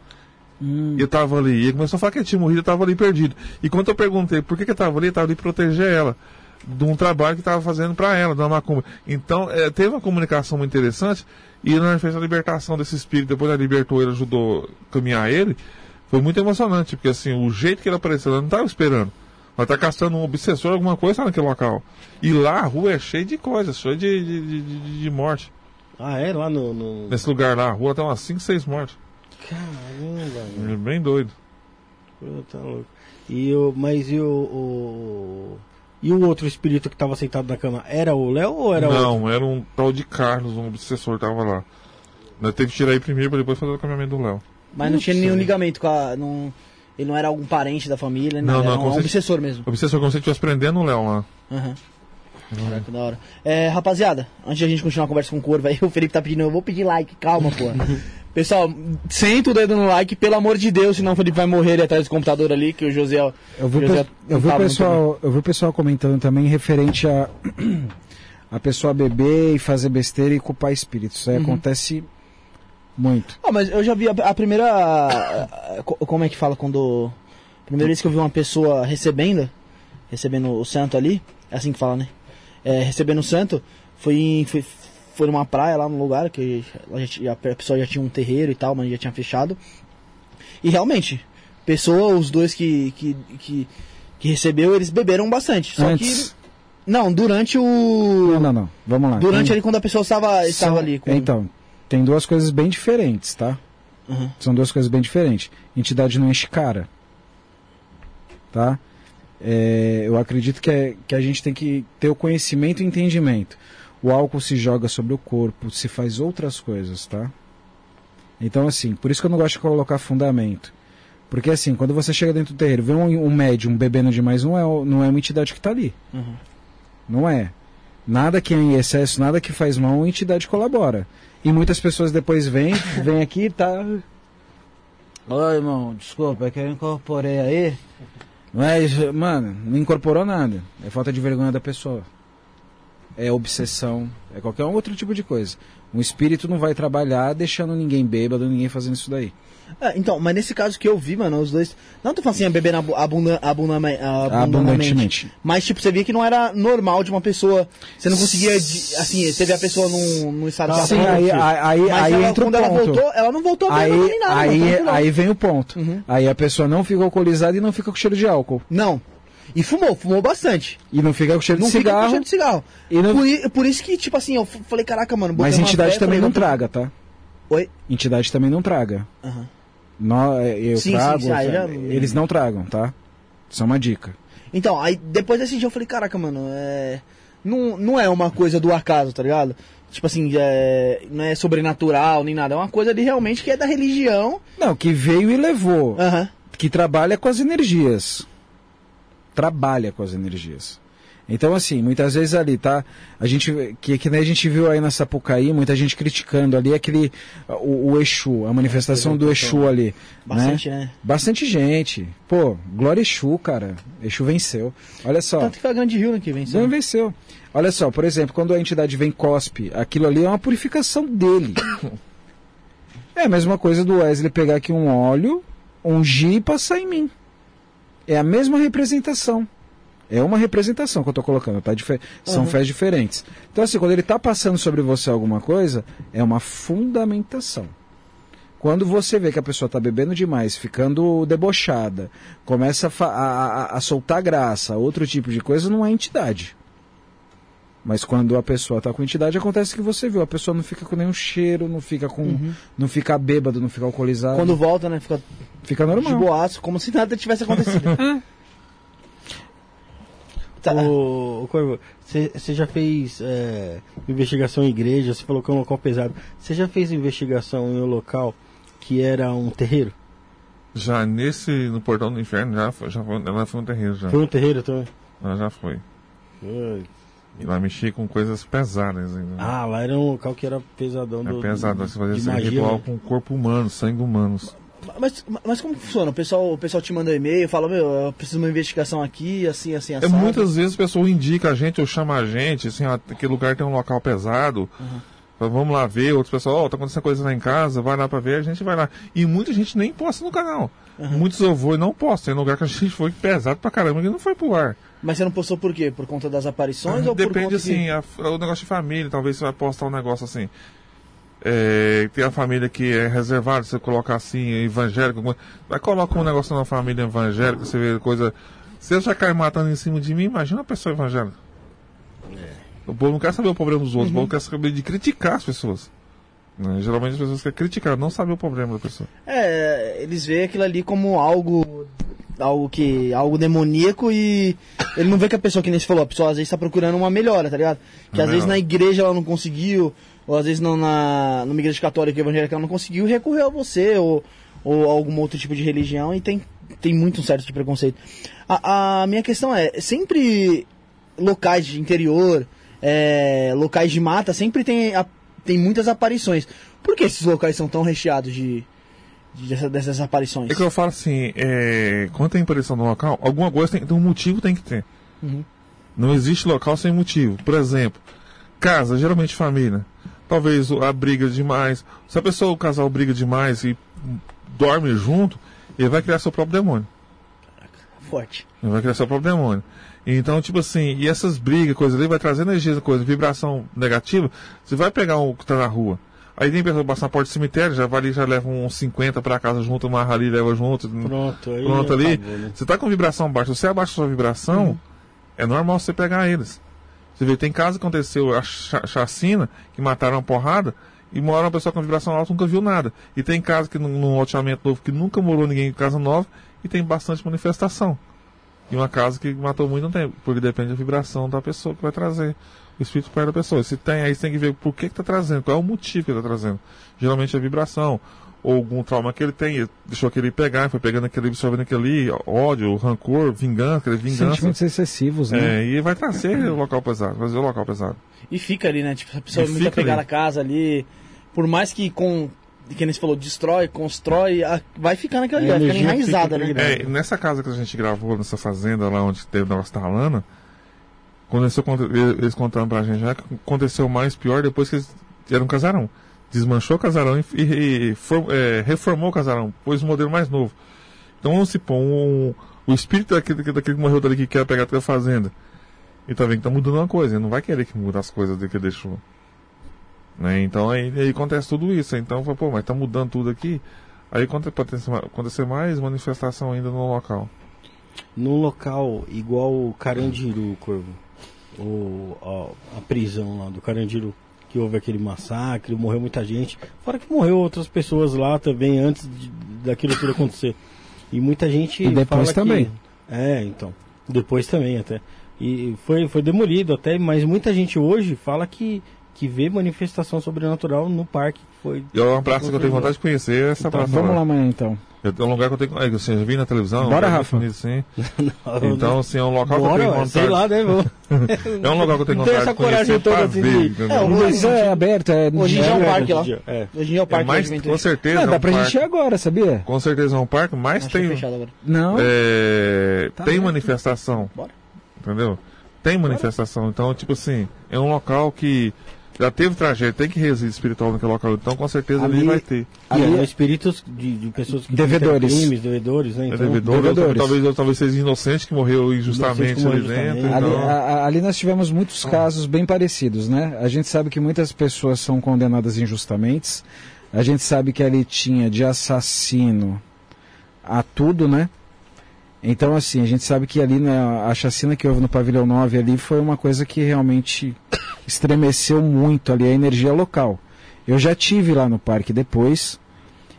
E eu tava ali. E ele começou a falar que ele tinha morrido, eu tava ali perdido. E quando eu perguntei por que, que eu tava ali, eu tava ali proteger ela. De um trabalho que tava fazendo para ela, da macumba. Então, eh, teve uma comunicação muito interessante. E nós fez a libertação desse espírito. Depois ela libertou ele, ajudou a caminhar ele. Foi muito emocionante, porque assim, o jeito que ele apareceu, ela não tava esperando. Ela tá caçando um obsessor, alguma coisa naquele local. E lá a rua é cheia de coisas, cheia de, de, de, de- de morte. Ah, é? Lá no. no... Nesse lugar lá, a rua tem umas 5, 6 mortes. Caramba, É bem doido. tá louco. E o, mas e o, o. E o outro espírito que tava sentado na cama? Era o Léo ou era não, outro? era um tal de Carlos, um obsessor tava lá. Nós teve que tirar ele primeiro pra depois fazer o caminhamento do Léo. Mas não tinha Putz, nenhum ligamento com a. Não, ele não era algum parente da família, Não, não, não, era um se- obsessor mesmo. Obsessor como se ele estivesse prendendo o Léo lá. Aham. Caraca, da hora. É, rapaziada, antes de a gente continuar a conversa com o Corvo aí, *laughs* o Felipe tá pedindo, eu vou pedir like, calma, pô. *laughs* Pessoal, senta o dedo no like, pelo amor de Deus, senão o Felipe vai morrer ali atrás do computador ali, que o José. Eu vi, o José eu vi o pessoal, eu vi o pessoal comentando também referente a *clears throat* a pessoa beber e fazer besteira e culpar espíritos. Isso aí Uhum. acontece muito. Ah, mas eu já vi a, a primeira. a- a- co- como é que fala quando. a Primeira vez que eu vi uma pessoa recebendo, recebendo o santo ali, é assim que fala, né? É, recebendo o santo, foi, foi, foi numa praia lá no lugar, que a pessoa já tinha um terreiro e tal, mas já tinha fechado. E realmente, pessoa, os dois que, que, que, que recebeu, eles beberam bastante. Só Antes. que. Não, durante o. Não, não, não. Vamos lá. Durante Tem- ali quando a pessoa estava, estava são- ali. Com... Então, tem duas coisas bem diferentes, tá? Uhum. São duas coisas bem diferentes. Entidade não enche cara. Tá? É, eu acredito que, é- que a gente tem que ter o conhecimento e entendimento. O álcool se joga sobre o corpo, se faz outras coisas, tá? Então, assim, por isso que eu não gosto de colocar fundamento. Porque, assim, quando você chega dentro do terreiro, vê um, um médium bebendo demais, não é, o- não é uma entidade que está ali. Uhum. Não é. Nada que é em excesso, nada que faz mal, a entidade colabora. E muitas pessoas depois vêm, *laughs* vêm aqui e tá. Oi, irmão, desculpa, é que eu incorporei aí. Mas, mano, não incorporou nada. É falta de vergonha da pessoa. É obsessão, é qualquer outro tipo de coisa. Um espírito não vai trabalhar deixando ninguém bêbado, ninguém fazendo isso daí. É, então, mas nesse caso que eu vi, mano, os dois. Não tô falando assim, beber abu- abunda, abundama- abundantemente. Abundantemente. Mas, tipo, você via que não era normal de uma pessoa. Você não conseguia. assim, você vê a pessoa num, num estado Sim, de aí, aí, aí, ela, entra o quando ela ponto. voltou, ela não voltou bêbada Aí, nem nada. aí, aí vem o ponto. Uhum. Aí a pessoa não fica alcoolizada e não fica com cheiro de álcool. Não. E fumou, fumou bastante. E não fica com cheiro não de fica com cigarro. cheiro de cigarro. E não- Por, por isso que, tipo assim, eu falei, caraca, mano. Mas entidade também não traga, tá? Oi? Entidade também não traga. Aham. É, eu Sim, sim, trago, sim, aí já- eles não tragam, tá? Isso é uma dica. Então, aí depois desse dia eu falei, caraca, mano, é... Não, não é uma coisa do acaso, tá ligado? Tipo assim, é... não é sobrenatural nem nada, é uma coisa de realmente que é da religião. Não, que veio e levou. Aham. Que trabalha com as energias. Trabalha com as energias. Então, assim, muitas vezes ali, tá? A gente, que, que nem a gente viu aí na Sapucaí, muita gente criticando ali aquele, o, o Exu, a manifestação do Exu ali. Bastante, né? né? Bastante gente. Pô, Glória Exu, cara. Exu venceu. Olha só. Tanto que foi a Grande Rio, né, que venceu. Não venceu. Olha só, por exemplo, quando a entidade vem cospe, aquilo ali é uma purificação dele. *coughs* É a mesma coisa do Wesley pegar aqui um óleo, ungir e passar em mim. É a mesma representação. É uma representação que eu estou colocando, tá? Dife- São Uhum. fés diferentes. Então, assim, quando ele está passando sobre você alguma coisa, é uma fundamentação. Quando você vê que a pessoa está bebendo demais, ficando debochada, começa a- a- a soltar graça, outro tipo de coisa, não é entidade. Mas quando a pessoa está com entidade, acontece que você viu. A pessoa não fica com nenhum cheiro, não fica com. não fica bêbado, não fica alcoolizado. Quando volta, né, fica Fica de normal. boaço, como se nada tivesse acontecido. *laughs* Tá. Ô, ô, Corvo, você já fez é, investigação em igreja, você falou que é um local pesado. Você já fez investigação em um local que era um terreiro? Já nesse, no Portão do Inferno, já foi, já foi, ela foi um terreiro já. Foi um terreiro também? Ela já foi. Ai. E lá mexia com coisas pesadas ainda. Ah, lá era um local que era pesadão é do. pesado, você fazia esse magia, ritual né? com o corpo humano, sangue humano. Mas, mas como funciona? O pessoal, o pessoal te manda um e-mail, fala, meu, eu preciso de uma investigação aqui, assim, assim, É, assado. muitas vezes a pessoa indica a gente ou chama a gente, assim, ó, aquele lugar tem um local pesado. Fala, Vamos lá ver, outros pessoal, ó, tá acontecendo coisa lá em casa, vai lá pra ver, a gente vai lá. E muita gente nem posta no canal. Muitos eu vou e não posto. Tem lugar que a gente foi pesado pra caramba que não foi pro ar. Mas você não postou por quê? Por conta das aparições ou por Depende conta assim, que... a- o negócio de família, talvez você vai postar um negócio assim. É, tem a família que é reservada, você coloca assim, evangélico, vai colocar um negócio na família evangélica, você vê coisa. Se eu já cair matando em cima de mim, imagina uma pessoa evangélica. O povo não quer saber o problema dos outros, o povo quer saber de criticar as pessoas. né? Geralmente as pessoas querem criticar, não saber o problema da pessoa. É, eles veem aquilo ali como algo algo que algo demoníaco e ele não vê que a pessoa que nem você falou, a pessoa às vezes está procurando uma melhora, tá ligado? Que às Não. vezes na igreja ela não conseguiu, ou às vezes não na numa igreja católica evangélica ela não conseguiu, recorreu a você ou ou algum outro tipo de religião e tem tem muito um certo tipo de preconceito. A, a minha questão é, sempre locais de interior, é, locais de mata, sempre tem, a- tem muitas aparições. Por que esses locais são tão recheados de, de- dessa- dessas aparições? É que eu falo assim, é, quando tem aparição no local, alguma coisa tem, tem um motivo tem que ter. Uhum. Não existe local sem motivo. Por exemplo, casa, geralmente família. Talvez a briga demais. Se a pessoa, o casal briga demais e dorme junto, ele vai criar seu próprio demônio. Forte. Ele vai criar seu próprio demônio. Então, tipo assim, e essas brigas, coisas ali, vai trazer energia, coisa, vibração negativa. Você vai pegar o que tá na rua. Aí tem pessoa que passa na porta do cemitério, já vai ali, já leva uns 50 pra casa junto, amarra ali, leva junto. Pronto, aí. Pronto ali. acabou, né? Você tá com vibração baixa, se você abaixa a sua vibração, é normal você pegar eles. Você vê, tem casos que aconteceu a cha- chacina, que mataram uma porrada, e mora uma pessoa com vibração alta nunca viu nada. E tem casos que num loteamento novo que nunca morou ninguém em casa nova e tem bastante manifestação. E uma casa que matou muito não tem, porque depende da vibração da pessoa que vai trazer o espírito perto da pessoa. Se tem, aí você tem que ver por que que tá trazendo, qual é o motivo que ele tá trazendo. Geralmente é vibração, ou algum trauma que ele tem, deixou aquele pegar, foi pegando aquele, absorvendo aquele ódio, rancor, vingança, aquele vingança. Sentimentos excessivos, né? É, e vai trazer o local pesado, fazer o local pesado. E fica ali, né? Tipo, a pessoa E muito fica apegada à casa ali. Por mais que com. Que nem você falou, destrói, constrói, a- vai ficando aquilo ali, A vai ficando enraizada, fica né? ali, É, nessa casa que a gente gravou, nessa fazenda lá onde teve o negócio da Lana, quando eles, contando pra gente, já que aconteceu mais pior depois que eles eram um casarão. Desmanchou o casarão e, e- e for- é, reformou o casarão, pôs um modelo mais novo. Então vamos supor, um, o espírito daquele, daquele que morreu dali que quer pegar a fazenda. E tá vendo que tá mudando uma coisa, ele não vai querer que mude as coisas dele que deixou. Né? Então aí, aí acontece tudo isso. Então, pô, mas tá mudando tudo aqui. Aí pode acontecer mais manifestação ainda no local. Num local igual Carandiru, Corvo. Ou ó, a prisão lá do Carandiru. Que houve aquele massacre, morreu muita gente. Fora que morreu outras pessoas lá também antes de- daquilo tudo acontecer. E muita gente. E depois fala também. Que, é, então. Depois também até. E foi, foi demolido até, mas muita gente hoje fala que, que vê manifestação sobrenatural no parque. que Foi, E é uma praça que eu tenho vontade de conhecer, essa Então, praça. Vamos lá amanhã então. É um lugar que eu tenho. É, assim, eu já vi na televisão. Bora, um Rafa. bonito, Assim. *laughs* Então, assim, é um local que eu Bora, tenho vontade. sei lá, né? Vou... *laughs* É um lugar que eu tenho Não tem vontade essa de conhecer coragem toda assim ver, de-? É, o- Mas é aberto, é Hoje em dia é um é- parque lá. É. Hoje em dia é o É parque mais, com certeza. É dá um pra parque- gente ir agora, sabia? Com certeza é um parque, mas Acho é tem, fechado agora. Não. é, Tá tem manifestação. Bora. Entendeu? Tem manifestação. Então, tipo assim, é um local que já teve tragédia, tem que resíduo espiritual naquele local. Então, com certeza ali, Ali- vai ter. E Ali- é, espíritos de, de pessoas que Devedores. crimes, devedores, né? É Então, devedor, ou devedores. talvez, talvez seja inocente que morreu injustamente Inocente que ali morreu dentro. injustamente. Ali, então- a- a- ali nós tivemos muitos casos bem parecidos, né? A gente sabe que muitas pessoas são condenadas injustamente. A gente sabe que ali tinha de assassino a tudo, né? Então, assim, a gente sabe que ali na, a chacina que houve no pavilhão 9 ali foi uma coisa que realmente *coughs* estremeceu muito ali a energia local. Eu já tive lá no parque depois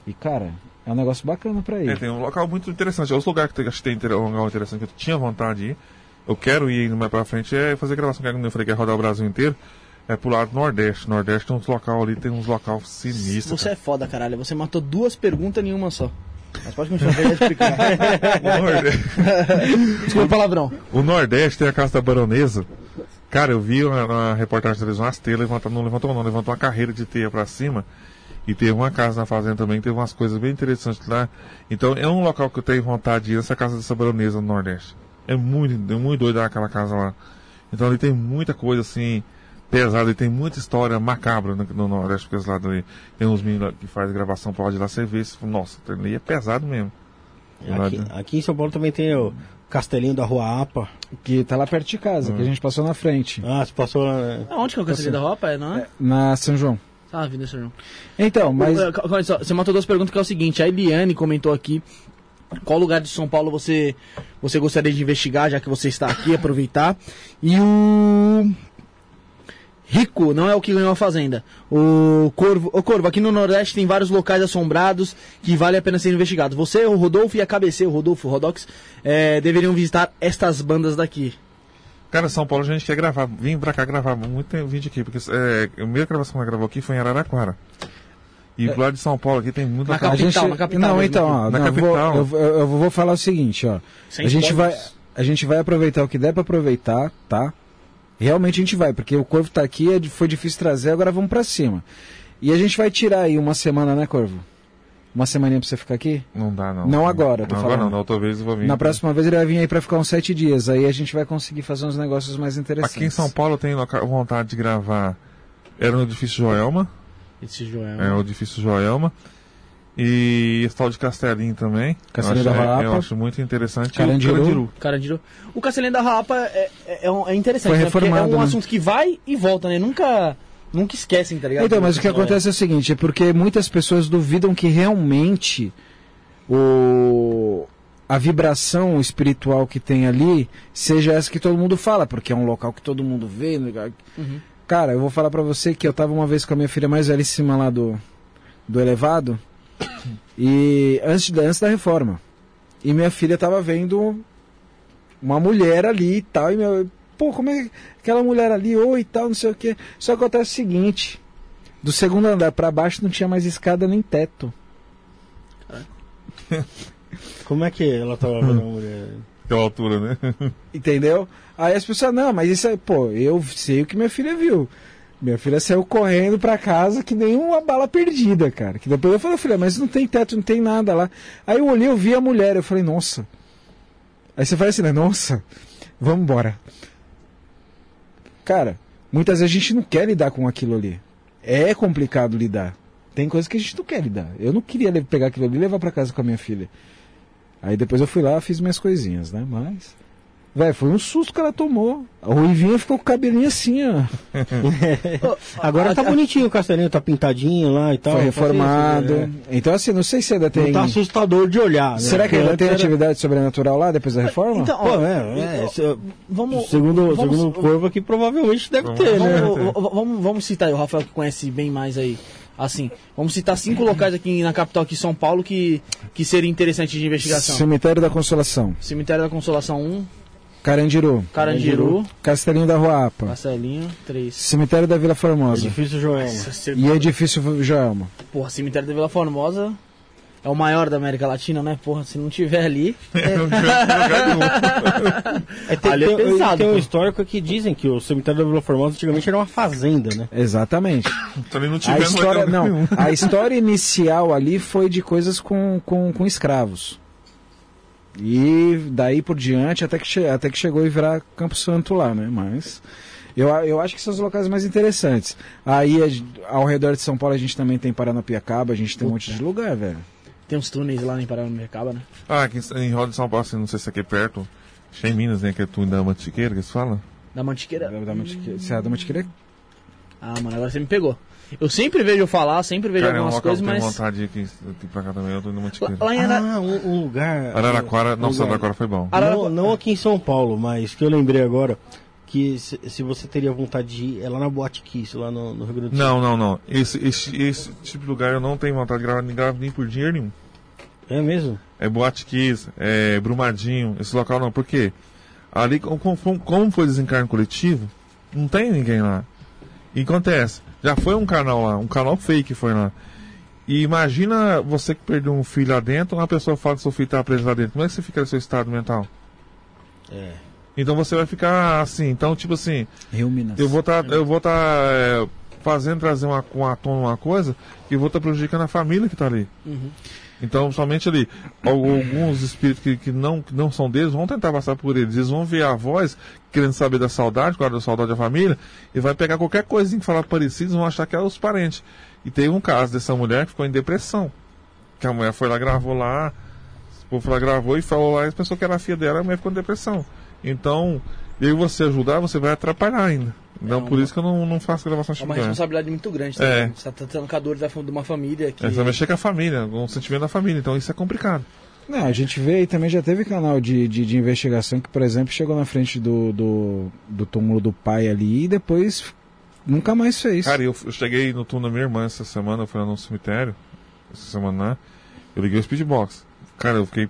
e, cara, é um negócio bacana pra ir. É, tem um local muito interessante. É os lugares que acho que tem um lugar interessante que eu tinha vontade de ir. eu quero ir mais pra frente é fazer gravação, que eu falei que é rodar o Brasil inteiro, é pro lado do Nordeste. Nordeste tem uns local ali, tem uns local sinistros. Você é foda, caralho. Você matou duas perguntas em uma só. Mas pode continuar, *laughs* Nordeste- Desculpa o palavrão. O Nordeste tem a Casa da Baronesa. Cara, eu vi uma, uma reportagem da televisão, as teias levantaram, não levantou não, levantou uma carreira de teia pra cima. E teve uma casa na fazenda também, teve umas coisas bem interessantes lá. Então é um local que eu tenho vontade de ir, essa casa dessa baronesa no Nordeste. É muito, é muito doido aquela casa lá. Então ali tem muita coisa assim, pesada, e tem muita história macabra no, no Nordeste, porque lado ali tem uns meninos lá que fazem gravação, ir lá você vê, você fala, nossa, ali é pesado mesmo. Aqui, aqui em São Paulo também tem o Castelinho da Rua Apa. Que tá lá perto de casa, que a gente passou na frente. Ah, você passou lá. né? Aonde que é o Cancelho da Roupa? É, não é? Na São João. Ah, Vinda São João. Então, mas. Você matou duas perguntas que é o seguinte. A Eliane comentou aqui qual lugar de São Paulo você, você gostaria de investigar, já que você está aqui, aproveitar. E o. Rico não é o que ganhou a fazenda. O Corvo, o Corvo, aqui no Nordeste tem vários locais assombrados que vale a pena ser investigados. Você, o Rodolfo e a KBC, o Rodolfo, o Rodox, eh, deveriam visitar estas bandas daqui. Cara, São Paulo a gente quer gravar, vim pra cá gravar muito tempo, vídeo aqui, porque é, a primeira gravação que ela gravou aqui foi em Araraquara. E pro lado de São Paulo aqui tem muita Na capital, gente... na capital Não, mesmo, então, ó, Na não, eu vou- capital. eu, vou- eu vou falar o seguinte, ó. Sem a gente vai spoilers. a gente vai aproveitar o que der pra aproveitar, tá? Realmente a gente vai, porque o Corvo tá aqui, é foi difícil trazer, agora vamos pra cima. E a gente vai tirar aí uma semana, né, Corvo? Uma semaninha pra você ficar aqui? Não dá, não. Não agora, tô Não agora falando. não, na outra vez eu vou vir. Na próxima vez ele vai vir aí pra ficar uns sete dias, aí a gente vai conseguir fazer uns negócios mais interessantes. Aqui em São Paulo eu tenho vontade de gravar. Era no edifício Joelma. Esse Joel. É o edifício Joelma. E esse tal de Castelinho também. Castelinho eu acho, da é, Rapa. Eu acho muito interessante. O Carandiru. Carandiru. O Castelinho da Rapa é, é, é é interessante, Foi né? Porque é um né? assunto que vai e volta, né? Nunca, nunca esquecem, tá ligado? Então, mas o que acontece é o seguinte, é porque muitas pessoas duvidam que realmente o a vibração espiritual que tem ali seja essa que todo mundo fala, porque é um local que todo mundo vê. lugar- Uhum. Cara, eu vou falar pra você que eu tava uma vez com a minha filha mais velhíssima lá do, do elevado, e antes, da- antes da reforma. E minha filha tava vendo uma mulher ali e tal, e meu, pô, como é que aquela mulher ali, oi e tal, não sei o que. Só que acontece o seguinte, do segundo andar pra baixo não tinha mais escada nem teto. *laughs* Como é que ela tava vendo a mulher? Aquela altura, né? *laughs* Entendeu? Aí as pessoas, não, mas isso é, pô, eu sei o que minha filha viu. Minha filha saiu correndo pra casa que nem uma bala perdida, cara. Que depois eu falei, filha, mas não tem teto, não tem nada lá. Aí eu olhei, eu vi a mulher, eu falei, nossa. Aí você fala assim, né? Nossa, vamos embora. Cara, muitas vezes a gente não quer lidar com aquilo ali. É complicado lidar. Tem coisas que a gente não quer lidar. Eu não queria pegar aquilo ali e levar pra casa com a minha filha. Aí depois eu fui lá, fiz minhas coisinhas, né? Mas. Velho, foi um susto que ela tomou. A Ruivinha ficou com o cabelinho assim, ó. *laughs* *laughs* Agora tá bonitinho o Castelinho, tá pintadinho lá e tal. foi reformado. Então, assim, não sei se ainda é. tem. Não tá assustador de olhar. né? Será que ainda tem era- atividade sobrenatural lá depois da reforma? Então, Pô, ó, é, é, se- vamos, segundo, vamos, segundo o Corvo aqui, provavelmente deve ter, né? vamos, vamos, vamos, vamos citar aí, o Rafael que conhece bem mais aí. Assim, vamos citar cinco locais aqui na capital, aqui em São Paulo, que, que seria interessante de investigação. Cemitério da Consolação. Cemitério da Consolação 1, Carandiru. Carandiru, Castelinho da Rua Apa. Marcelinho 3. Cemitério da Vila Formosa. Edifício Joelma. E Edifício Joelma. Porra, cemitério da Vila Formosa é o maior da América Latina, né? Porra, se não tiver ali. *laughs* É, *laughs* tem, Ali é tem- pesado, tem um histórico que dizem que o cemitério da Vila Formosa antigamente era uma fazenda, né? Exatamente. Ele não A tiver história, não, a história inicial ali foi de coisas com, com, com escravos. E daí por diante até que, até que chegou a virar Campo Santo lá, né? Mas eu, eu acho que são os locais mais interessantes. Aí ao redor de São Paulo a gente também tem Paranapiacaba, a gente tem um monte de lugar, velho. Tem uns túneis lá em Paranapiacaba, né? Ah, aqui em Roda de São Paulo, assim, não sei se aqui é perto. Acho que é em Minas, né? Que é túnel da Mantiqueira, que se fala. Da Mantiqueira. Da, da Mantiqueira, Serra da Mantiqueira Ah, mano, agora você me pegou. Eu sempre vejo falar, sempre vejo Cara, é um algumas coisas, que eu tenho mas. vontade de ir pra cá também, eu tô indo na Mantiqueira. Lá, lá em Ara... Ah, um, um lugar. Araraquara, nossa, lugar- Araraquara foi bom. Araraquara- Não, não aqui em São Paulo, mas que eu lembrei agora que se, se você teria vontade de ir, é lá na Boate Kiss, lá no, no Rio Grande do Sul. Não, não, não. Esse, esse, esse tipo de lugar eu não tenho vontade de gravar, nem gravo nem por dinheiro nenhum. É mesmo? É Boate Kiss, é Brumadinho, esse local não. Por quê? Ali, com- com- como foi desencarno coletivo, não tem ninguém lá. E acontece, já foi um canal lá, um canal fake foi lá. E imagina você que perdeu um filho lá dentro, uma pessoa fala que seu filho está preso lá dentro. Como é que você fica no seu estado mental? É. Então você vai ficar assim, então tipo assim, Ruminas. eu vou estar eu vou estar fazendo trazer uma, uma tona uma coisa e vou estar prejudicando a família que está ali. Uhum. Então, somente ali, al- alguns espíritos que, que, não, que não são deles vão tentar passar por eles. Eles vão ver a voz, querendo saber da saudade, claro, da saudade da família, e vai pegar qualquer coisinha que falar parecido, vão achar que é os parentes. E teve um caso dessa mulher que ficou em depressão. Que a mulher foi lá, gravou lá, o povo lá, gravou e falou lá, e pensou que era a filha dela, a mulher ficou em depressão. Então, e você ajudar, você vai atrapalhar ainda. Então, É por isso que eu não, não faço gravação É uma responsabilidade muito grande. Tá? É. Você tá tratando com a dor da, de uma família que. É, você vai mexer com a família, com o sentimento da família, então isso é complicado. Não, a gente vê e também já teve canal de, de, de investigação que, por exemplo, chegou na frente do, do, do túmulo do pai ali e depois nunca mais fez. Cara, eu, eu cheguei no túmulo da minha irmã essa semana, eu fui lá no cemitério, essa semana, né? Eu liguei o speedbox. Cara, eu fiquei.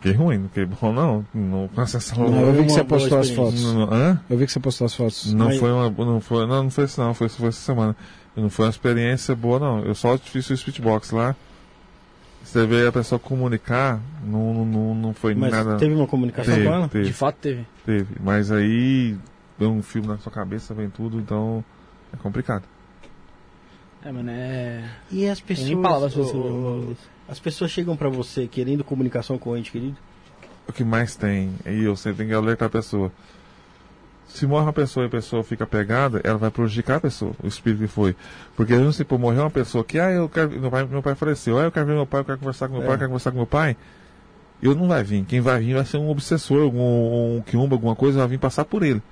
Fiquei ruim, não fiquei bom, não. Não, com a sensação. Não, eu vi que você postou as fotos. Não, não- hã? Eu vi que você postou as fotos. Não Mas- foi uma. Não foi, não, não foi isso não, foi, foi essa semana. Não foi uma experiência boa, não. Eu só fiz o speedbox lá. Você vê a pessoa comunicar, não, não, não foi Mas nada. teve uma comunicação Teve, com ela? teve. De fato teve. Teve, mas aí deu um filme na sua cabeça, vem tudo, então é complicado. É, mano, é. E as Tem pessoas. nem palavras ô, ô, as pessoas chegam pra você querendo comunicação com o ente querido? O que mais tem, e eu sempre tenho que alertar a pessoa. Se morre uma pessoa e a pessoa fica pegada, ela vai prejudicar a pessoa, o espírito que foi. Porque não se por morrer uma pessoa que, ah, eu quero. Meu pai, meu pai faleceu, ah, eu quero ver meu pai, eu quero conversar com meu É. pai, eu quero conversar com meu pai. Eu não vai vir. Quem vai vir vai ser um obsessor, algum um quiumba, alguma coisa, vai vir passar por ele.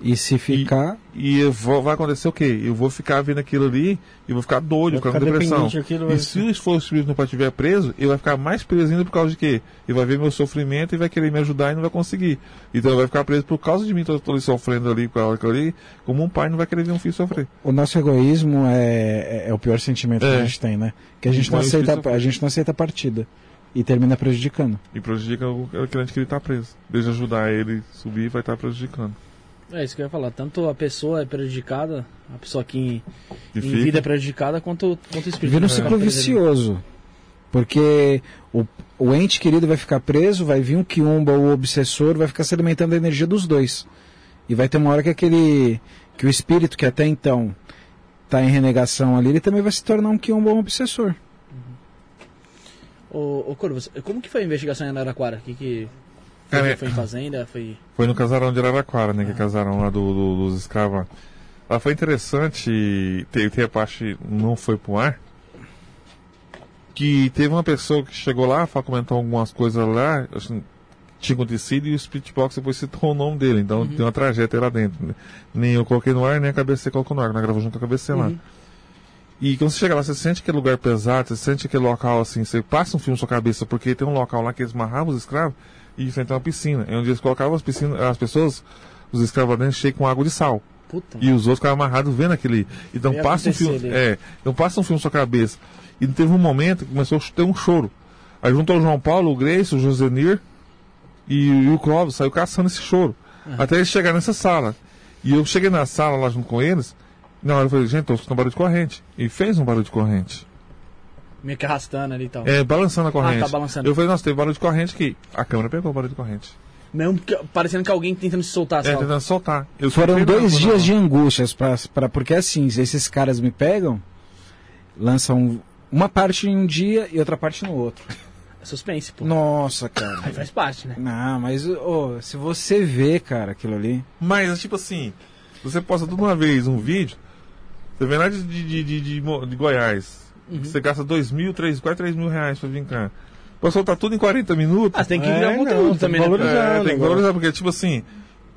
E se ficar. E eu vou- vai acontecer o quê? Eu vou ficar vendo aquilo ali e vou ficar doido, Vai ficar com depressão. vai E se o for o espírito pai estiver preso, ele vai ficar mais preso ainda por causa de quê? Ele vai ver meu sofrimento e vai querer me ajudar e não vai conseguir. Então ele vai ficar preso por causa de mim, estou ali sofrendo ali com aquilo ali, como um pai não vai querer ver um filho sofrer. O nosso egoísmo é, é, é o pior sentimento que É. a gente tem, né? Que a gente, não aceita, a gente não aceita a partida. E termina prejudicando. E prejudica o crente que ele está preso. Desde ajudar ele subir, vai estar prejudicando. É isso que eu ia falar. Tanto a pessoa é prejudicada, a pessoa que em, em vida é prejudicada, quanto, quanto o espírito. Vira um É. ciclo vicioso. Porque o, o ente querido vai ficar preso, vai vir um quiumba ou o obsessor, vai ficar se alimentando da energia dos dois. E vai ter uma hora que aquele. que o espírito que até então está em renegação ali, ele também vai se tornar um quiumba ou um obsessor. Ô, ô Corvo, você- como que foi a investigação em Araraquara? Que que foi, é- foi em fazenda? Foi. Foi no casarão de Araraquara, né? Que é casarão lá do, do- dos escravos. lá. Lá foi interessante, tem, tem a parte não foi pro ar, que teve uma pessoa que chegou lá, comentou algumas coisas lá, assim, tinha acontecido e o Speechbox depois citou o nome dele, então tem uma trajetória lá dentro. né? Nem eu coloquei no ar, nem a cabeça colocou no ar, nós gravamos junto com a cabeça lá. Uhum. E quando você chega lá, você sente aquele lugar pesado, você sente aquele local assim, você passa um filme na sua cabeça, porque tem um local lá que eles amarravam os escravos e frente a uma piscina. É onde eles colocavam as piscinas, as pessoas, os escravos cheios com água de sal. Puta. E os outros ficavam amarrados vendo aquele. Então passa um filme. É, então passa um filme na sua cabeça. E teve um momento que começou a ter um choro. Aí juntou o João Paulo, o Grace, o Josenir e, e o Clóvis, saiu caçando esse choro. Até eles chegarem nessa sala. E eu cheguei na sala lá junto com eles. Na hora eu falei, gente, tô escutando barulho de corrente. E fez um barulho de corrente. Meio que arrastando ali e tal. É, balançando a corrente. Ah, tá balançando. Eu falei, nossa, teve barulho de corrente aqui. A câmera pegou o barulho de corrente. Mesmo que- parecendo que alguém tentando se soltar. É, tentando soltar. Eu Foram dois dias não. de angústias, pra, pra, porque assim, se esses caras me pegam, lançam uma parte em um dia e outra parte no outro. É suspense, pô. Nossa, cara. Aí faz parte, né? Não, mas ô, se você vê, cara, aquilo ali. Mas, tipo assim, você posta toda uma vez um vídeo, você vem lá de, de, de, de, de Goiás, Uhum. você gasta dois mil, três, quase 3 mil reais pra vir cá. Pra soltar tudo em 40 minutos. Ah, você tem que É, virar um não, conteúdo tem também, que né? valorizar. é, tem que negócio. valorizar, porque, tipo assim,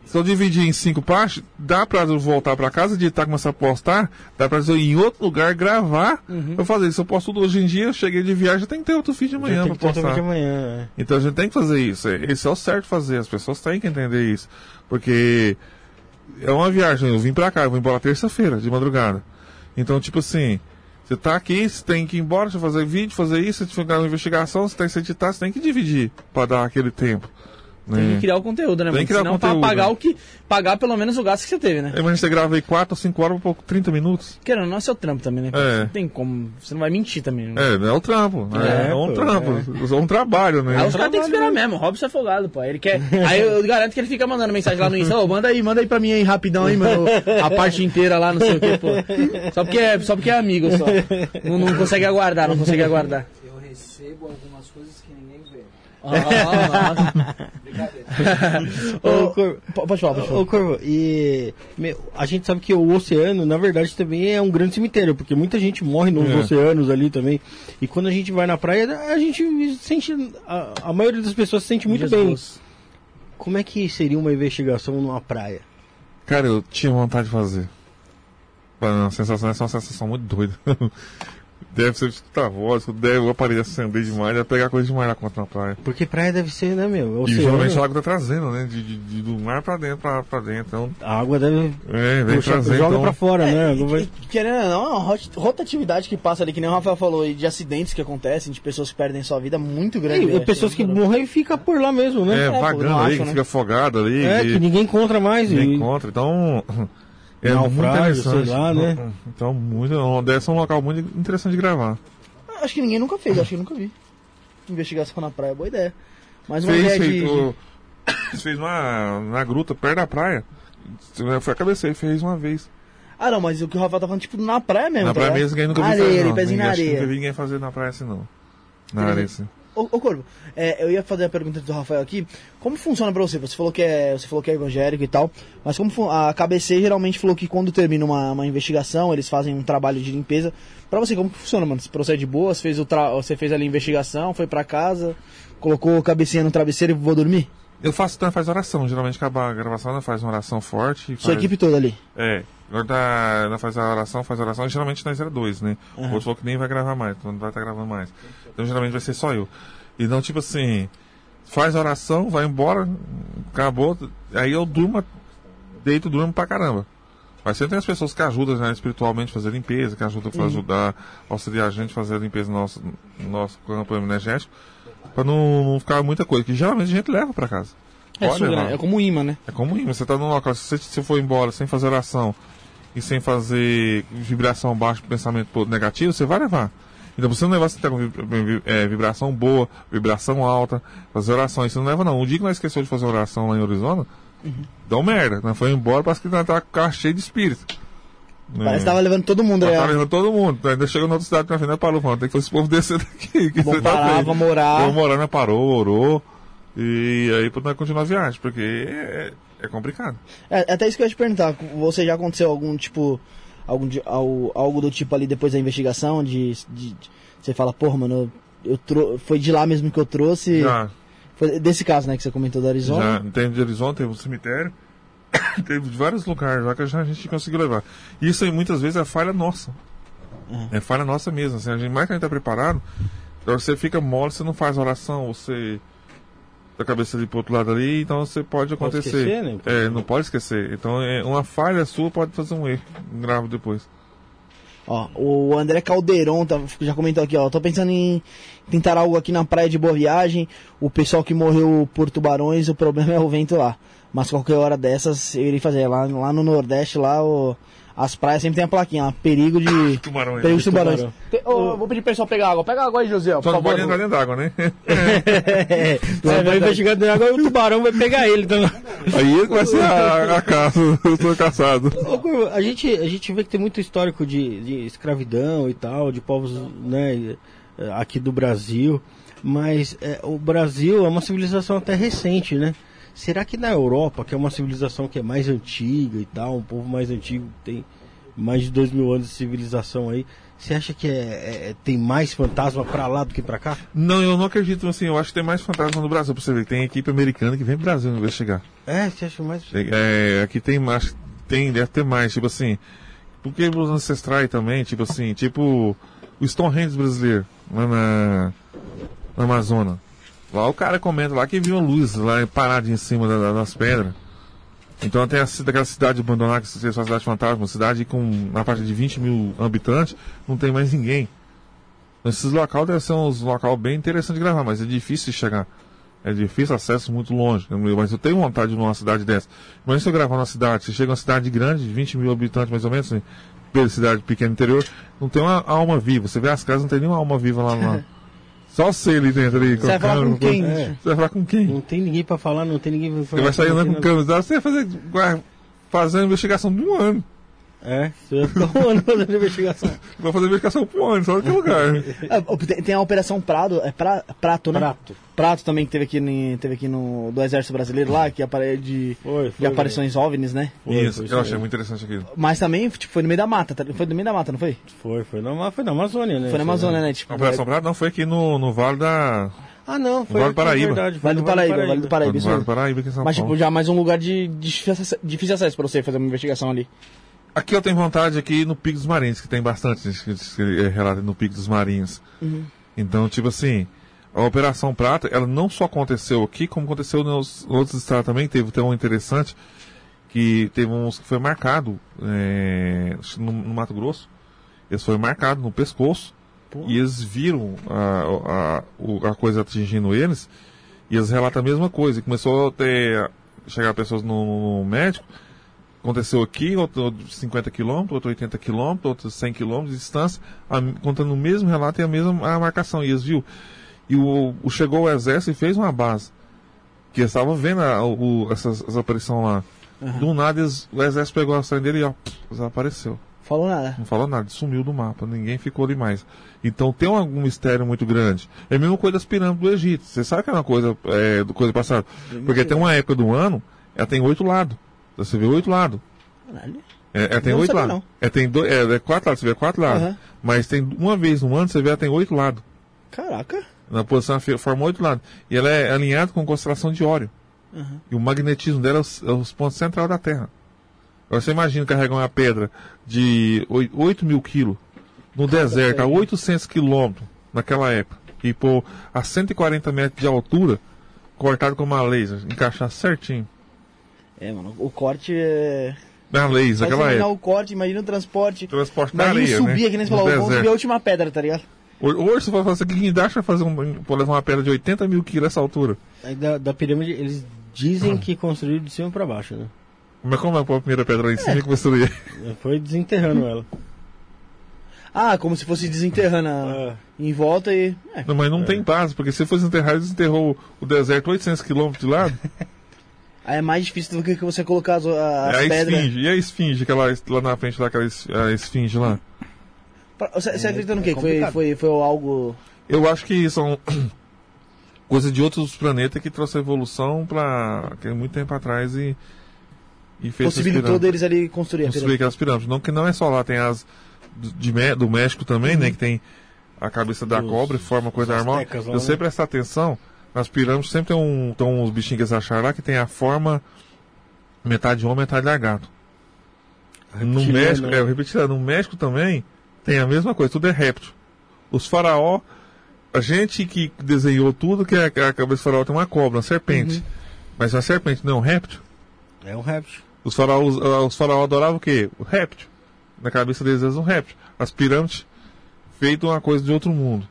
se eu dividir em cinco partes, dá pra eu voltar pra casa, editar, começar a postar, dá pra eu ir em outro lugar, gravar, Uhum. eu fazer isso. Eu posto tudo hoje em dia, eu cheguei de viagem, tem que ter outro vídeo de tem pra postar. de amanhã. Então a gente tem que fazer isso. é- Esse é o certo fazer. As pessoas têm que entender isso. Porque é uma viagem. Eu vim pra cá, eu vou embora terça-feira, de madrugada. Então, tipo assim, você tá aqui, você tem que ir embora, você fazer vídeo, fazer isso, você fazer uma investigação, você tem que se editar, você tem que dividir pra dar aquele tempo. Tem né? que criar o conteúdo, né, Tem que criar o Senão pra conteúdo. pagar o que. Pagar pelo menos o gasto que você teve, né? Aí, mas você grava aí 4 ou 5 horas por 30 minutos. Querendo, não é seu trampo também, né? É. Não tem como. Você não vai mentir também. né? É, é o trampo. É, É, é um pô, trampo. É um trabalho, né? Aí os caras têm que esperar mesmo. O Robson é folgado, pô. Ele quer. Aí eu garanto que ele fica mandando mensagem lá no Insta. Ô, manda aí, manda aí pra mim aí rapidão aí, mano. A parte inteira lá, não sei o que, pô. Só porque é, só porque é amigo, só. Não, não consegue aguardar, não consegue aguardar. Eu recebo algumas coisas que ninguém vê. *laughs* Ô, Pode falar, pode falar. Ô, Corvo, e meu, a gente sabe que o oceano, na verdade, também é um grande cemitério, porque muita gente morre nos É. oceanos ali também. E quando a gente vai na praia, a gente sente. A, a maioria das pessoas se sente muito bem. Jesus. Como é que seria uma investigação numa praia? Cara, eu tinha vontade de fazer. Mas A sensação essa é uma sensação muito doida. *laughs* Deve ser escutar a voz, deve o aparelho acender demais, deve pegar coisa demais lá contra na praia. Porque praia deve ser, né, meu? E geralmente a água tá trazendo, né? De, de- de- do mar pra dentro, pra, pra dentro. Então, a água deve. é, vem puxa- trazendo. joga então, pra fora, né? A água vai- E, querendo ou não, é uma rot- rotatividade que passa ali, que nem o Rafael falou, e de acidentes que acontecem, de pessoas que perdem sua vida muito grande. E, né? pessoas que morrem e ficam por lá mesmo, né? É, pô, vagando ali, acho, que né? fica afogado ali. É, que que ninguém encontra mais. ninguém e- encontra. Então, é muito Naufrágio, interessante. sei lá, né? Então, muito, deve ser um local muito interessante de gravar. Acho que ninguém nunca fez, acho que eu nunca vi. Investigação na praia, boa ideia. Mas uma Fez, ideia fez, de... *coughs* fez uma, na gruta, perto da praia. Foi a cabeceira, fez uma vez. Ah, não, mas o que o Rafael tá falando, tipo, na praia mesmo. na tá praia mesmo, ninguém nunca viu areia, fazer, ele não. pezinho Ninguém- na acho que areia. Nunca vi ninguém fazer na praia assim, não. Na Entendi. areia, assim. Ô, ô Corvo, é, eu ia fazer a pergunta do Rafael aqui. Como funciona pra você? Você falou que é, você falou que é evangélico e tal, mas como a KBC geralmente falou que quando termina uma, uma investigação, eles fazem um trabalho de limpeza. Pra você, como funciona, mano? Você procede de boa? Você fez, o tra... você fez ali a investigação, foi pra casa, colocou a cabecinha no travesseiro e vou dormir? Eu faço, então, faz oração. Geralmente acaba a gravação, ela faz uma oração forte. Sua faz- equipe toda ali. É. Agora tá, ela faz a oração, faz a oração. Geralmente nós era dois, né? O outro falou que nem vai gravar mais, então não vai estar gravando mais. Então geralmente vai ser só eu. E não, tipo assim, faz a oração, vai embora, acabou. Aí eu durmo, deito, durmo pra caramba. Mas sempre tem as pessoas que ajudam né, espiritualmente a fazer limpeza, que ajudam a ajudar, auxiliar a gente a fazer a limpeza no nosso, no nosso campo energético, pra não, não ficar muita coisa, que geralmente a gente leva pra casa. É, Pode suga, né? é como imã, né? É como imã, você tá num local, se você se for embora sem fazer oração e sem fazer vibração baixa, pensamento negativo, você vai levar. Então, você não levar, você tá com vi- vi- vibração boa, vibração alta, fazer oração. Isso não leva, não. Um dia que nós esqueceu de fazer oração lá em Arizona, deu merda. Nós foi embora, parece que nós tava com o carro cheio de espírito. Parece que tava levando todo mundo, né? tava levando todo mundo. Ainda chegou na outra cidade, nós ainda parou, falando, tem que fazer esse povo descer daqui. que Vamos tá parar, feio. vamos orar. Vamos orar, nós parou, orou. E aí, nós continuar a viagem, porque é, é complicado. É, é até isso que eu ia te perguntar. Você já aconteceu algum tipo. Algum, di- al- algo do tipo ali depois da investigação? De, de- de- você fala, porra, mano, eu, eu foi de lá mesmo que eu trouxe. Já, Foi desse caso, né, que você comentou da Arizona. Já teve de Horizonte, teve um cemitério, *coughs* teve de vários lugares lá que a gente conseguiu levar. Isso aí muitas vezes é falha nossa. É falha nossa mesmo. Assim, a gente, mais que a gente tá preparado, então você fica mole, você não faz oração, você da cabeça ali pro outro lado ali, então você pode Pode acontecer. esquecer, né? É, não pode esquecer. Então é, uma falha sua pode fazer um erro grave depois. Ó, o André Calderon tá- já comentou aqui, ó. Tô pensando em tentar algo aqui na praia de Boa Viagem. O pessoal que morreu por tubarões, o problema é o vento lá. Mas qualquer hora dessas eu iria fazer. Lá, lá no Nordeste, lá o- as praias sempre tem a plaquinha, lá, perigo de. *coughs* Tubarões. perigo de tubarões. tubarão. Te- ô, vou pedir pro pessoal pegar água. Pega água aí, José, por Só não pode entrar dentro d'água, né? *laughs* Vai vai investigar dentro agora o tubarão vai pegar ele. Então... Aí vai ser a, a caça, *laughs* eu tô caçado. A gente, a gente vê que tem muito histórico de, de escravidão e tal, de povos né, aqui do Brasil, mas eh, o Brasil é uma civilização até recente, né? Será que na Europa, que é uma civilização que é mais antiga e tal, um povo mais antigo, tem mais de dois mil anos de civilização aí, você acha que é, é- tem mais fantasma pra lá do que pra cá? Não, eu não acredito assim. Eu acho que tem mais fantasma no Brasil. Pra você ver, tem equipe americana que vem pro Brasil investigar. É, você acha mais. É, aqui tem mais, tem, deve ter mais, tipo assim. Porque os ancestrais também, tipo assim, tipo o Stonehenge brasileiro, lá na, na Amazônia. Lá o cara comenta lá que viu a luz lá parada em cima da- da- das pedras. Então tem a, ci- aquela cidade abandonada, que se uma cidade fantasma, uma cidade com na parte de 20 mil habitantes, não tem mais ninguém. Esses locais devem ser uns local bem interessante de gravar, mas é difícil de chegar. É difícil acesso muito longe. Mas eu tenho vontade de numa cidade dessa. Mas se eu gravar numa cidade, você chega numa cidade grande, de 20 mil habitantes mais ou menos, assim, cidade pequena interior, não tem uma alma viva. Você vê as casas, não tem nenhuma alma viva lá. lá. *laughs* Só você ali dentro ali. Você vai falar com quem? É. Você vai falar com quem? Não tem ninguém pra falar, não tem ninguém pra Você vai sair andando com câmera, você vai fazer, vai fazer uma investigação de um ano. É, você vai ficar um ano fazendo investigação. Vai fazer investigação por um ano, só naquele lugar. Ah, tem- a Operação Prado, é pra, Prato, né? Prato. Prato também que teve aqui, teve aqui no do Exército Brasileiro lá, que apare de, Foi, de foi. aparições OVNIs, né? Foi, Isso, foi eu achei muito interessante aquilo. Mas também tipo, foi no meio da mata, tá? foi no meio da mata, não foi? Foi, foi na, foi na Amazônia, né? Foi na Amazônia, né? Tipo, A Operação Prado não foi aqui no, no Vale da. Ah, não, foi Vale do foi Paraíba. verdade, foi Vale do Paraíba, Vale do Paraíba, Vale do Paraíba São Mas tipo, já mais um lugar de difícil acesso, difícil acesso pra você fazer uma investigação ali. Aqui eu tenho vontade aqui no Pico dos Marinhos, que tem bastante gente que, relata no Pico dos Marinhos. Então, tipo assim, a Operação Prata, ela não só aconteceu aqui, como aconteceu nos outros estados também. Teve, teve um interessante, que teve uns que foi marcado é, no, no Mato Grosso. Eles foi marcado no pescoço. E eles viram a, a, a coisa atingindo eles. E eles relatam a mesma coisa. E começou a ter, chegar pessoas no, no médico. Aconteceu aqui, outro outro 50 quilômetros, outro 80 quilômetros, outro 100 quilômetros de distância, a- contando o mesmo relato e a mesma a marcação. E eles viu. E o, o- chegou o exército e fez uma base. Que eles estavam vendo a, o, essas, essa aparição lá. Do nada eles- o exército pegou a sangue dele e ó, desapareceu. Falou nada. Não falou nada, sumiu do mapa, ninguém ficou ali mais. Então tem algum mistério muito grande. É a mesma coisa das pirâmides do Egito. Você sabe que é uma coisa é, do coisa passada. Porque tem uma época do ano, ela tem oito lados. Você vê oito lados. Caralho. É, ela tem oito lados. não. É, tem dois, é, é quatro lados, você vê quatro lados. Aham. Mas tem uma vez no ano, você vê ela tem oito lados. Caraca. Na posição forma oito lados. E ela é alinhada com a constelação de Órion. E o magnetismo dela é os, é os pontos centrais da Terra. Agora você imagina carregar uma pedra de oi- 8 mil quilos no deserto, a 800 quilômetros naquela época, e pôr a 140 metros de altura, cortado com uma laser, encaixar certinho. É, mano, o corte é. Na naquela imaginar época. o corte, imagina o transporte. Transporte Imagina areia, subir, né? que nem você falou, vamos subir a última pedra, tá ligado? Hoje você vai fazer que guindaste vai fazer um, pô, levar uma pedra de 80 mil quilos nessa altura. Aí da, da pirâmide, eles dizem que construíram de cima pra baixo, né? Mas como é a primeira pedra lá em cima e construir? Foi desenterrando ela. Ah, como se fosse desenterrando a- em volta e. É. Não, mas não tem base, porque se fosse enterrar, eles enterrou o deserto 800 quilômetros de lado. *laughs* Aí é mais difícil do que você colocar as, as é a pedras. esfinge. E a esfinge, aquela lá na frente daquela es- a esfinge lá? Você, você acredita no é quê? Que foi, foi, foi algo. Eu acho que são *coughs* coisas de outros planetas que trouxeram evolução para que é muito tempo atrás e, e fez possibilitou deles ali construir construir aquelas pirâmides. Não que não é só lá, tem as do- de, Mé- do México também, né? Que tem a cabeça da Os- cobra e forma coisa normal. lá, Se você né? prestar atenção, nas pirâmides sempre tem, um, tem uns bichinhos que eles acharam lá que tem a forma metade homem, metade lagarto. No México, né? é, eu repeti, no México também tem a mesma coisa, tudo é réptil. Os faraó, a gente que desenhou tudo, que é a, a cabeça do faraó tem uma cobra, uma serpente. Uhum. Mas a serpente não é um réptil. É um réptil. Os faraós, ah, os faraós adoravam o quê? O réptil. Na cabeça deles era um réptil. As pirâmides, feito uma coisa de outro mundo.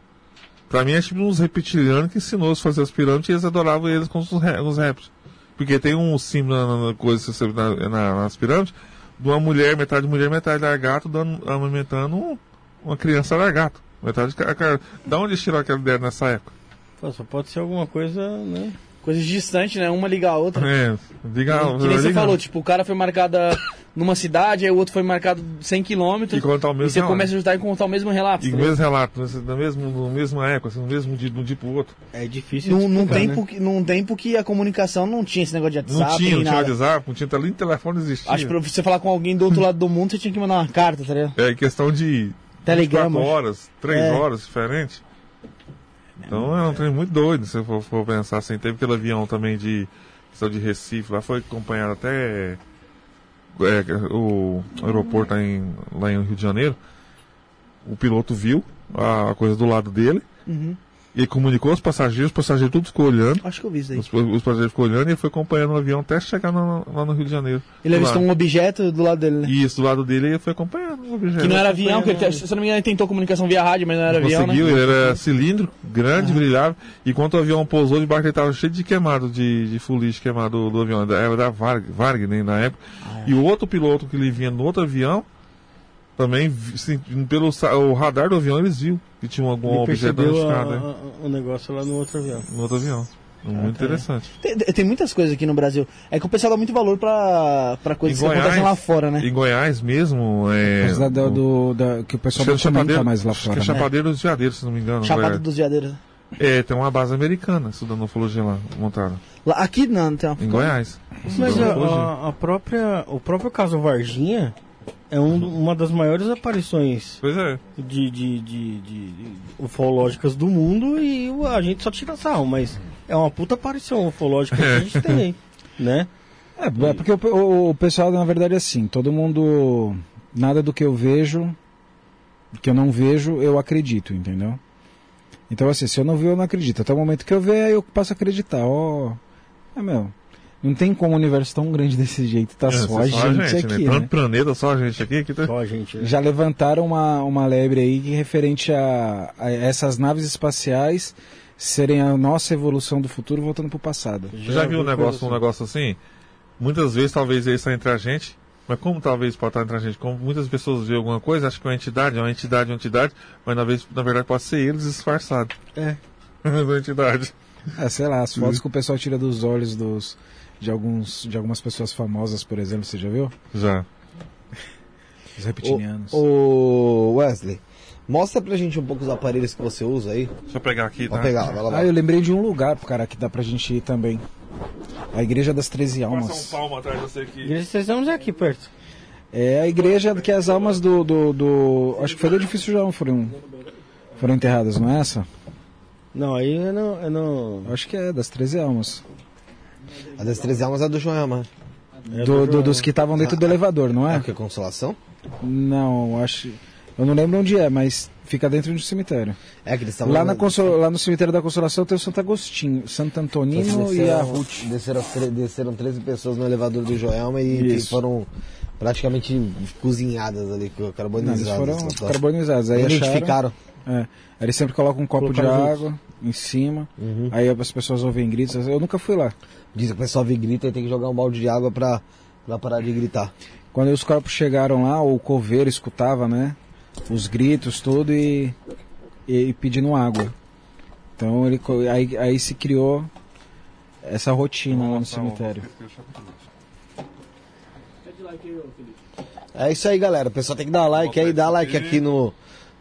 Pra mim é tipo uns reptilianos que ensinou a fazer as pirâmides e eles adoravam eles com os, os répteis. Porque tem um símbolo na, na coisa na, na- nas pirâmides de uma mulher, metade mulher, metade lagarto, dando, amamentando um- uma criança lagarto. Metade ca- ca- Da onde tiraram aquela ideia nessa época? Só pode ser alguma coisa, né? Coisas distantes, né? Uma liga a outra. É, diga, que nem você falou, tipo, o cara foi marcado numa cidade, aí o outro foi marcado 100 km. E contar o E mesmo você relato. começa a ajudar e contar o mesmo relato. E tá o ligado? mesmo relato, na mesmo, no mesmo época, assim, no mesmo dia, de um dia pro outro. É difícil Num, num, tempo né? que, num tempo que a comunicação não tinha esse negócio de Não WhatsApp, tinha, não tinha nada. WhatsApp, não tinha nem telefone existia. Acho que pra você falar com alguém do outro lado do mundo, você tinha que mandar uma carta, tá ligado? É questão de Telegrama. 24 horas, 3 É. horas diferente. Então é um trem muito doido, se for, for pensar assim. Teve aquele avião também de, questão de Recife, lá foi acompanhado até é, o aeroporto lá em, lá em Rio de Janeiro. O piloto viu a, coisa do lado dele. Uhum. E ele comunicou aos passageiros, os passageiros tudo ficou olhando. Acho que eu vi isso aí. Os, os passageiros ficou olhando e ele foi acompanhando o avião até chegar no- lá no Rio de Janeiro. Ele avistou um objeto do lado dele, né? Isso, do lado dele ele foi acompanhando o objeto. Que não era avião, que ele, se não me engano, ele tentou comunicação via rádio, mas não era avião, Conseguiu, né? ele era cilindro, grande, brilhava. E quando o avião pousou, debaixo ele estava cheio de queimado, de, de fuligem queimado do, do avião. Era da Varg, Wagner na época. Ah, é. E o outro piloto que ele vinha no outro avião, também, sim, pelo o radar do avião, eles viu que tinha algum Ele objeto danificado a- né? o negócio lá no outro avião. no outro avião. Muito tá. interessante. Tem, tem muitas coisas aqui no Brasil. É que o pessoal dá muito valor pra, pra coisas Em que Goiás- acontecem lá fora, né? Em Goiás mesmo, é. Da, da- o- do, da- que o pessoal não é comenta Chapadeiro- mais lá fora. que é né? Chapadeiro dos Veadeiros, se não me engano. Chapada dos Veadeiros. É, tem uma base americana estudando ufologia lá, montada. Lá, aqui não, não tem uma... Em Goiás. Mas a- a própria, o próprio caso Varginha é um- uma das maiores aparições Pois é. de, de, de, de- de ufológicas do mundo e a gente só tira sarro, mas é uma puta aparição ufológica que a gente *laughs* tem, né? É, é porque o, o- o pessoal, na verdade, é assim, todo mundo. Nada do que eu vejo, que eu não vejo, eu acredito, entendeu? Então, assim, se eu não ver, eu não acredito. Até o momento que eu ver, aí eu passo a acreditar. Ó. É, meu. Não tem como um universo tão grande desse jeito, tá É, só a só gente, aqui, né? né? Planeta, só a gente aqui. Que tá... Só a gente. né? Já levantaram uma, uma lebre aí que referente a, a essas naves espaciais serem a nossa evolução do futuro voltando pro passado. Você já viu um negócio, um negócio assim? Muitas vezes talvez ele está entre a gente, mas como talvez pode estar entre a gente? Como muitas pessoas veem alguma coisa, acham que é uma entidade, é uma entidade, é uma entidade, mas na, vez, na verdade pode ser eles disfarçados. É. *laughs* da entidade. É, sei lá, as fotos *laughs* que o pessoal tira dos olhos dos, de, alguns, de algumas pessoas famosas, por exemplo, você já viu? Já. *laughs* Os reptilianos. Ô, Wesley, mostra pra gente um pouco os aparelhos que você usa aí. Deixa eu pegar aqui, tá? Pode pegar, vai lá. Ah, vai. eu lembrei de um lugar, cara, que dá pra gente ir também. A Igreja das Treze Passa um Almas. palmo atrás de você aqui. Igreja Três Almas é aqui perto. É a igreja que as almas do. do, do- acho que foi do edifício João foram, foram enterradas, não é essa? Não, aí é no. É no Eu acho que é, das Treze Almas. A das 13 almas é do Joelma. é Do, do- dos que estavam dentro do elevador, não É é? o que? Consolação? Não, acho. Eu não lembro onde é, mas fica dentro do cemitério. É que eles estavam. Lá, na Consol- lá no cemitério da Consolação tem o Santo Agostinho, Santo Antonino e a Ruth. Desceram, desceram 13 pessoas no elevador do Joelma e, e foram praticamente cozinhadas ali, Não, eles carbonizadas. foram carbonizados. Aí acharam, Identificaram. É, aí eles sempre colocam um copo Colocaram de juntos. água em cima. Uhum. Aí as pessoas ouvem gritos. Eu nunca fui lá. Diz que o pessoal vê grita e tem que jogar um balde de água pra, pra parar de gritar. Quando os corpos chegaram lá, o coveiro escutava, né? Os gritos, tudo e, e pedindo água. Então ele, aí, aí se criou essa rotina lá no cemitério. É isso aí, galera. O pessoal tem que dar like aí, dá like aqui no,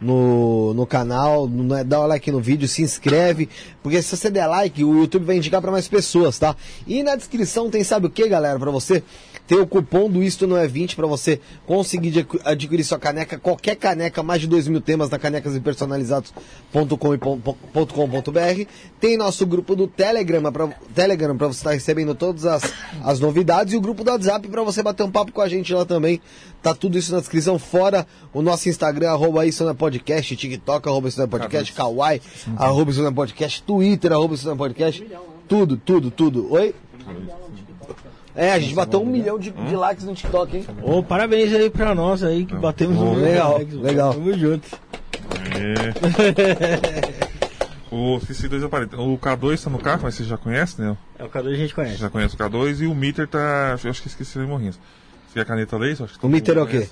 no, no canal, no- dá like no vídeo, se inscreve, porque se você der like, o YouTube vai indicar para mais pessoas, tá? E na descrição tem, sabe o que, galera, para você? Tem o cupom do Isto Não É 20 para você conseguir adquirir sua caneca, qualquer caneca, mais de 2 mil temas na canecasimpersonalizados.com.br. Tem nosso grupo do Telegram para Telegram pra você estar recebendo todas as, as novidades e o grupo do WhatsApp para você bater um papo com a gente lá também. Tá tudo isso na descrição, fora o nosso Instagram, arroba isso não é podcast, TikTok, arroba isso não é podcast, Kawaii, arroba isso não é podcast, Twitter, arroba isso é podcast, tudo, tudo, tudo. Oi? É, a gente bateu um milhão de, de likes no TikTok, hein? Ô, parabéns aí pra nós aí que batemos um milhão de legal, likes. legal. Tamo junto. É. o, esqueci dois aparelhos. O K2 está no carro, mas você já conhece, né? É o Cadu a gente Você conhece. já conhece o K2 e o Meter tá. Eu acho que esqueci de morrinhos. Se é a caneta laser, acho que O Meter é o quê? conhece.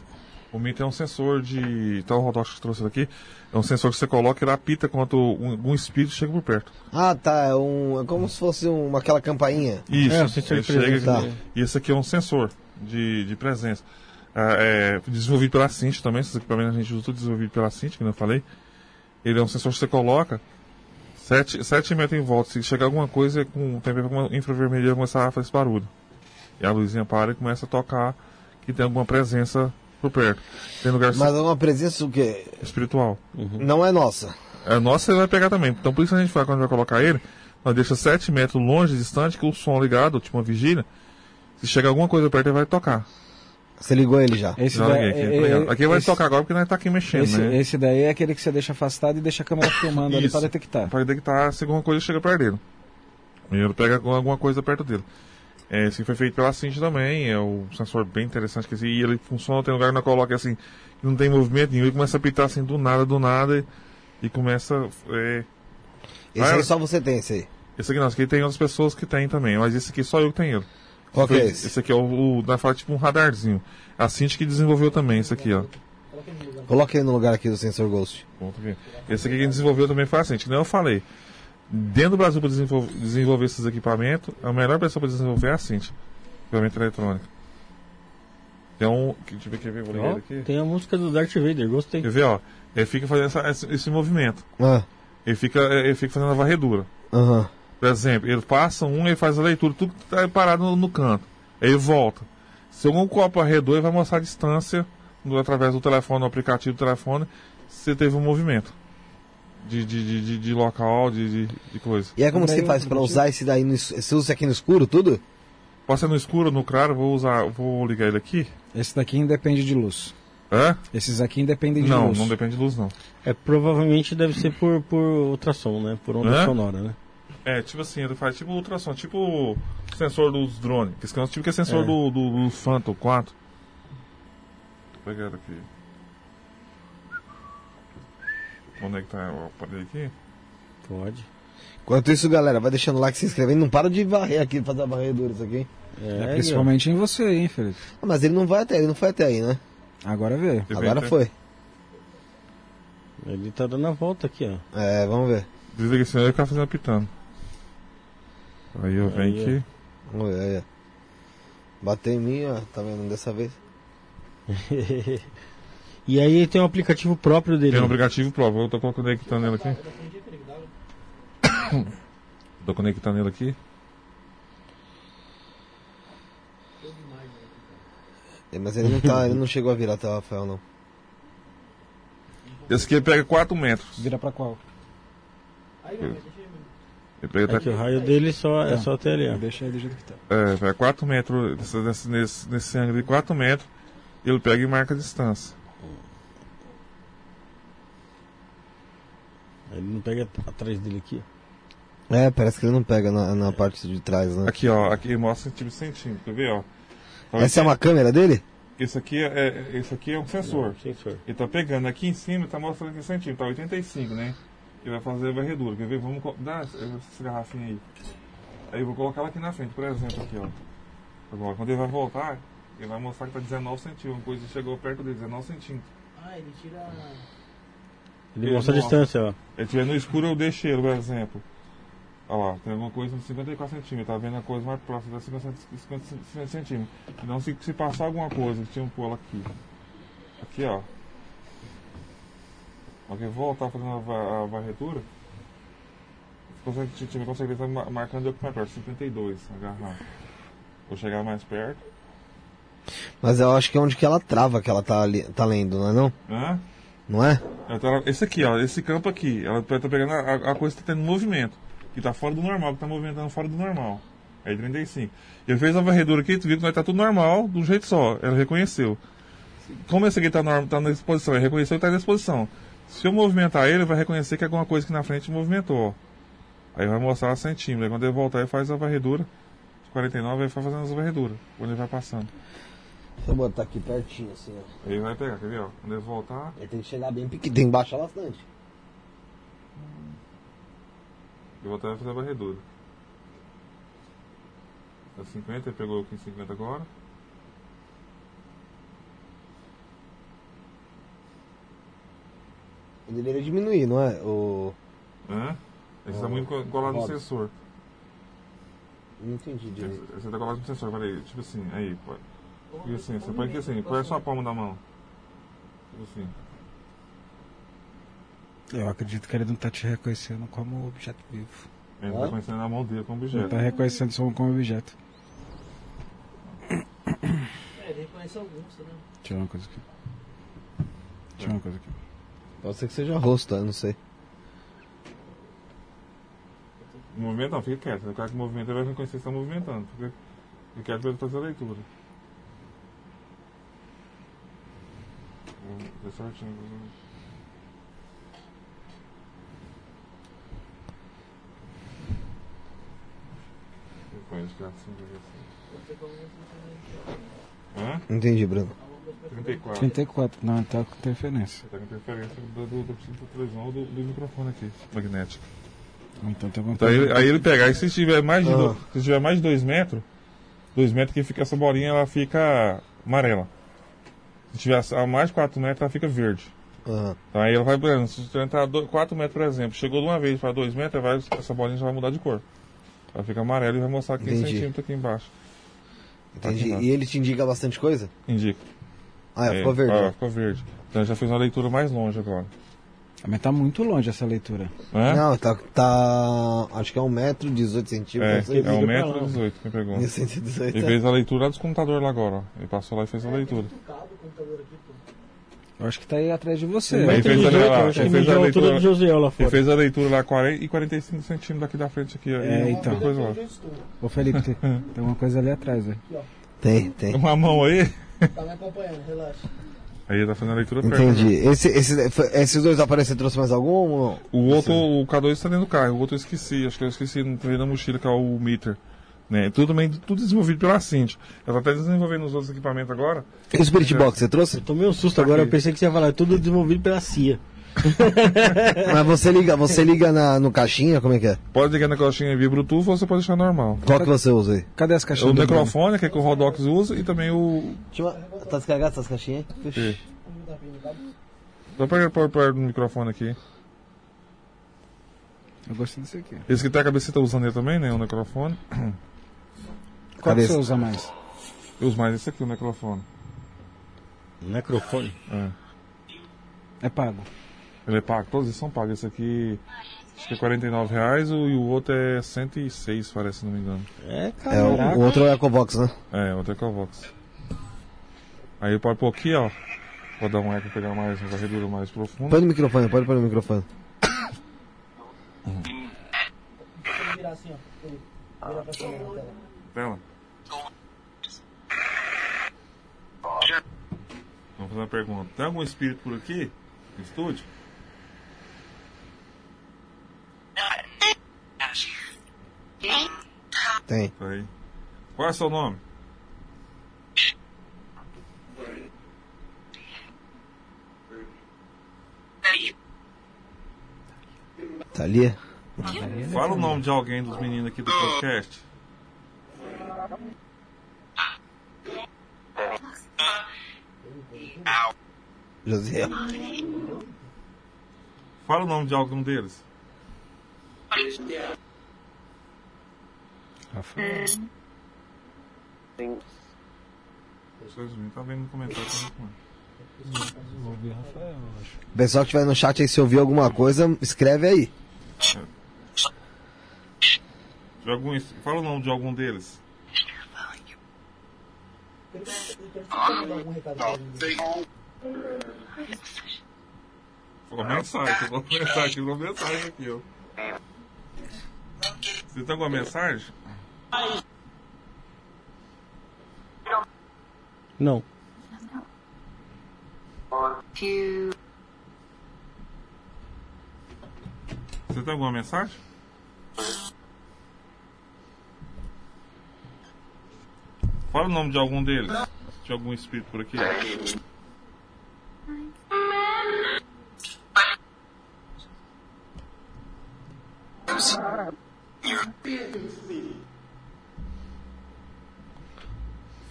O Meter é um sensor de. Então o Rodox que trouxe daqui. É um sensor que você coloca e ele apita quando um, um espírito chega por perto. Ah, tá, é, um, é como se fosse uma, aquela campainha. Isso, É, o sensor ele de chega, tá. E esse aqui é um sensor de, de presença. Ah, é, desenvolvido pela Cinti também, esses equipamentos a gente usa tudo desenvolvido pela Cinti, como eu falei. Ele é um sensor que você coloca 7, sete metros em volta. Se chegar alguma coisa com uma infravermelha, começar a fazer esse barulho. E a luzinha para e começa a tocar que tem alguma presença por perto. Tem lugar Mas é uma presença o quê? espiritual. Não é nossa. É nossa, ele vai pegar também. Então por isso a gente faz quando vai colocar ele, nós deixa 7 metros longe, distante, com o som ligado, tipo uma vigília. Se chegar alguma coisa perto, ele vai tocar. Você ligou ele já. Esse, Já daí, aqui. é- é- aqui vai esse- tocar agora porque nós tá aqui mexendo, Esse, né? esse daí é aquele que você deixa afastado e deixa a câmera filmando ali para detectar. Para detectar se alguma coisa chega perto dele. E ele pega alguma coisa perto dele. É, esse foi feito pela Cinti também, é um sensor bem interessante que esse, e ele funciona, tem lugar que nós coloca assim, não tem movimento nenhum, ele começa a pitar assim do nada, do nada, e, e começa. É, Esse aí só você tem, esse aí. esse aqui não, esse aqui tem outras pessoas que tem também, mas esse aqui só eu que tenho ele. Qual que é esse? Esse aqui é o, o da fala tipo um radarzinho. A Cinti que desenvolveu também, esse aqui, ó. Coloca ele no lugar aqui do sensor Ghost. Esse aqui quem desenvolveu também foi a Cinti, que nem eu falei. Dentro do Brasil para desenvolver, desenvolver esses equipamentos, a melhor pessoa para desenvolver é a Cinti. Equipamento eletrônico. Tem um. que- Deixa eu ver, quer ver? Vou ligar ele aqui. tem a música do Darth Vader, gostei. Quer ver, ó? Ele fica fazendo essa- esse, esse movimento. Ah, Ele fica, ele fica fazendo a varredura. aham. Por exemplo, ele passa um, ele faz a leitura, tudo que tá parado no, no canto. Aí ele volta. Se algum copo arredou, ele vai mostrar a distância no- através do telefone, do aplicativo do telefone, se teve um movimento. De, de, de, de, de local, de, de, de coisa. E aí como você faz pra acredito. usar esse daí no Você usa aqui no escuro tudo? Pode ser no escuro, no claro, vou usar, vou ligar ele aqui. Esse daqui independe de luz. Hã? Esses aqui independem de Não, luz. não depende de luz, não. É, provavelmente deve ser por, por ultrassom, né? Por onda Hã? sonora, né? É, tipo assim, ele faz tipo ultrassom, tipo sensor dos drones. Que esse é tipo que é sensor É. do, do, do Phantom 4. Vou pegar aqui. Onde é que tá o aparelho aqui? Pode. Enquanto isso, galera, vai deixando o like, se inscrevendo. Não para de varrer aqui, fazer a varredura isso aqui. É, É, principalmente em você, hein, Felipe? Ah, mas ele não vai até, ele não foi até aí, né? Agora vem Agora até- foi. Ele tá dando a volta aqui, ó. É, vamos ver. Desliga esse aí e fica fazendo pitando. Aí eu venho aqui. Vamos ver, aí, ó. Bateu em mim, ó. Tá vendo dessa vez? *laughs* E aí tem um aplicativo próprio dele. Tem um aplicativo próprio. Eu tô conectando ele aqui. *coughs* Tô conectando ele aqui. É, Mas ele não tá, ele não chegou a virar até o Rafael, não. Esse aqui ele pega 4 metros. Vira pra qual? Ele pega É até que o raio dele só, é Tá. só até ali, ó. Deixa ele do jeito que tá. É, vai 4 metros, nesse, nesse, nesse, nesse ângulo de 4 metros, ele pega e marca a distância. Ele não pega at- atrás dele aqui. É, parece que ele não pega na, na parte de trás, né? Aqui, ó, aqui mostra tipo centímetro, quer ver, ó? Então, Essa é uma câmera dele? Esse aqui é, é- esse aqui é um sensor. Sensor. Ele tá pegando aqui em cima, tá mostrando aqui centímetro, tá 85, né? Ele vai fazer a varredura, quer ver? Vamos dar essa essa garrafinha aí. Aí eu vou colocar ela aqui na frente, por exemplo, aqui, ó. Agora, quando ele vai voltar, ele vai mostrar que tá 19 centímetros, uma coisa que chegou perto dele, 19 centímetros. Ah, ele tira. Ele Ele mostra a distância, ó. Se ele estiver no escuro, eu deixei ele, por exemplo. Olha lá, tem alguma coisa de 54 centímetros, tá vendo a coisa mais próxima da 50, 50 centímetros. Então, se, se passar alguma coisa tinha um pulo aqui, aqui ó, ok, voltar fazendo a, a varredura, você consegue, time consegue estar ma- marcando eu mais perto, 52, a garrafa. Vou chegar mais perto. Mas eu acho que é onde que ela trava que ela tá, ali, tá lendo, não é não? Né? Não é? Ela- esse aqui, ó, esse campo aqui, ela tá pegando a, a coisa que tá tendo movimento, que tá fora do normal, que tá movimentando fora do normal. Aí 35. Ele fez a varredura aqui, tu viu que vai estar tudo normal, de um jeito só. Ela reconheceu. Como esse aqui tá, normal, tá na exposição, ele reconheceu que tá na exposição. Se eu movimentar ele, vai reconhecer que alguma coisa aqui na frente movimentou, ó. Aí vai mostrar a centímetro. Aí quando ele voltar, ele faz a varredura. De 49, ele vai fazendo as varreduras. Quando ele vai passando. Deixa eu botar aqui pertinho assim, ó. Aí ele vai pegar, quer ver, ó? Quando ele voltar, Ele tem que chegar bem pequeno, tem que baixar bastante. Eu vou até fazer a varredura. Tá 50, ele pegou em 50 agora. Ele deveria diminuir, não é? O... Hã? Esse tá Ó, muito co- colado no sensor. Não entendi direito. Esse tá colado no sensor, peraí. Tipo assim, aí, pô. E assim, você põe aqui assim, põe só a palma da mão. Tipo assim. Eu acredito que ele não tá te reconhecendo como objeto vivo. Ele Ó. tá conhecendo na mão dele como Ele objeto. tá reconhecendo só como objeto. É, ele reconhece alguns, né? Deixa eu ver uma coisa aqui. Deixa eu ver uma coisa aqui. Pode ser que seja rosto, eu não sei. O movimento não, fica quieto. O cara que movimenta ele vai reconhecer que está movimentando. Fica, quieto pra ele fazer a leitura. Deu certinho. Depois de assim, Hã? Entendi, Bruno. 34. 34, não, tá com interferência. Tá com interferência do, do, do, da televisão ou do, do microfone aqui, magnético. Então tem alguma Então, aí, coisa. aí ele pega, aí se tiver mais de, Ah. do- se tiver mais de 2 metros, 2 metros que fica essa bolinha, ela fica amarela. Se tiver a mais de 4 metros, ela fica verde. Aham. Então aí ela vai, por exemplo, se você entrar 4 metros, por exemplo, chegou de uma vez para 2 metros, vai, essa bolinha já vai mudar de cor. Ela fica amarela e vai mostrar 15 Entendi. centímetros aqui embaixo. Entendi. Aqui, E ele te indica bastante coisa? Indica. Ah, é, É, ficou verde. ah, né? ficou verde. Então já fez uma leitura mais longe agora. Mas tá muito longe essa leitura. Não é? Não, tá, tá. Acho que é 1,18m, é, centímetros. é um *laughs* e 18 que pegou. 118. Ele fez a leitura lá dos computadores lá agora, ó. Ele passou lá e fez a leitura. Eu acho que tá aí atrás de você. Metro fez a- 18, lá, ele fez a leitura- do Josiel lá Ele fora. fez a leitura lá 40 e 45 centímetros daqui da frente aqui. ó, É, então. Coisa lá. Ô Felipe, tem, tem uma coisa ali atrás, velho. Tem, tem. Uma mão aí. Tá me acompanhando, relaxa. Aí ele tá fazendo a leitura perto. Entendi. Esse, esse, foi- esses dois você trouxe mais algum? O outro, o K2 está dentro do carro, o outro eu esqueci, acho que eu esqueci, não veio na mochila que é o meter. Né? Tudo, bem, tudo desenvolvido pela Cinti. Ela tá até desenvolvendo os outros equipamentos agora. E o Spirit Box, você trouxe? Eu tomei um susto agora, eu pensei que você ia falar, é tudo desenvolvido pela CIA. *laughs* Mas você liga, você liga na, no caixinha, como é que é? Pode ligar na caixinha via Bluetooth ou você pode deixar normal. Qual que você usa aí? Cadê as O caixinhas? do Bruno? microfone, que é que o Rodox usa, e também o. Deixa eu... Tá descarregado essas caixinhas? Sim. Dá pra pôr perto do microfone aqui. Eu gostei desse aqui. Esse que tá a cabecita usando ele também, né? O microfone. *clears throat* Qual Cadê que você esse? usa mais? Eu uso mais esse aqui, o microfone. Microfone. É. É pago. Ele é pago, todos eles são pagos. Esse aqui acho que é 49 reais o- e o outro é 106, parece, se não me engano. É, É, cara. o, o outro é o Ecobox, né? É, o outro é Covox. Aí pode pôr aqui, ó. Vou dar um eco pegar mais uma varredura mais profunda. Põe no microfone, pode pôr no microfone. Virar assim, ó. Virar pra cima na tela. Tela. Vamos fazer uma pergunta. Tem algum espírito por aqui? No estúdio? Tem. Aí. Qual é o seu nome? Tá ali? Fala o nome de alguém dos meninos aqui do podcast. José. Fala o nome de algum deles. Rafael. Vocês não tá vendo no comentário também. Vou ouvir Rafael, eu acho. Pessoal que estiver no chat aí, se ouvir alguma coisa, escreve aí. De algum, es- fala o nome de algum deles. algum recado pra gente. Foi uma mensagem, vou mensagem aqui, uma mensagem aqui, ó. Você tem alguma mensagem? Não. Você tem alguma mensagem? Fala o nome de algum deles. De algum espírito por aqui.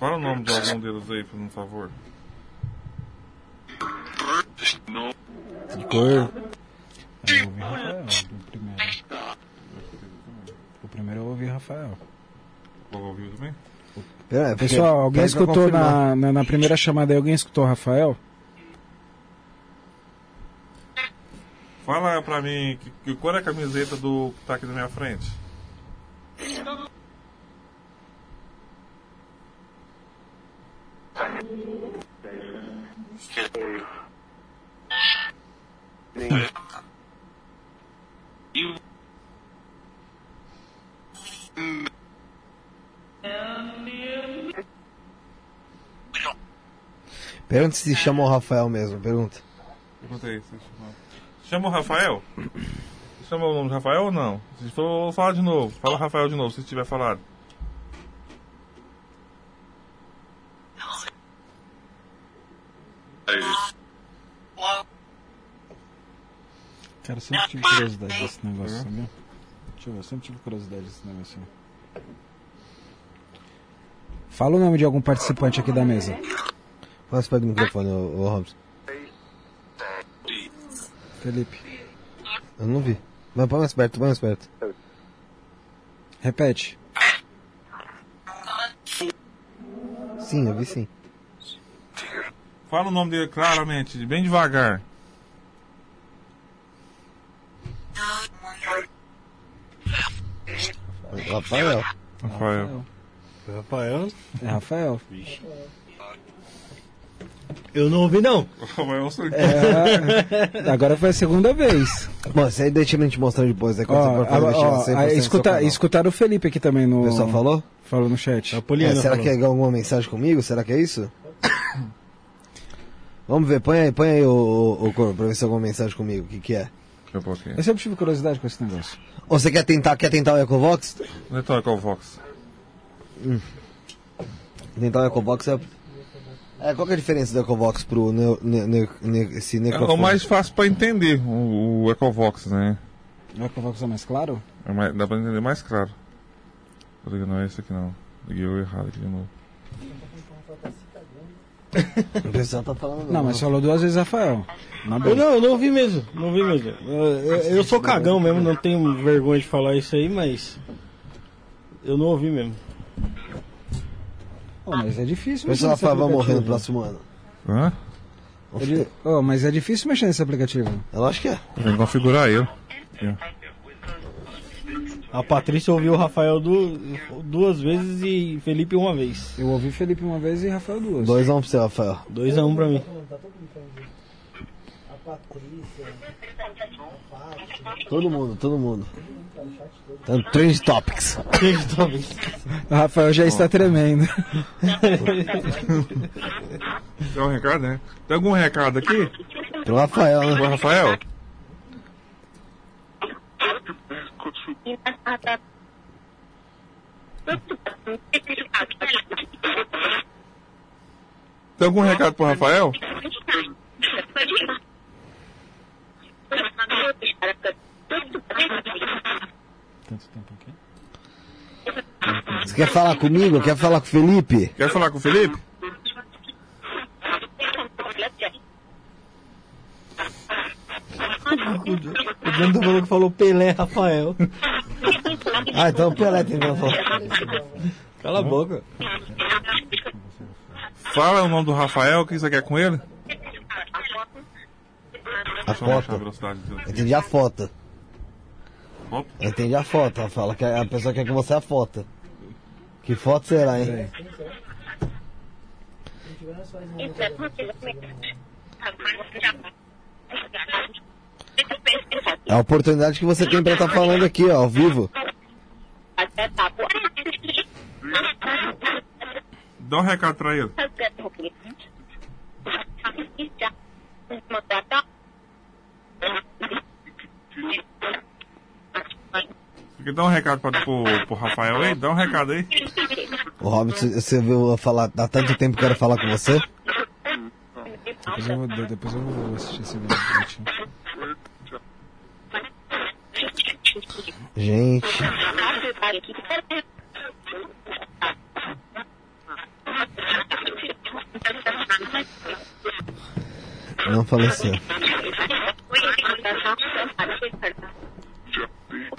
Fala o nome de algum deles aí, por um favor. De cor. Eu ouvi Rafael, o primeiro. O primeiro eu ouvi Rafael. Vou ouvir também? É, pessoal, alguém escutou na, na, na, primeira chamada alguém escutou o Rafael? Fala pra mim, que, que é a camiseta do que tá aqui na minha frente? Pergunta se chama o Rafael mesmo, pergunta. Pergunta aí. se chama- Chama o Rafael? Chama o nome de Rafael ou não? Se for, eu vou falar de novo. Fala Rafael de novo, se tiver falado. Cara, eu sempre tive curiosidade desse negócio, sabia? Deixa eu ver, eu sempre tive curiosidade desse negócio. aí. Fala o nome de algum participante aqui da mesa. Passa perto do microfone, ô, ô Robson. Felipe. Eu não vi. Vai, põe mais perto, põe mais perto. Repete. Sim, eu vi sim. Fala o nome dele claramente, bem devagar. Rafael. Rafael. Rafael, É Rafael. Eu não ouvi não. É, *laughs* agora foi a segunda vez. Bom, isso aí deixa a gente mostrando depois. É quando Ó, você for ó, ó, investigação 100% aí do seu escuta, escutaram o Felipe aqui também no. O pessoal falou? Falou no chat. A Poliana É, será falou. que é alguma mensagem comigo? Será que é isso? *coughs* Vamos ver, põe aí, põe aí o, o, o Corvo pra ver se é alguma mensagem comigo. O que, que é? Eu sempre tive curiosidade com esse negócio. Ou você quer tentar, quer tentar o Ecovox? Então é qual o Vox? Tentar o Ecovox é. É, qual que é a diferença do Ecovox pro ne, ne, ne, ne, esse É necrofone? o mais fácil pra entender, o, o Ecovox, né? O Ecovox é mais claro? É mais- dá pra entender mais claro. Não é esse aqui não. Liguei errado aqui de novo. *laughs* O pessoal tá falando. Não, mas falou duas vezes Rafael. Na Eu não, eu não ouvi mesmo, não ouvi mesmo. Eu, eu- eu sou cagão mesmo, não tenho vergonha de falar isso aí, mas. Eu não ouvi mesmo. Ô, mas é difícil no aplicativo. próximo ano. Hã? É di- Ô, mas é difícil mexer nesse aplicativo. Eu acho que é. Tem que configurar eu. A Patrícia ouviu o Rafael du- duas vezes e Felipe uma vez. Eu ouvi Felipe uma vez e Rafael duas. 2x1 um pro seu, Rafael. 2 a 1 um pra mim. Todo mundo, todo mundo. Tá no Trend Topics. O Rafael já está tremendo. Tem um recado, né? Tem algum recado aqui? Pro Rafael, Pro né? Rafael? Tem algum recado pro Rafael? Tanto tempo aqui. Você quer falar comigo? Quer falar com o Felipe? Quer falar com o Felipe? O Brando falou que falou Pelé Rafael. Ah, então o Pelé tentando falar. Cala a boca. Fala o nome do Rafael, o que você quer com ele? A eu foto. velocidade dele. Entendi a foto. Foto? Entendi a foto. Ela fala que a pessoa quer que você a foto. Que foto será, hein? É a oportunidade que você tem pra estar falando aqui, ó, ao vivo. Dá um recado pra ele. Dar um recado pra, pro, pro Rafael aí? Dá um recado aí. O Robson, você viu eu falar, há tanto tempo que eu quero falar com você. Depois eu, vou- depois eu vou assistir esse vídeo direitinho. Gente, não faleceu.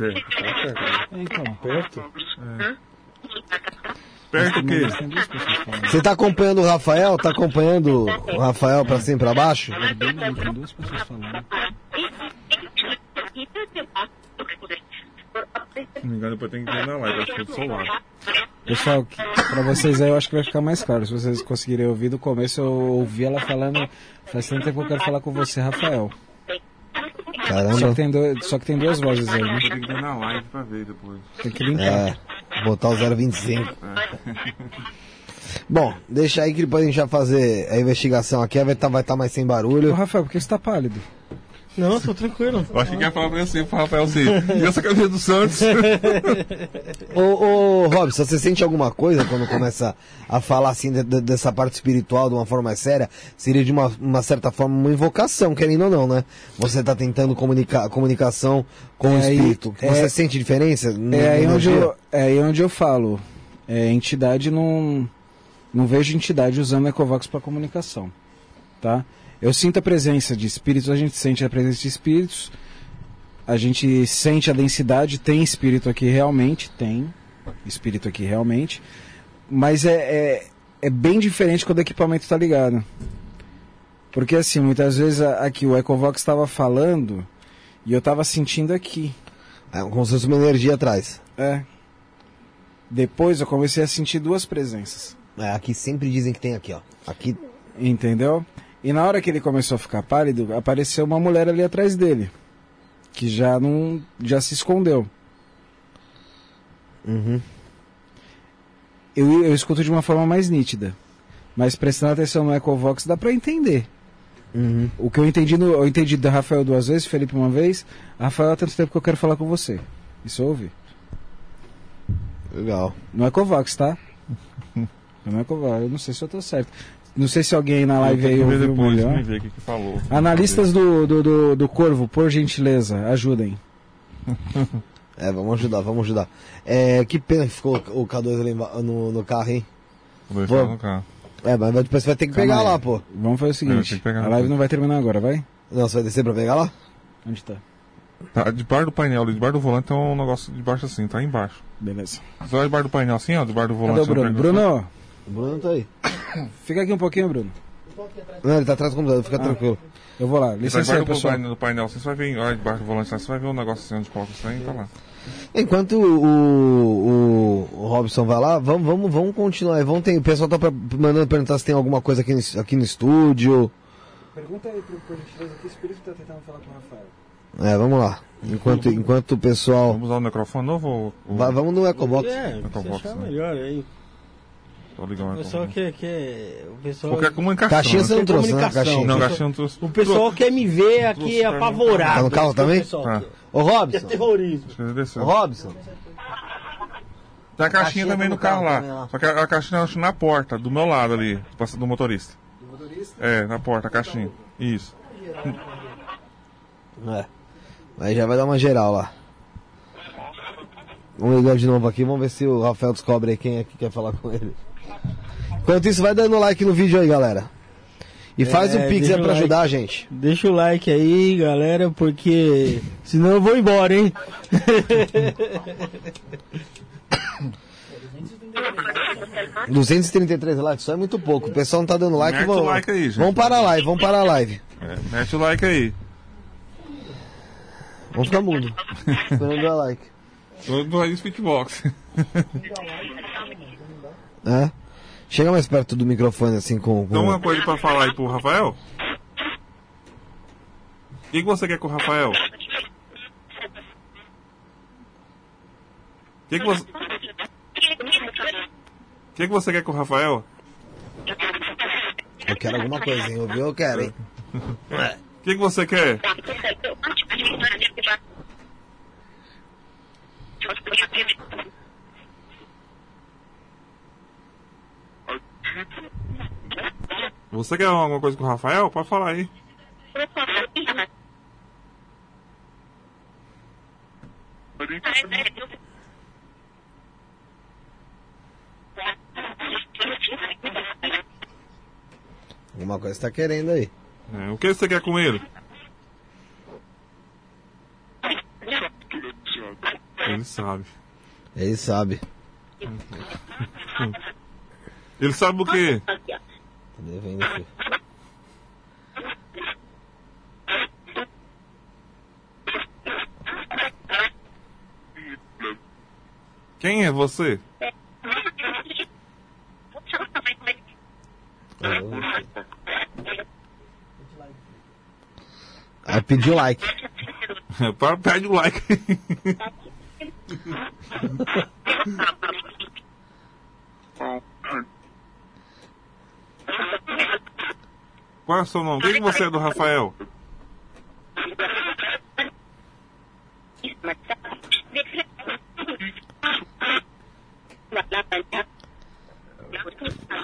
É, então, Perto? Perto o quê? Você tá acompanhando o Rafael? Tá acompanhando o Rafael pra cima e pra baixo? Bem, Tem duas pessoas falando. Se não me engano, depois tem que ver na live, acho que é do celular. Pessoal, que- pra vocês aí eu acho que vai ficar mais claro. Se vocês conseguirem ouvir do começo, eu ouvi ela falando. Faz tanto tempo que eu quero falar com você, Rafael. Só Caramba. que tem, dois, só que tem duas vozes aí, né? Tem que ver na live pra ver depois. Tem que linkar. É, botar o 025. Bom, deixa aí que depois a gente vai fazer a investigação aqui, vai estar vai tá mais sem Ô, barulho. Rafael, por que você tá pálido? Não, tô tranquilo. Eu achei que ia falar pra você, pro Rafael assim. E essa camisa do Santos? *laughs* Ô, ô Robson, você sente alguma coisa quando começa a falar assim de- de- dessa parte espiritual de uma forma mais séria? Seria de uma, uma certa forma uma invocação, querendo ou não, né? Você tá tentando comunicar comunicação com o É aí- espírito. Você é- sente diferença? É aí, onde eu, é aí onde eu falo. É, entidade não. Não vejo entidade usando Ecovox para comunicação. Tá? Eu sinto a presença de espíritos, a gente sente a presença de espíritos, a gente sente a densidade, tem espírito aqui realmente, tem espírito aqui realmente, mas é, é, é bem diferente quando o equipamento está ligado. Porque assim, muitas vezes aqui o Ecovox estava falando e eu estava sentindo aqui. É como se fosse uma energia atrás. É. Depois eu comecei a sentir duas presenças. É, aqui sempre dizem que tem aqui, ó. Aqui. Entendeu? E na hora que ele começou a ficar pálido, apareceu uma mulher ali atrás dele. Que já não. já se escondeu. Uhum. Eu, eu escuto de uma forma mais nítida. Mas prestando atenção no Ecovox dá pra entender. Uhum. O que eu entendi no, eu entendi da Rafael duas vezes, Felipe uma vez. Rafael há tanto tempo que eu quero falar com você. Isso eu ouvi. Legal. No Ecovox, tá? *laughs* No Ecovox, eu não sei se eu tô certo. Não sei se alguém na live aí ouviu depois, melhor. ver o que, que falou. Analistas do, do, do, do Corvo, por gentileza, ajudem. *laughs* É, vamos ajudar, vamos ajudar. É, que pena que ficou o K2 ali no, no carro, hein? Vou deixar no carro. É, mas vai- depois você vai ter que Calma pegar aí. lá, pô. Vamos fazer o seguinte: a live não vai terminar agora, vai? Não, você vai descer pra pegar lá? Onde tá? Tá, debaixo do painel, ali, debaixo do volante tem um negócio debaixo assim, tá aí embaixo. Beleza. Você vai debaixo do painel assim, ó, debaixo do volante. Cadê o Bruno? pega- Bruno, O Bruno tá aí. *coughs* fica aqui um pouquinho, Bruno. Não, ele tá atrás do computador, fica tranquilo. Eu vou lá. Você vai Licença aí, pessoal. painel, do painel você vai ver, olha debaixo do volante, você vai ver um negócio assim onde coloca isso aí, tá lá. Enquanto o, o, o Robson vai lá, vamos, vamos, vamos continuar. Vamos ter, o pessoal tá pra- mandando perguntar se tem alguma coisa aqui no, aqui no estúdio. Pergunta aí, por gentileza, que espírito tá tentando falar com o Rafael? É, vamos lá. Enquanto, enquanto o pessoal. Vamos usar o microfone novo ou... ou- Vai- vamos no Ecobox. É, você Ecobox, achar né? melhor aí. O pessoal quer, quer. O pessoal. Qualquer comunicação. Caixinha você né? não trouxe, né? comunicação. Caixinha. Não, o caixinha não trouxe. O pessoal quer me ver aqui apavorado. Tá no carro que também? Tá. Ô, É Robson. terrorismo. Que ele Ô. Robson. Tem a caixinha caixinha também tá no carro carro lá. também lá. Só que a, a caixinha eu acho na porta, do meu lado ali, do motorista. Do motorista? É, na porta, a caixinha. Isso. É. Aí já vai dar uma geral lá. Vamos ligar de novo aqui, vamos ver se o Rafael descobre aí quem é que quer falar com ele. Enquanto isso, vai dando like no vídeo aí, galera. E faz É, o Pix aí pra like. ajudar a gente. Deixa o like aí, galera, porque senão eu vou embora, hein? *laughs* 233 likes, isso é muito pouco. O pessoal não tá dando like. Mete vamos, o like aí, gente. vamos parar a live, vamos parar a live. É, mete o like aí. Vamos ficar mudo. Esperando dar like. Do, do Raiz Fitbox. É? Chega mais perto do microfone assim com. com... Então uma coisa pra falar aí pro Rafael. O que, que você quer com o Rafael? O que, que você. O que, que você quer com o Rafael? Eu quero alguma coisa, hein? Ouviu? Eu quero, hein? *laughs* O que, que você quer? Você quer alguma coisa com o Rafael? Pode falar aí. Alguma coisa você tá querendo aí. É, o que você quer com ele? Ele sabe. Ele sabe. *laughs* Ele sabe o quê? Tá devendo, filho. Quem é você? Aí pediu like. Para, pede o like. *laughs* *laughs* Qual é o seu nome? Quem que você é do Rafael?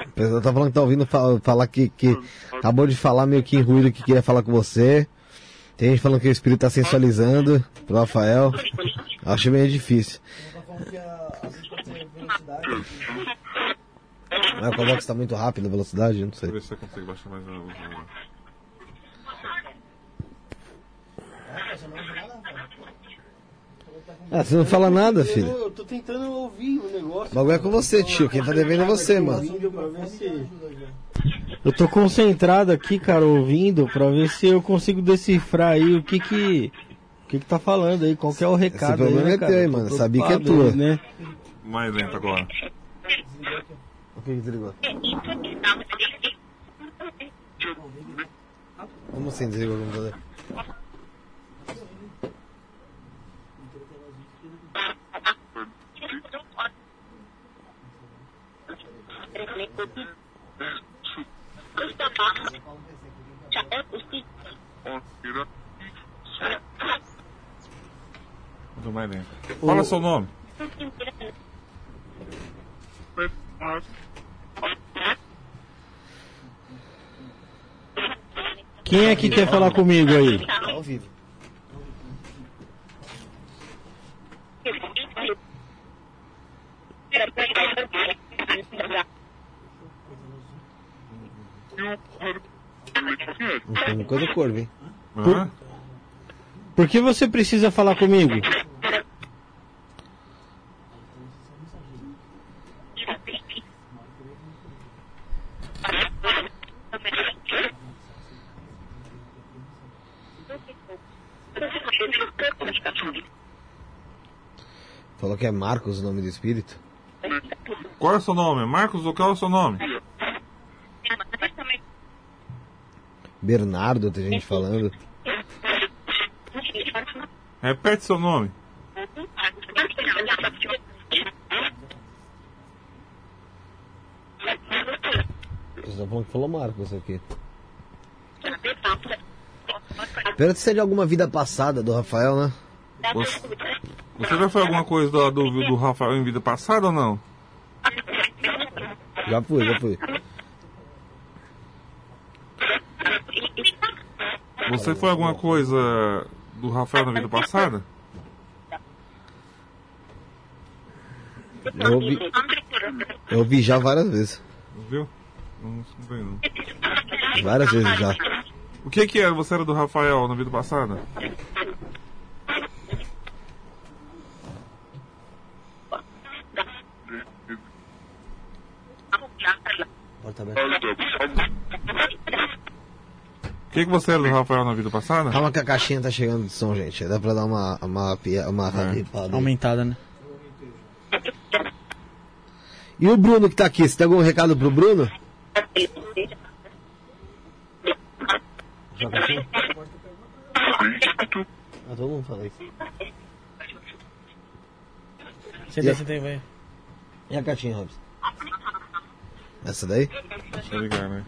O pessoal tá falando que tá ouvindo fa- falar que, que acabou de falar meio que em ruído que queria falar com você. Tem gente falando que o espírito tá sensualizando pro Rafael. Acho meio difícil. Não, eu coloco que tá muito rápido a velocidade, não Deixa sei. eu ver se você consegue baixar mais luz. Ah, você não fala nada, Eu, filho. eu tô tentando ouvir o negócio. O bagulho é com você, tio. Quem tá devendo é você, mano. Se- Eu tô concentrado aqui, cara, ouvindo, pra ver se eu consigo decifrar aí o que que. O que que tá falando aí, qual que é o recado aí, problema né, é teu, mano, sabia que é tua. aí, Né? Mais lento agora. O que que desligou? Como assim desligou o computador? Muito mais lento. Fala seu nome. Quem é que quer falar comigo aí? Ao vivo. Tem coisa corvo, hein? Hã? Por que você precisa falar comigo? Falou que é Marcos o nome do espírito. Qual é o seu nome? Marcos, ou qual é o seu nome? Bernardo, tem gente falando. Repete seu nome. Vocês estão falando que falou Marcos aqui. Pera se é de alguma vida passada do Rafael, né? Você, você já foi alguma coisa do, do, do Rafael em vida passada ou não? Já fui, já fui. Você foi alguma coisa do Rafael na vida passada? Eu ouvi, eu ouvi já várias vezes. Viu? Não, não veio não. Várias vezes já. O que que era? Você era do Rafael na vida passada? Porta aberta. O que que você era do Rafael na vida passada? Calma que a caixinha tá chegando de som, gente. Dá pra dar uma, uma, uma ripada aí. Aumentada, né? E o Bruno que tá aqui, você tem algum recado pro Bruno? Joga assim? Ah, todo mundo fala isso. Senta aí, senta aí, vai. E a caixinha, Robson? Essa daí? Deixa eu ligar, né?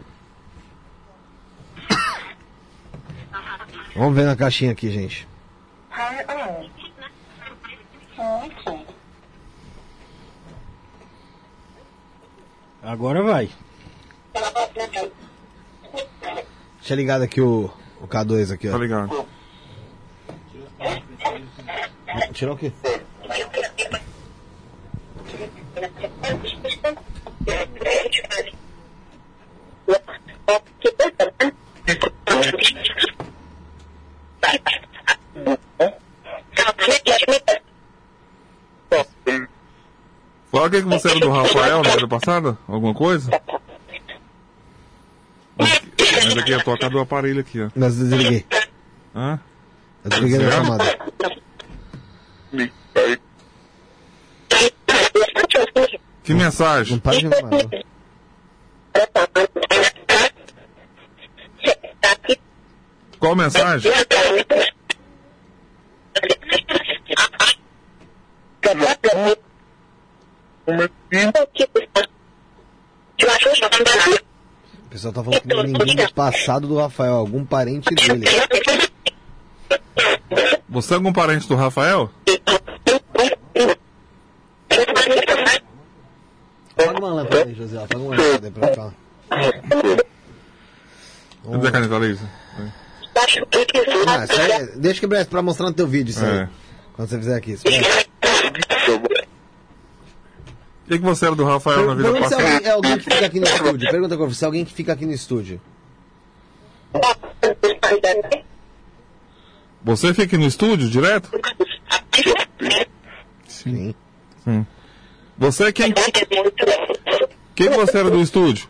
Vamos ver na caixinha aqui, gente. Agora vai. Deixa ligado aqui o, o K2 aqui, Tá ó. ligado. Tirar o quê? O que que você era do Rafael na vida passada? Alguma coisa? Mas aqui é a toca do aparelho aqui, ó. Mas desliguei. Hã? Eu desliguei na chamada. Que mensagem? Não para de. Qual mensagem? O pessoal tá falando que não é ninguém do passado do Rafael, algum parente dele. Você é algum parente do Rafael? Apaga uma lâmpada aí, José. Apaga uma lâmpada aí pra cá. Cadê a caneta laser? Ah, aí, deixa quebrar isso pra mostrar no teu vídeo isso aí. É. Quando você fizer aqui. Espera. O que, que você era do Rafael na vida se passada? alguém, é alguém que fica aqui no estúdio. Pergunta se é alguém que fica aqui no estúdio. Você fica aqui no estúdio direto? Sim. Você é quem? Quem você era do estúdio?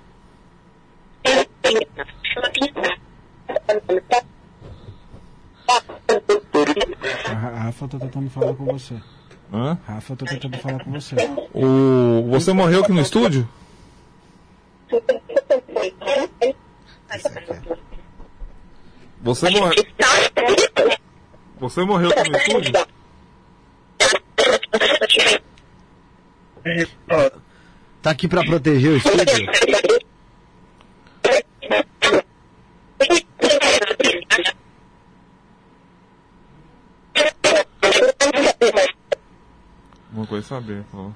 A Rafa tá tentando falar com você. Hã? Rafa, eu tô tentando falar com você. O... Você morreu aqui no estúdio? Você morreu. Você morreu aqui no estúdio? Tá aqui pra proteger o estúdio? *laughs* Uma coisa é saber. ó.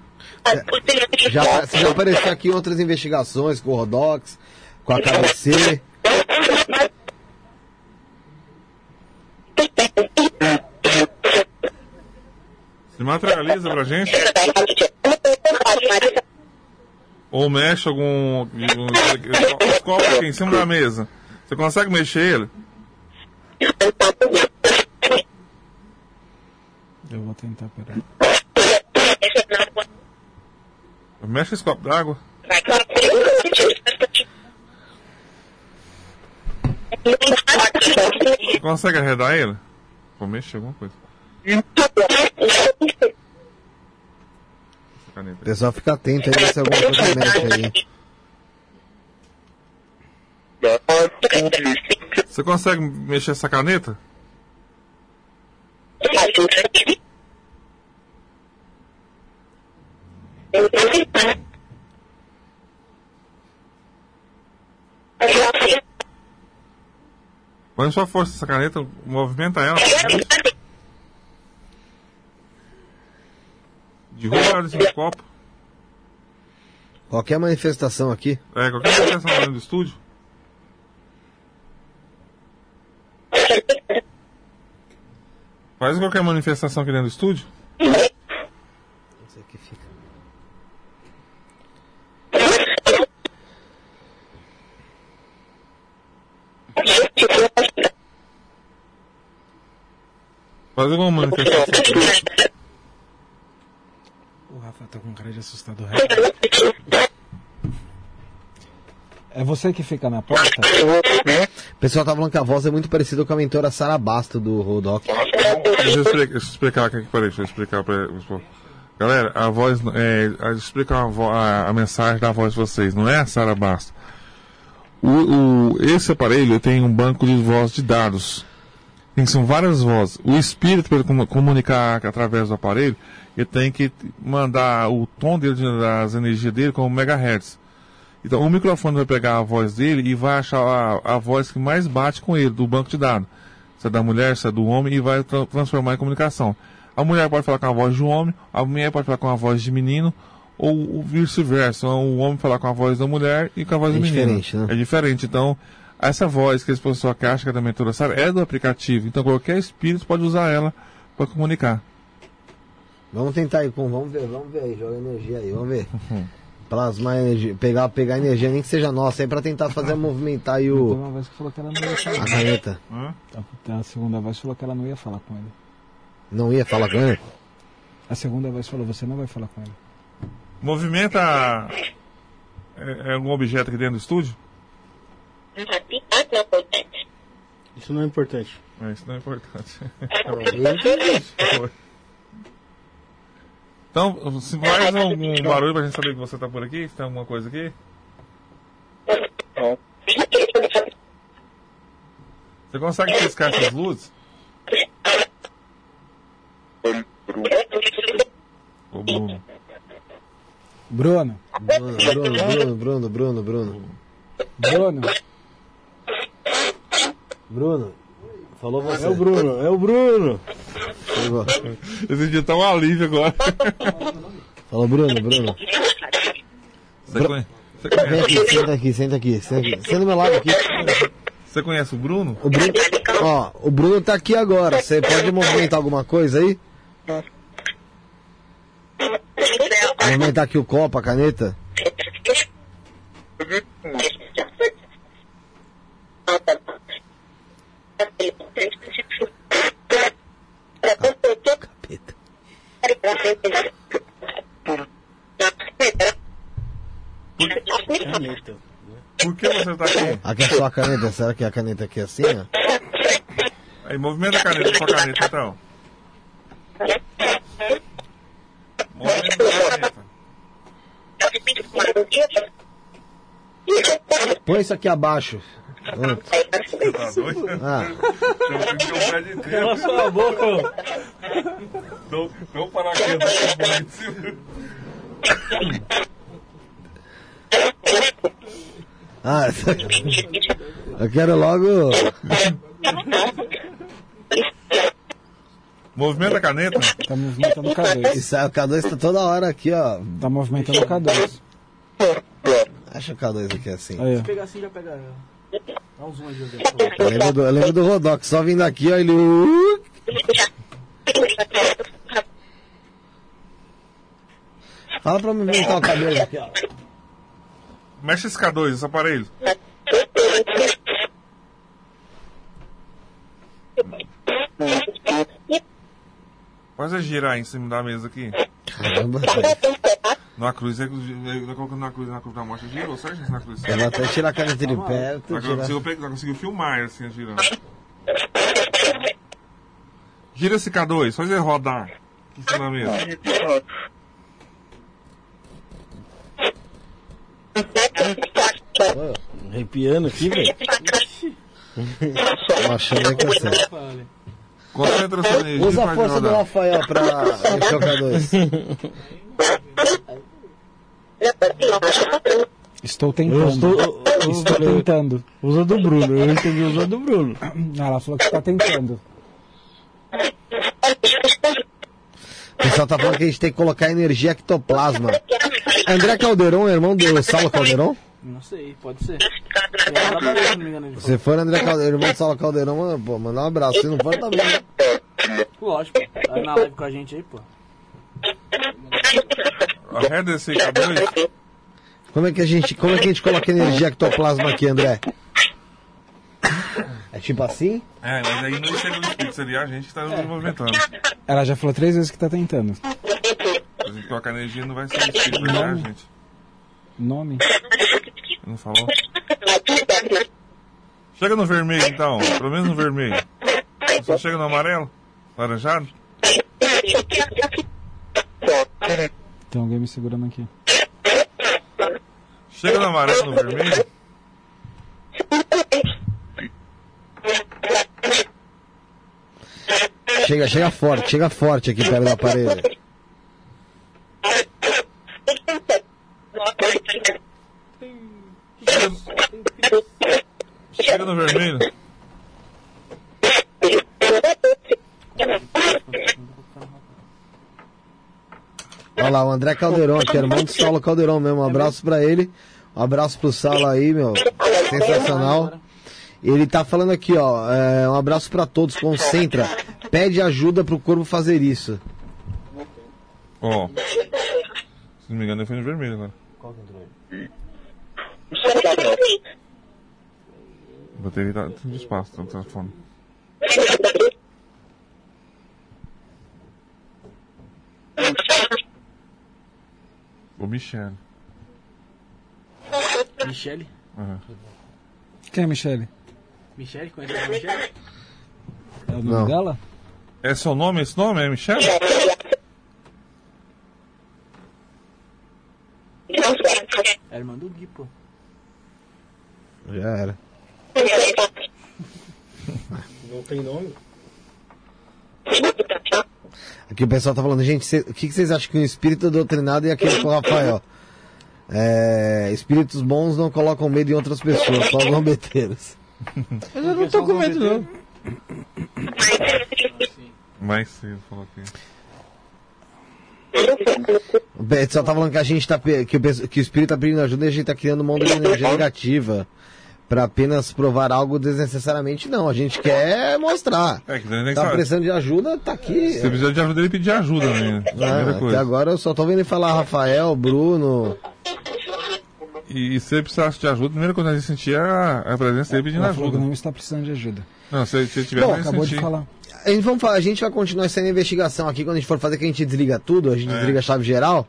Já, você já apareceu aqui em outras investigações com o Rodox, com a KBC. Se materializa pra gente? Ou mexe algum. algum os copos aqui em cima da mesa. Você consegue mexer ele? Eu vou tentar, peraí. Mexe esse copo d'água. Você consegue arredar ele? Vou mexer alguma coisa. Pessoal fica atento aí se alguma coisa mexe aí. Você consegue mexer essa caneta? Põe sua força essa caneta, movimenta ela. Derruba ela desse copo. Qualquer manifestação aqui. É, qualquer manifestação dentro do estúdio. Faz qualquer manifestação aqui dentro do estúdio. Isso aqui fica. Faz alguma manifestação. O Rafa tá com cara de assustado. É você que fica na porta? O pessoal tá falando que a voz é muito parecida com a mentora Sara Basto do Rodox. Deixa eu explicar, deixa eu explicar aqui, peraí, deixa eu explicar pra Galera, a voz, é, a- explicar a, a- a mensagem da voz de vocês, não é a Sara Basta. O, o- esse aparelho tem um banco de voz de dados. Tem, são várias vozes. O espírito, para comunicar através do aparelho, ele tem que mandar o tom dele, de- das energias dele como megahertz. Então, o microfone vai pegar a voz dele e vai achar a, a voz que mais bate com ele, do banco de dados. Se é da mulher, se é do homem, e vai tra- transformar em comunicação. A mulher pode falar com a voz de um homem, a mulher pode falar com a voz de menino, ou vice-versa. Então, o homem falar com a voz da mulher e com a voz É do menino. diferente, né? É diferente. Então, essa voz que esse pessoal que acha que é da mentora Sara é do aplicativo. Então, qualquer espírito pode usar ela para comunicar. Vamos tentar aí, com, vamos ver, vamos ver aí, joga energia aí, vamos ver. Plasmar energia, pegar, pegar energia, nem que seja nossa, aí pra tentar fazer *laughs* movimentar aí Tem o, uma que falou que ela não ia a falar. caneta. Hã? A, a segunda voz falou que ela não ia falar com ele. Não ia falar com ele? A segunda voz falou, você não vai falar com ele. Movimenta. É, é algum objeto aqui dentro do estúdio? Isso não é importante. É, *laughs* isso *laughs* não é importante. Eu entendi. Então, se faz algum barulho pra gente saber que você tá por aqui, se tem alguma coisa aqui. Você consegue piscar essas luzes? Ô, Bruno. Bruno, Bruno, Bruno, Bruno, Bruno, Bruno, Bruno. Bruno, Bruno, falou você. É o Bruno, é o Bruno. Esse dia tá um alívio agora. Falou, Bruno, Bruno. Você, conhe- você Vem conhece, aqui, senta aqui, senta aqui, senta aqui. Senta do meu lado aqui. você conhece o Bruno? O Bruno, ó, o Bruno tá aqui agora. Você pode movimentar alguma coisa aí? Movimentar aqui o copo, a caneta? Capeta. Caneta. Por que você tá aqui? Aqui é só a caneta. Será que a caneta aqui é assim, ó? Aí, movimenta a caneta, sua caneta então. Movimenta a caneta. Põe isso aqui abaixo. Cala sua boca, dou um paraquedas aqui ah eu quero logo. Movimenta a caneta. tá movimentando o K2. Isso aí, o K2 tá toda hora aqui, ó. Tá movimentando o K2. Acha o K2 aqui assim. Aí, ó. pegar assim já pega. Dá um zoom aí, José. Eu lembro do, eu lembro do Rodox, só vindo aqui, ó, ele. uh, Fala pra movimentar o cabelo aqui, ó. Mexe esse K2, esse aparelho. Faz a girar em cima da mesa aqui. Caramba, Na cruz, é tá colocando na cruz, na cruz da morte, girou, certo? Na cruz. vou até tirar a caneta de perto. Não Tirar... conseguiu, pegar, conseguiu filmar assim, girando. Gira esse K2, faz ele rodar. Em cima da mesa. Arrepiando aqui, velho. Tô achando que é. Concentra sua energia Usa a força do. Rafael pra mexer o *laughs* K2. Estou Eu tentando. estou, eu- eu Estou tentando. usa do Bruno, eu entendi usa do Bruno. Ah, Ela falou que está tentando. O pessoal tá falando que a gente tem que colocar energia ectoplasma. André Calderon, irmão do Saulo Calderon? Não sei, pode ser. Se Se for André Calderon, irmão do Saulo Calderon, mano, pô, mandar um abraço. Se não for, também. né? falou. Lógico, tá na live com a gente aí, pô. Arreda esse K2. Como é que a gente, como é que a gente coloca energia ectoplasma aqui, André? É tipo assim? É, mas aí não chega no espírito, seria a gente que tá movimentando. Ela já falou três vezes que está tentando. A gente coloca energia não vai ser o espírito, a gente. Nome? Não falou? Chega no vermelho então, pelo menos no vermelho. Só chega no amarelo? Laranjado? Tem alguém me segurando aqui. Chega no amarelo no vermelho? Chega, chega forte, chega forte aqui perto da parede. Chega no vermelho? *laughs* Olha lá, o André Caldeirão aqui, irmão do Saulo Caldeirão mesmo. Um abraço pra ele. Um abraço pro Saulo aí, meu. Sensacional. Ele tá falando aqui, ó. é, um abraço pra todos. Concentra. Pede ajuda pro corpo fazer isso. Ó. Se não me engano, ele foi no vermelho agora. Qual que entrou aí? Bateria tá tem espaço tá no telefone. O Michel. Michele? Aham. Quem é a Michelle? Michele? Conhece a Michele? É o nome dela? É seu nome esse nome? É Michel? É a irmã do Gui, pô. Já era. Não tem nome? *laughs* Aqui o pessoal tá falando, gente, cê- o que, que vocês acham que o espírito doutrinado e aquele com o Rafael? É, espíritos bons não colocam medo em outras pessoas, só os zombeteiros. Mas eu não tô com medo, não. Mais cedo, falou aqui. O Beto só tá falando que a gente tá. Que o, que o espírito tá pedindo ajuda e a gente tá criando uma onda de energia negativa. Pra apenas provar algo desnecessariamente, não. A gente quer mostrar. É, que nem que Tá sabe. precisando de ajuda, tá aqui. Se precisa de ajuda, ele pedir ajuda, né? Ah, até coisa. agora eu só tô vendo ele falar Rafael, Bruno. E, e se ele precisasse de ajuda, a primeira coisa que a gente sentia era a presença dele pedindo ajuda. não está precisando de ajuda. Não, se, se tiver Bom, Acabou de sentir. falar. A gente, vamos falar, a gente vai continuar essa investigação aqui quando a gente for fazer que a gente desliga tudo, a gente desliga a chave geral.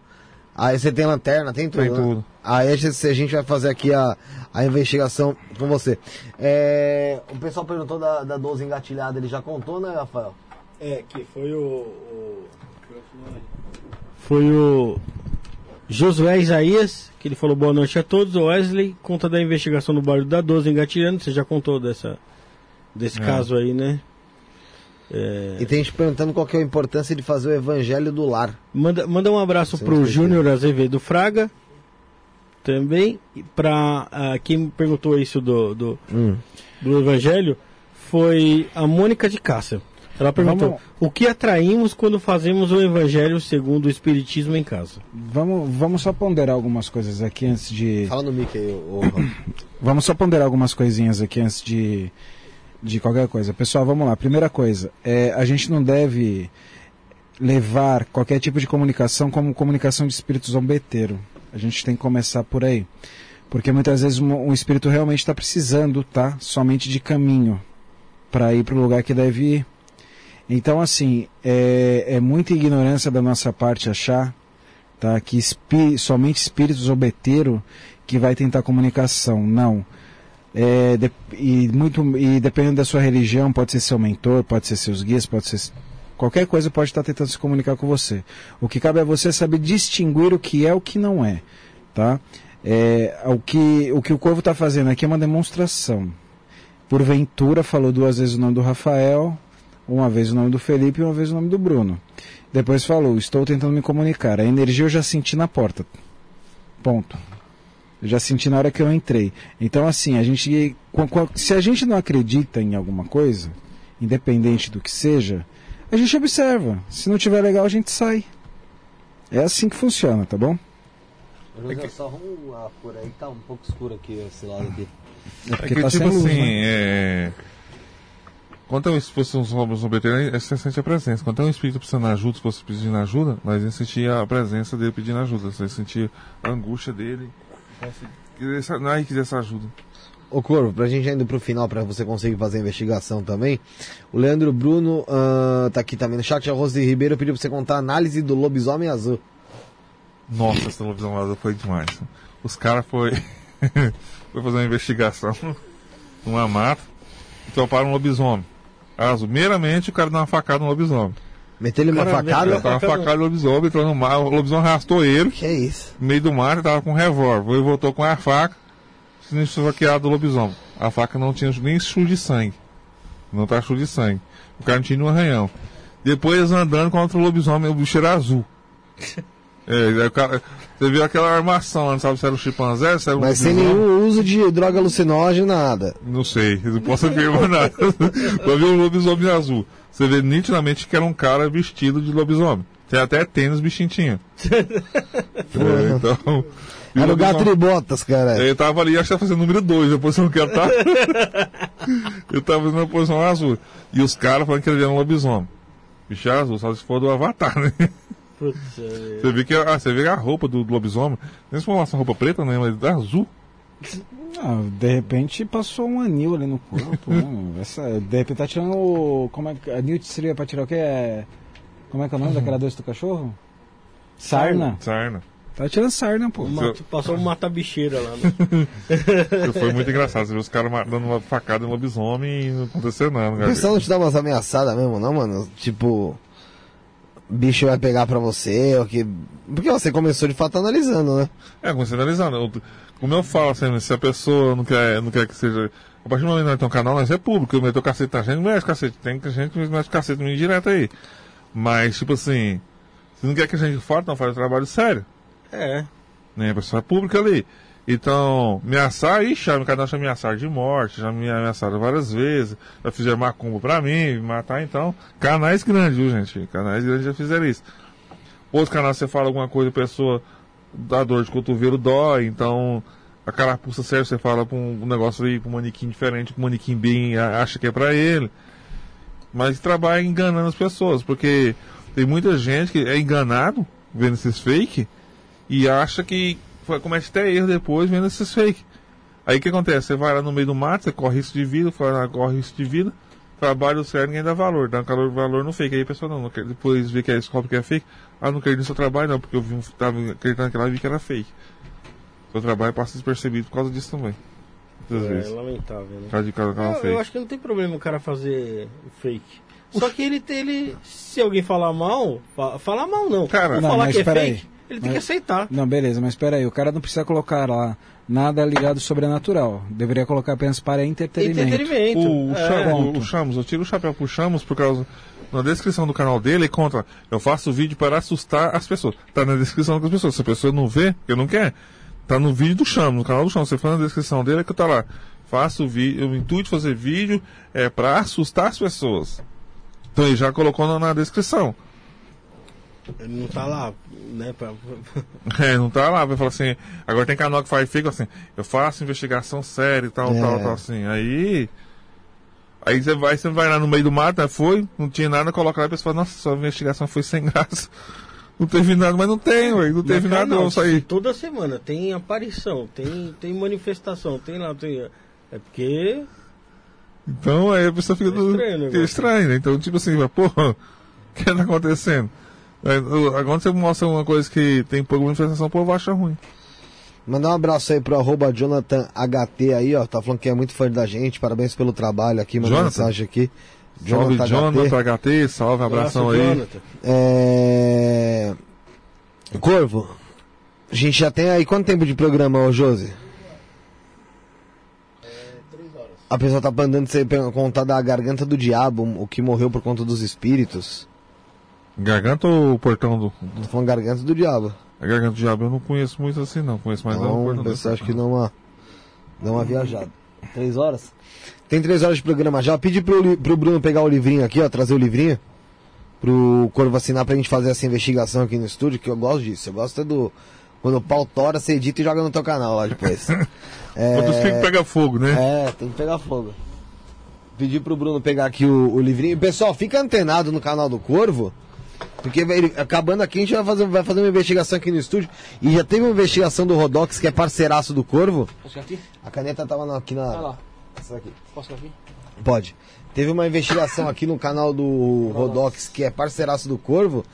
Aí você tem lanterna, tem tudo. Tem né? tudo. Aí a gente, a gente vai fazer aqui a, a investigação com você. É, o pessoal perguntou da, da 12 engatilhada, ele já contou, né, Rafael? É, que foi o. o- Foi o. Josué Isaías, que ele falou boa noite a todos. O Wesley conta da investigação no bairro da 12 engatilhando. Você já contou dessa, desse É. caso aí, né? É, E tem gente perguntando qual que é a importância de fazer o evangelho do lar. manda, manda um abraço pro esquecer. Júnior Azevedo Fraga. Também. E pra ah, quem me perguntou isso do, do, Hum. do Evangelho foi a Mônica de Cássia. Ela perguntou: Vamos- o que atraímos quando fazemos o Evangelho segundo o Espiritismo em casa? Vamos, vamos só ponderar algumas coisas aqui antes de. Fala no mic aí, ô, ô, *coughs* Vamos só ponderar algumas coisinhas aqui antes de, de qualquer coisa. Pessoal, vamos lá. Primeira coisa, é, a gente não deve levar qualquer tipo de comunicação como comunicação de espírito zombeteiro. A gente tem que começar por aí. Porque muitas vezes um, um espírito realmente está precisando, tá? Somente de caminho para ir para o lugar que deve ir. Então, assim, é, é muita ignorância da nossa parte achar tá? que espí- somente espírito zombeteiro que vai tentar comunicação. Não. É, de- e, muito, e dependendo da sua religião, pode ser seu mentor, pode ser seus guias, pode ser. Qualquer coisa pode estar tentando se comunicar com você. O que cabe a você é saber distinguir o que é o que não é. Tá? É, o, que, o que o Corvo está fazendo aqui é uma demonstração. Porventura falou duas vezes o nome do Rafael, uma vez o nome do Felipe e uma vez o nome do Bruno. Depois falou, estou tentando me comunicar. A energia eu já senti na porta. Ponto. Eu já senti na hora que eu entrei. Então, assim, a gente. Se a gente não acredita em alguma coisa, independente do que seja, a gente observa. Se não tiver legal, a gente sai. É assim que funciona, tá bom? José, só arruma a cor aí, tá um pouco escuro aqui, esse lado aqui. É É porque que, tá tipo sem luz, assim, né? é... Quando é um, se fosse um zombeteiro, você sente a presença. Quando é um espírito precisando de ajuda, se fosse pedindo ajuda, nós ia sentir a presença dele pedindo ajuda. Você ia sentir a angústia dele. Que quiser essa ajuda. Ô Corvo, pra gente indo pro final, pra você conseguir fazer a investigação também, o Leandro Bruno ah, tá aqui também no chat, a Rose Ribeiro pediu pra você contar a análise do lobisomem azul. Nossa, essa televisão lá foi demais. Os caras foi, *laughs* foi fazer uma investigação *laughs* numa mata e toparam um lobisomem. Azul. Meramente o cara deu uma facada no lobisomem. Meteu-lhe uma Cara, facada? meteu- Ele tava facada. no lobisomem, entrou no mar, o lobisomem arrastou ele Que é isso? no meio do mar, ele tava com um revólver. Ele voltou com a faca, sendo esfaqueado do lobisomem. A faca não tinha nem chu de sangue. Não tá chu de sangue. O cara não tinha nenhum arranhão. Depois eles andando contra o lobisomem, o bicho era azul. *laughs* É, aí o cara, você viu aquela armação, lá, não sabe se era um chimpanzé, se era um Mas sem nenhum uso de droga alucinógena, nada. Não sei, não posso afirmar nada. *laughs* Só vi um lobisomem azul. Você vê nitidamente que era um cara vestido de lobisomem. Tem até tênis bichinho tinha. *laughs* É, então. Era o lobisomem- gato de botas, cara. Ele tava ali, acho que tá fazendo número 2, a posição que ele tá. *laughs* ele tava fazendo a posição azul. E os caras falando que ele era um lobisomem. Bicho é azul, só se for do Avatar, né? Putz, é, Você vê que, ah, você vê a roupa do, do lobisomem. Nem se for uma roupa preta, né? Mas é azul. Ah, de repente passou um anil ali no corpo. né? *laughs* Essa, de repente tá tirando o. Como é que. Anil seria pra tirar o quê? É, como é que é o nome daquela doce do cachorro? Sarna. Sarna. Tá tirando sarna, pô. uma- passou um mata-bicheira lá. né? *laughs* Foi muito engraçado. Você vê os caras dando uma facada em lobisomem e não aconteceu nada. O cara. pessoal não te dá umas ameaçadas mesmo, não, mano? Tipo, bicho vai pegar pra você, ou que... Porque você começou de fato analisando, né? É, você analisando. eu- Como eu falo assim, se a pessoa não quer, não quer que seja. A partir do momento que nós temos um canal, nós é público. Eu meto o cacete na gente, não mexe cacete. Tem gente que mexe cacete meio direto aí. Mas, tipo assim, se não quer que a gente fora, não faz o trabalho sério. É. Né? A pessoa é pública ali. Então, ameaçar, ixi, já, me ameaçaram de morte, já me ameaçaram várias vezes, já fizeram macumba pra mim, me matar, então, canais grandes, viu, gente? Canais grandes já fizeram isso. Outros canais você fala alguma coisa, a pessoa dá dor de cotovelo, dói, então a carapuça serve, você fala pra um, negócio aí, pra um manequim diferente, o manequim bem acha que é pra ele. Mas trabalha enganando as pessoas, porque tem muita gente que é enganado vendo esses fake e acha que comete até erro depois vendo esses fake. Aí o que acontece? Você vai lá no meio do mato, você corre risco de vida, corre risco de vida, trabalha o certo ninguém dá valor, dá calor, valor no fake. Aí a pessoa não, não quer, depois vê que é descobre que é fake, ah, não acredito no seu trabalho não, porque eu vi, tava acreditando naquela e vi que era fake. Seu trabalho passa despercebido por causa disso também. Muitas é, vezes. lamentável, né? De cada eu, fake. eu acho que não tem problema o cara fazer fake. Só que ele, ele, se alguém falar mal, falar mal não. Cara, não, falar que é fake, aí. Ele tem mas, que aceitar. Não, beleza, mas espera aí, o cara não precisa colocar lá nada ligado sobrenatural. Deveria colocar apenas para entretenimento. Entretenimento. O, o, é. o, o Chamos, eu tiro o chapéu pro Chamos por causa na descrição do canal dele, ele conta, eu faço vídeo para assustar as pessoas. Tá na descrição das pessoas. Se a pessoa não vê, porque não quer, tá no vídeo do Chamo, no canal do Chamo. Você faz na descrição dele que tá lá. Faço vídeo, o intuito de fazer vídeo é para assustar as pessoas. Então ele já colocou na, na descrição. Ele não tá lá, né? Pra... *laughs* é, não tá lá. Vai falar assim. Agora tem canal que faz fica assim. Eu faço investigação séria e tal, é. tal, tal, assim. Aí. Aí você vai, você vai lá no meio do mato, né? foi, não tinha nada, coloca lá e a pessoa fala, nossa, sua investigação foi sem *laughs* graça. Não teve nada, mas não tem, ué, não teve nada, não, saí. Toda semana tem aparição, tem, tem manifestação, tem lá, tem. É porque. Então aí a pessoa fica, é estranho, do, estranho né? Então, tipo assim, porra, o que tá acontecendo? Agora você mostra uma coisa que tem pouca manifestação, o povo acha ruim. Mandar um abraço aí pro arroba Jonathan HT aí, ó. Tá falando que é muito fã da gente. Parabéns pelo trabalho aqui, manda mensagem aqui. Jonathan salve, Jonathan HT. HT salve, abração aí. Jonathan. É... Corvo, a gente já tem aí quanto tempo de programa, ô Josi? É, três horas. A pessoa tá mandando você contar da garganta do diabo, o que morreu por conta dos espíritos. Garganta ou portão do. Tô falando garganta do diabo. A Garganta do Diabo eu não conheço muito assim, não. Conheço mais não, não Você acha que dá uma, dá uma viajada. Três horas? Tem três horas de programa já. Pedi pro, pro Bruno pegar o livrinho aqui, ó, trazer o livrinho. Pro Corvo assinar pra gente fazer essa investigação aqui no estúdio, que eu gosto disso. Eu gosto é do. Quando o pau tora, você edita e joga no teu canal lá depois. é... Quando *laughs* tem que pegar fogo, né? É, tem que pegar fogo. Pedi pro Bruno pegar aqui o, o livrinho. Pessoal, fica antenado no canal do Corvo porque ele, acabando aqui, a gente vai fazer, vai fazer uma investigação aqui no estúdio. E já teve uma investigação do Rodox, que é parceiraço do Corvo. Posso aqui? A caneta tava aqui na. Vai lá. Essa aqui. Posso aqui? Pode. Teve uma investigação aqui no canal do Rodox, que é parceiraço do Corvo,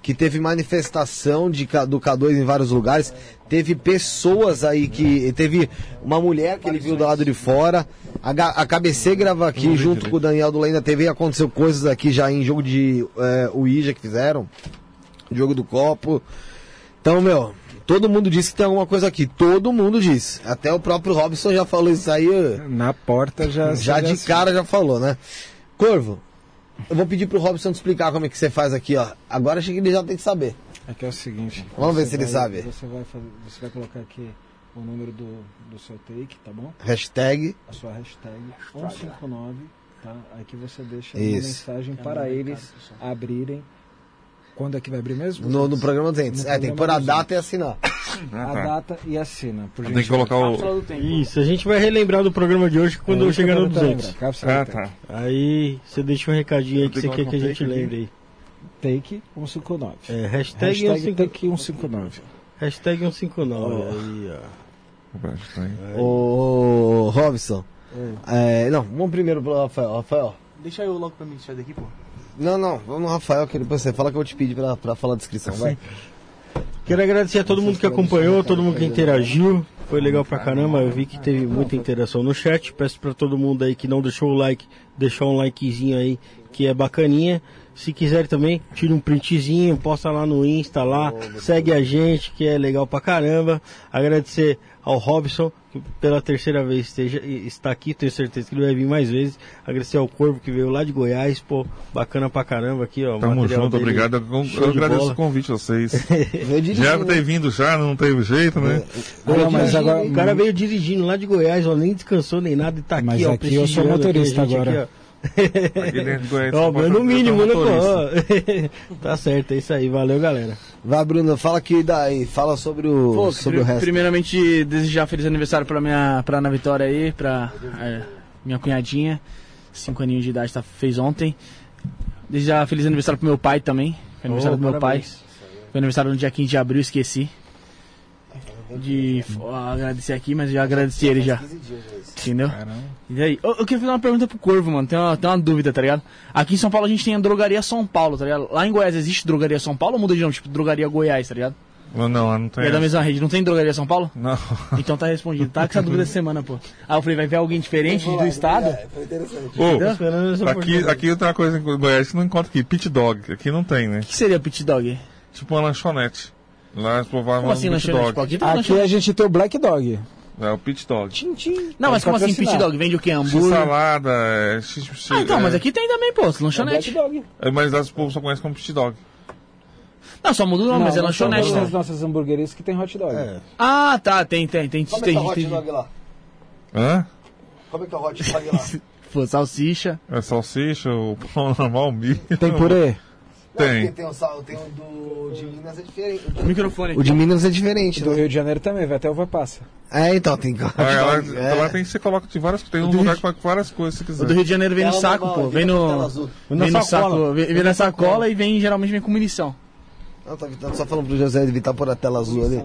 que teve manifestação de, do K2 em vários lugares. Teve pessoas aí que. Teve uma mulher que ele viu do lado de fora. A, a KBC grava aqui junto com o Daniel do Lenda TV. Aconteceu coisas aqui já em jogo de é, Ouija que fizeram. Jogo do copo. Então, meu, Todo mundo disse que tem alguma coisa aqui. Todo mundo disse. Até o próprio Robson já falou isso aí. Na porta já. Já de cara já falou, né? Corvo, eu vou pedir pro Robson te explicar como é que você faz aqui, ó. Agora acho que ele já tem que saber. Aqui é o seguinte. Vamos ver se ele sabe. Você vai, fazer, você vai colocar aqui o número do, do seu take, tá bom? Hashtag. A sua hashtag 159, tá? Aqui você deixa uma mensagem para eles abrirem quando é que vai abrir mesmo? No, no programa 200. No é, tem que pôr a data e assinar. a data e assina. Por tem que colocar o. Isso, a gente vai relembrar do programa de hoje quando é, chegar no 200. Ah, tá. Aí você deixa um recadinho aí que você quer que a gente lembre aí. Take 159. É, hashtag, hashtag take 159. Hashtag 159. Oh. Aí, ó. Ô, Robson. É, não, vamos primeiro pro Rafael. Rafael. Deixa eu logo pra mim sair daqui, pô. Não, não, vamos no Rafael, que depois você fala que eu vou te pedir pra, pra falar a descrição, vai. Quero agradecer a todo mundo que acompanhou, todo mundo que interagiu. Foi legal pra caramba, eu vi que teve muita interação no chat. Peço pra todo mundo aí que não deixou o like, deixar um likezinho aí, que é bacaninha. Se quiser também, tira um printzinho, posta lá no Insta lá, segue a gente, que é legal pra caramba. Agradecer ao Robson, que pela terceira vez esteja, está aqui, tenho certeza que ele vai vir mais vezes. Agradecer ao Corvo que veio lá de Goiás, pô, bacana pra caramba aqui, ó. o Tamo junto, dele, obrigado. Eu, eu de agradeço bola. o convite de vocês. *laughs* Já ter vindo já, não teve jeito, né? Não, mas agora- O cara veio dirigindo lá de Goiás, ó, nem descansou nem nada e tá aqui, Mas ó. aqui eu sou aqui a motorista gente agora. aqui, ó. Aqui dentro de Goiás, Ó, no mínimo, né, pô? *laughs* tá certo, é isso aí. Valeu, galera. Vai, Bruno, fala aqui daí, fala sobre o, Pô, sobre o resto. primeiramente, desejar feliz aniversário pra minha pra Ana Vitória aí, pra é, minha cunhadinha. Cinco aninhos de idade, tá, fez ontem. Desejar feliz aniversário pro meu pai também. Foi aniversário Ô, do meu parabéns. pai. Foi aniversário no dia 15 de abril, esqueci. De agradecer aqui, mas já agradeci ele já. Entendeu? E aí? Eu, eu queria fazer uma pergunta pro Corvo, mano. Tem uma, tem uma dúvida, tá ligado? Aqui em São Paulo a gente tem a drogaria São Paulo, tá ligado? Lá em Goiás existe drogaria São Paulo ou muda de nome? Tipo, drogaria Goiás, tá ligado? Não, não, lá não tem. É da mesma rede, não tem drogaria São Paulo? Não. *laughs* Então tá respondido. Tá com essa dúvida essa semana, pô. Aí eu falei, vai ver alguém diferente do estado? Ô, Tô esperando essa aqui, aqui tem uma coisa em Goiás que não encontra aqui, pit dog. Aqui não tem, né? O que seria pit dog? Tipo uma lanchonete. Lá eles provavam Como assim um lanchonete? dog. Aqui tem Aqui lanchonete. a gente tem o Black Dog. É o pit dog. Não, mas como assim patrocinar. pit dog? Vende o quê? X Hambúrguer? salada, é, X, X, Ah, então, é, mas aqui tem também, pô, lanchonete. Dog. é, Mas lá o povo só conhece como pit dog. Não, só muda o nome, mas é não são lanchonete, todas né? as nossas hamburguerias que tem hot dog. É. Ah, tá, tem, tem, tem, Como é tem, que é o hot tem, dog lá? Hã? Como é que é o hot dog lá? *laughs* Pô, salsicha. É salsicha, o pão *laughs* normal, o milho. Tem purê? Não, Tem. porque tem o, sal, tem o do de Minas é diferente. O microfone. O de Minas é diferente, Do né? Rio de Janeiro também, vai até uva passa. É, então, tem Ah, lá, é. lá *laughs* tem, você coloca de várias Tem um do lugar Rio- que coloca várias coisas se O quiser. do Rio de Janeiro vem no Tela saco, normal, pô. Vem com no. Vem no saco, vem, vem na sacola e vem geralmente vem com munição. Não, tá só falando pro José evitar por a tela azul ali.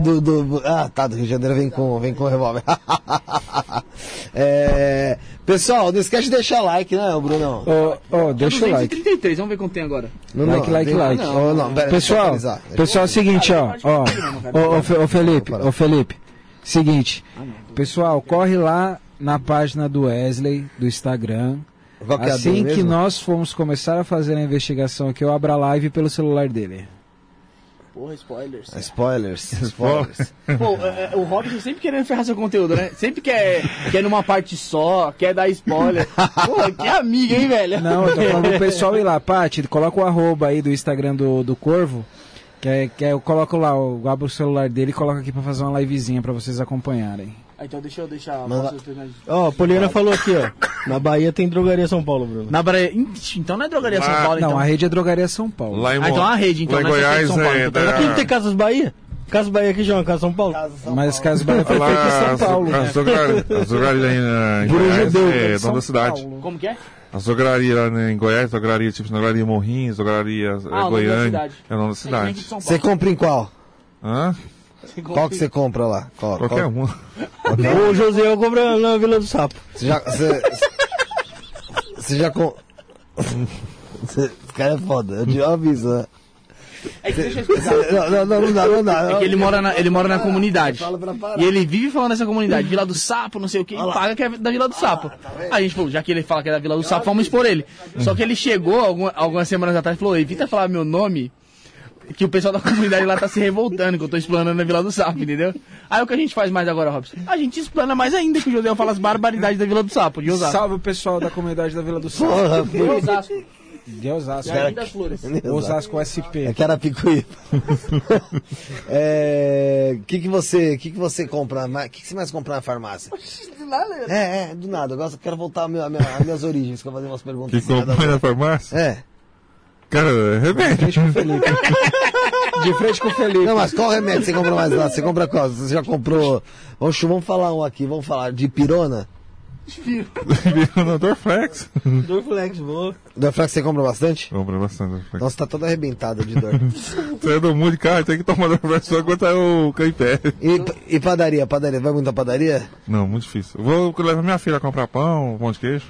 Do, do, ah, tá, do Rio de Janeiro vem com, vem com revólver. *laughs* é, pessoal, não esquece de deixar like, né, Bruno? Ô, ô, deixa o like. 233, vamos ver quanto tem agora. Não, Like, like, like. Não, não, pera, Pessoal, pessoal, é o seguinte, ó, ó, Fe- ô, Felipe, ô Felipe, seguinte, pessoal, corre lá na página do Wesley, do Instagram, É assim dele que mesmo? nós formos começar a fazer a investigação aqui, eu abro a live pelo celular dele. Porra, spoilers. Spoilers, *laughs* spoilers. Pô, é, é, o Robson sempre querendo ferrar seu conteúdo, né? Sempre quer, quer numa parte só, quer dar spoiler. Pô, que amiga, hein, velho? Não, eu tô falando pro pessoal ir lá, Paty, coloca o arroba aí do Instagram do, do Corvo, que, é, que é, eu coloco lá, eu abro o celular dele e coloco aqui pra fazer uma livezinha pra vocês acompanharem. Ah, então deixa eu deixar. Manda- Ó, a Poliana falou aqui, ó. Na Bahia tem drogaria São Paulo, Bruno. Na Bahia. Então não é drogaria São Lá- Paulo, Não, então. a rede é Drogaria São Paulo. Lá em, Ah, então a rede, então, lá em não é Goiás São Paulo, é então tá da... Aqui não tem Casas Bahia? Casas Bahia aqui chama Casa São Paulo? Mas as casas Bahia foi Lá, feita em as, São Paulo. né? as drogarias em Goiás judeu, é São dono da cidade. Paulo. Como que é? As drogarias lá em Goiás, drogaria tipo drogaria Morrinhos, drogaria Ah, é, o nome da Goiânia. cidade. É o nome da É cidade. São Você Paulo. compra em qual? Hã? Qual que você compra lá? Qual, Qualquer qual- um. O José eu compro na Vila do Sapo. Você já. Você, você já com. Esse cara é foda, eu te aviso, né? É que deixa eu explicar. Não, não, não, não dá, não dá. É que ele mora na, ele mora na comunidade. E ele vive falando dessa comunidade, Vila do Sapo, não sei o que, e paga que é da Vila do Sapo. Aí a gente falou, já que ele fala que é da Vila do Sapo, vamos expor ele. Só que ele chegou alguma- algumas semanas atrás e falou, evita falar meu nome, que o pessoal da comunidade lá tá se revoltando, que eu tô explanando a Vila do Sapo, entendeu? Aí o que a gente faz mais agora, Robson? A gente explana mais ainda que o José fala as barbaridades da Vila do Sapo, de Osasco. Salve o pessoal da comunidade da Vila do Sul. Porra, De. Osasco. De Osasco. Jardim das Flores. Osasco SP. É que era picuí. *laughs* É. O que, que você. que, que você compra? O que, que você mais compra na farmácia? É, é, do nada. Eu gosto, quero voltar minha, minha- as minhas origens, que eu vou fazer umas perguntas. Que nada a compõe ver. na farmácia? É. Cara, é remédio. De frente com o Felipe. *laughs* De frente com o Felipe. Não, mas qual remédio você compra mais lá? Você compra qual? Você já comprou. Vamos, vamos falar um aqui, vamos falar de pirona? no *laughs* Dorflex. Dorflex, boa. Dorflex você compra bastante? Compra bastante Dorflex. Nossa, tá toda arrebentada de dor. *laughs* Você é do mundo de carro, tem que tomar Dorflex só quando tá o caipé. E, e padaria? Padaria? Vai muita padaria? Não, muito difícil. Eu Vou levar minha filha a comprar pão, pão de queijo.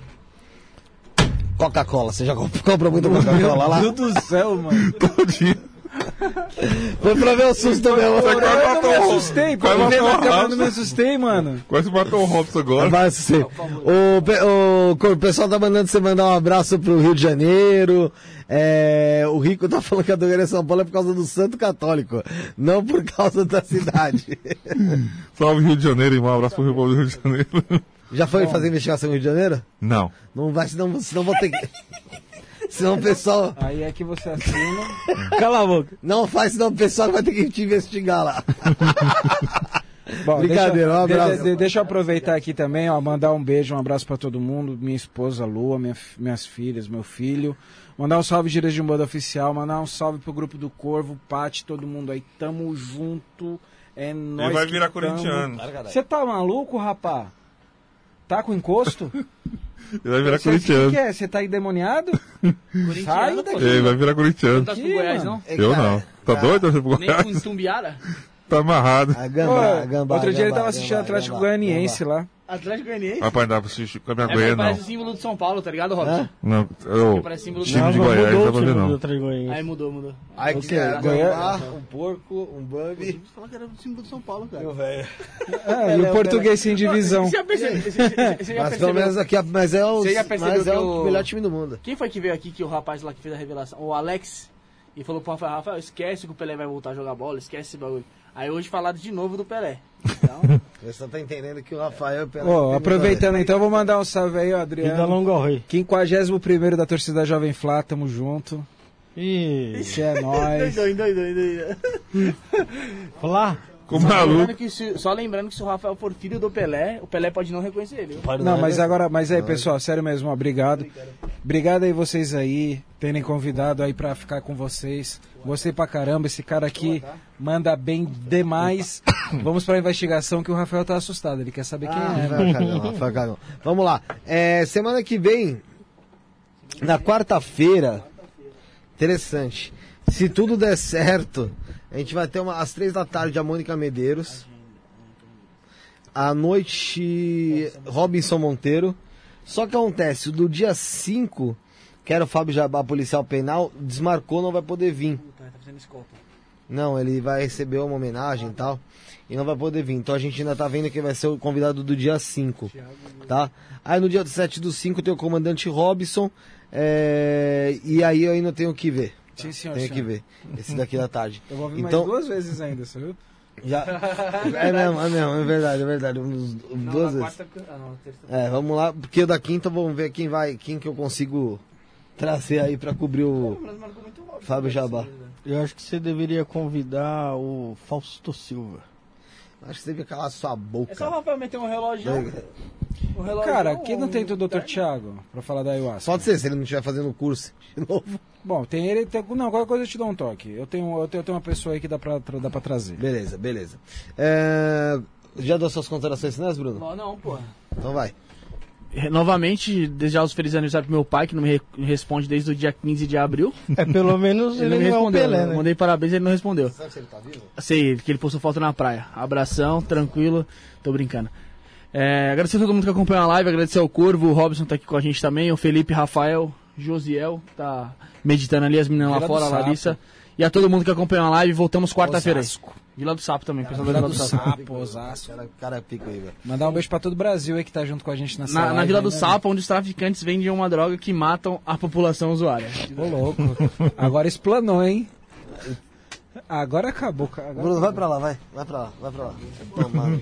Coca-Cola, você já comp- *laughs* compra muita Coca-Cola lá? Meu Deus do céu, mano. *laughs* Todo dia. Foi pra ver o susto mesmo. Você Eu matou me assustei. Quase matou o me Robson. assustei, mano. Quase matou o Robson agora. Mas, sim. O, o, o pessoal tá mandando você mandar um abraço pro Rio de Janeiro. É, o Rico tá falando que a doença de São Paulo é por causa do Santo Católico, não por causa da cidade. *laughs* Salve Rio de Janeiro e um abraço pro Rio Rio de Janeiro. Já foi fazer investigação no Rio de Janeiro? Não. Não vai, senão, senão vou ter que. *laughs* Senão o pessoal. Aí é que você assina. *laughs* Cala a boca. Não faz, senão o pessoal vai ter que te investigar lá. *laughs* Bom, Brincadeira, um deixa, abraço. de- de- deixa eu aproveitar aqui também, ó, mandar um beijo, um abraço pra todo mundo, minha esposa Lua, minha minhas filhas, meu filho. Mandar um salve Giras de Moda Oficial, mandar um salve pro grupo do Corvo, Pati, todo mundo aí. Tamo junto. É nóis. Ele vai virar tamo. corintiano. Você tá maluco, rapá? Tá com encosto? *laughs* Ele vai virar Você- O que, corintiano. que é? Você tá endemoniado? Sai Corintiano, pô. daqui. Ele vai virar Não corintiano. tá pro Aqui, Goiás, não? Eu não. Tá doido? Pro Nem com Goiás? Tumbiara? Tá amarrado. A Pô, gambá, a gambá. outro dia ele gambá, tava assistindo Atlético Goianiense lá. Atlético Goianiense? Rapaz, não dá pra assistir com a minha É, Goiânia, mas parece não. o símbolo de São Paulo, tá ligado, Robson? Hã? Não, eu, Parece símbolo do time de Não, Goiás, mudou do não. Atlético Goianiense. Aí mudou, mudou. Aí que Ok, é a Goiás- gambá, um porco, um bambi. Falar que era o símbolo de São Paulo, cara. Meu velho. Ah, e *laughs* o português sem divisão. *laughs* Você já percebeu? Você, você- você Mas pelo menos aqui, mas é o, Você mas é o- melhor time do mundo. Quem foi que veio aqui que o rapaz lá que fez a revelação? O Alex. E falou pro Rafael, Rafael, esquece que o Pelé vai voltar a jogar bola, esquece esse bagulho. Aí hoje falaram de novo do Pelé. Então, *laughs* Você só tá entendendo que o Rafael... pela- Ó, aproveitando então, vou mandar um salve aí, ó, Vida Adriano. longa ao rei. 51 da torcida Jovem Flá, tamo junto. Isso é *laughs* nóis. Flá. Ficou Só maluco. lembrando, que se, só lembrando que se o Rafael for filho do Pelé, o Pelé pode não reconhecer ele. viu? Não, mas agora, mas aí, pessoal, sério mesmo, obrigado. Obrigado aí vocês aí, terem convidado aí pra ficar com vocês. Gostei pra caramba, esse cara aqui manda bem demais. *coughs* Vamos pra investigação que o Rafael tá assustado, ele quer saber quem Ah, é. Rafael Cagão, Rafael Cagão. Vamos lá. É, semana que vem, na quarta-feira, interessante. Se tudo der certo, a gente vai ter uma, às três da tarde a Mônica Medeiros. À noite, Robinson Monteiro. Só que acontece, do dia 5, que era o Fábio Jabá, policial penal, desmarcou, não vai poder vir. Tá. Não, ele vai receber uma homenagem e tal. E não vai poder vir. Então a gente ainda tá vendo que vai ser o convidado do dia 5. Tá? Aí no dia 7 do 5 tem o comandante Robson. é, E aí eu ainda tenho que ver. Sim, senhor. Tenho que ver. Esse daqui da tarde. Eu vou ouvir Então- mais duas vezes ainda, você viu? Já... *laughs* É mesmo, é mesmo, é verdade, é verdade. Uns- Não, duas vezes. quarta. Ah, não. É, vamos lá, porque da quinta vamos ver quem vai, quem que eu consigo trazer aí pra cobrir o. Fábio Jabá. Eu acho que você deveria convidar o Fausto Silva. Acho que você devia calar sua boca. É só o Rafael meter um relógio. Relógio Cara, aqui não tem o Dr. Thiago. Thiago pra falar da ayahuasca. Pode ser, se ele não estiver fazendo curso de novo. Bom, tem ele. Tem, não, qualquer coisa eu te dou um toque. Eu tenho, eu tenho, eu tenho uma pessoa aí que dá pra, tra- dá pra trazer. Beleza, beleza. É... Já deu suas considerações finais, Bruno? Não, não, porra. Então vai. Novamente, desejar os felizes aniversários pro meu pai, que não me re- responde desde o dia 15 de abril. É, pelo menos ele, Ele não é um respondeu. Pelé, Eu né? Mandei parabéns ele não respondeu. Sabe se ele tá vivo? Sei, que ele postou foto na praia. Abração, tranquilo, tô brincando. É, agradecer a todo mundo que acompanhou a live, agradecer ao Corvo, o Robson tá aqui com a gente também, o Felipe, Rafael, Josiel, tá meditando ali, as meninas lá Vila do fora, a. Larissa. E a todo mundo que acompanhou a live, voltamos quarta-feira. Vila do Sapo também, pessoal da Vila Vila do do Sapo. Sapo, Osasco. Cara, cara é pico aí, velho. Mandar um beijo pra todo o Brasil aí que tá junto com a gente nessa Na, na live Vila aí, do né? Sapo, onde os traficantes vendem uma droga que matam a população usuária. Ô, louco. Agora explanou, hein? Agora acabou. cara. Bruno, vai pra lá, vai. Vai pra lá, vai pra lá. Toma.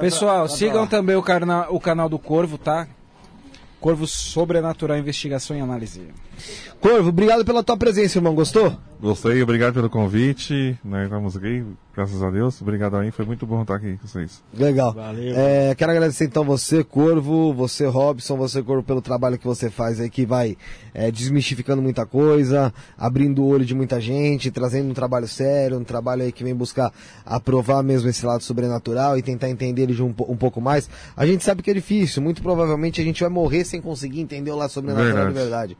Pessoal, pra- sigam também o, carna- o canal do Corvo, tá? Corvo Sobrenatural Investigação e Análise. Corvo, obrigado pela tua presença, irmão. Gostou? Gostei, obrigado pelo convite. Nós estamos aqui, graças a Deus. Obrigado aí, foi muito bom estar aqui com vocês. Legal. Valeu. É, quero agradecer então você, Corvo, você, Robson, você, Corvo, pelo trabalho que você faz aí, que vai é, desmistificando muita coisa, abrindo o olho de muita gente, trazendo um trabalho sério, um trabalho aí que vem buscar aprovar mesmo esse lado sobrenatural e tentar entender ele de um, um pouco mais. A gente sabe que é difícil, muito provavelmente a gente vai morrer sem conseguir entender o lado sobrenatural de Verdade.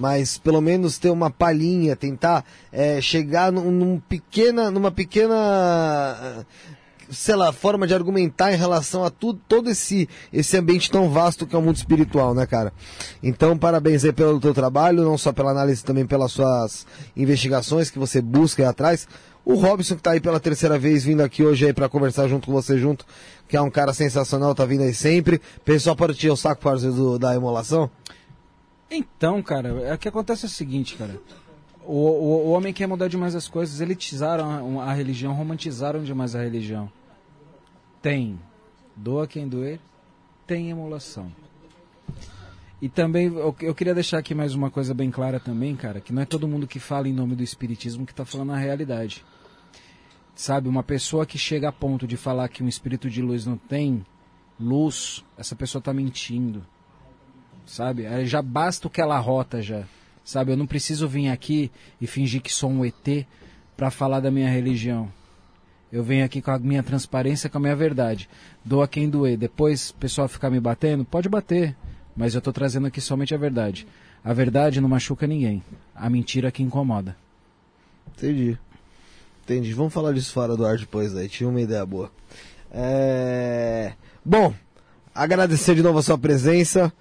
Mas pelo menos ter uma palhinha, tentar é, chegar num, num pequena, numa pequena sei lá, forma de argumentar em relação a tudo, todo esse, esse ambiente tão vasto que é o mundo espiritual, né, cara? Então, parabéns aí pelo teu trabalho, não só pela análise, também pelas suas investigações que você busca aí atrás. O Robson, que tá aí pela terceira vez vindo aqui hoje aí para conversar junto com você junto, que é um cara sensacional, tá vindo aí sempre. Pessoal, para tirar o saco do, da emulação? Então, cara, é o que acontece é o seguinte, cara. O, o, o homem quer mudar demais as coisas, elitizaram a, a religião, romantizaram demais a religião. Tem doa quem doer, tem emulação. E também, eu, eu, queria deixar aqui mais uma coisa bem clara também, cara, que não é todo mundo que fala em nome do espiritismo que está falando a realidade. Sabe, uma pessoa que chega a ponto de falar que um espírito de luz não tem luz, essa pessoa está mentindo. Sabe? Já basta o que ela rota já. Sabe, eu não preciso vir aqui e fingir que sou um ET para falar da minha religião. Eu venho aqui com a minha transparência, com a minha verdade. Doa quem doer. Depois o pessoal ficar me batendo, pode bater. Mas eu estou trazendo aqui somente a verdade. A verdade não machuca ninguém. A mentira que incomoda. Entendi. Entendi. Vamos falar disso fora do ar depois aí. Tive uma ideia boa. É... Bom, agradecer de novo a sua presença.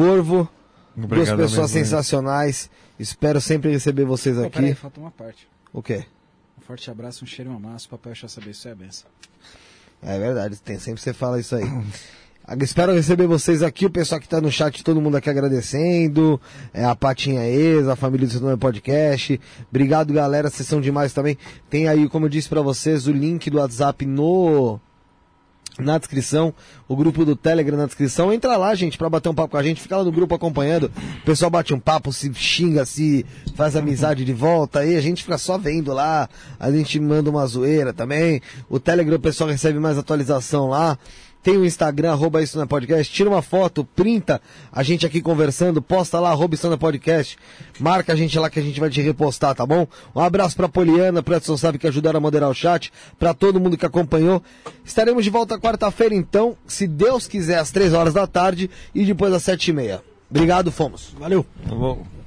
Corvo. Obrigado duas pessoas mesmo, sensacionais. Espero sempre receber vocês aqui. Peraí, falta uma parte. O quê? Um forte abraço, um cheiro e um amasso. Papai já saber isso é a benção. É verdade, tem, sempre você fala isso aí. Espero receber vocês aqui, o pessoal que está no chat, todo mundo aqui agradecendo, é, a Patinha Ex, a família do Seu Podcast. Obrigado, galera, vocês são demais também. Tem aí, como eu disse para vocês, o link do WhatsApp no na descrição, o grupo do Telegram na descrição. Entra lá, gente, para bater um papo com a gente. Fica lá no grupo acompanhando. O pessoal bate um papo, se xinga, se faz amizade de volta. Aí a gente fica só vendo lá. A gente manda uma zoeira também. O Telegram o pessoal recebe mais atualização lá. Tem o Instagram, arroba isso na podcast. Tira uma foto, printa a gente aqui conversando, posta lá, arroba isso na podcast. Marca a gente lá que a gente vai te repostar, tá bom? Um abraço pra Poliana, pro Edson Sabe que ajudaram a moderar o chat, pra todo mundo que acompanhou. Estaremos de volta quarta-feira, então, se Deus quiser, às três horas da tarde e depois às sete e meia. Obrigado, fomos. Valeu. Tá bom.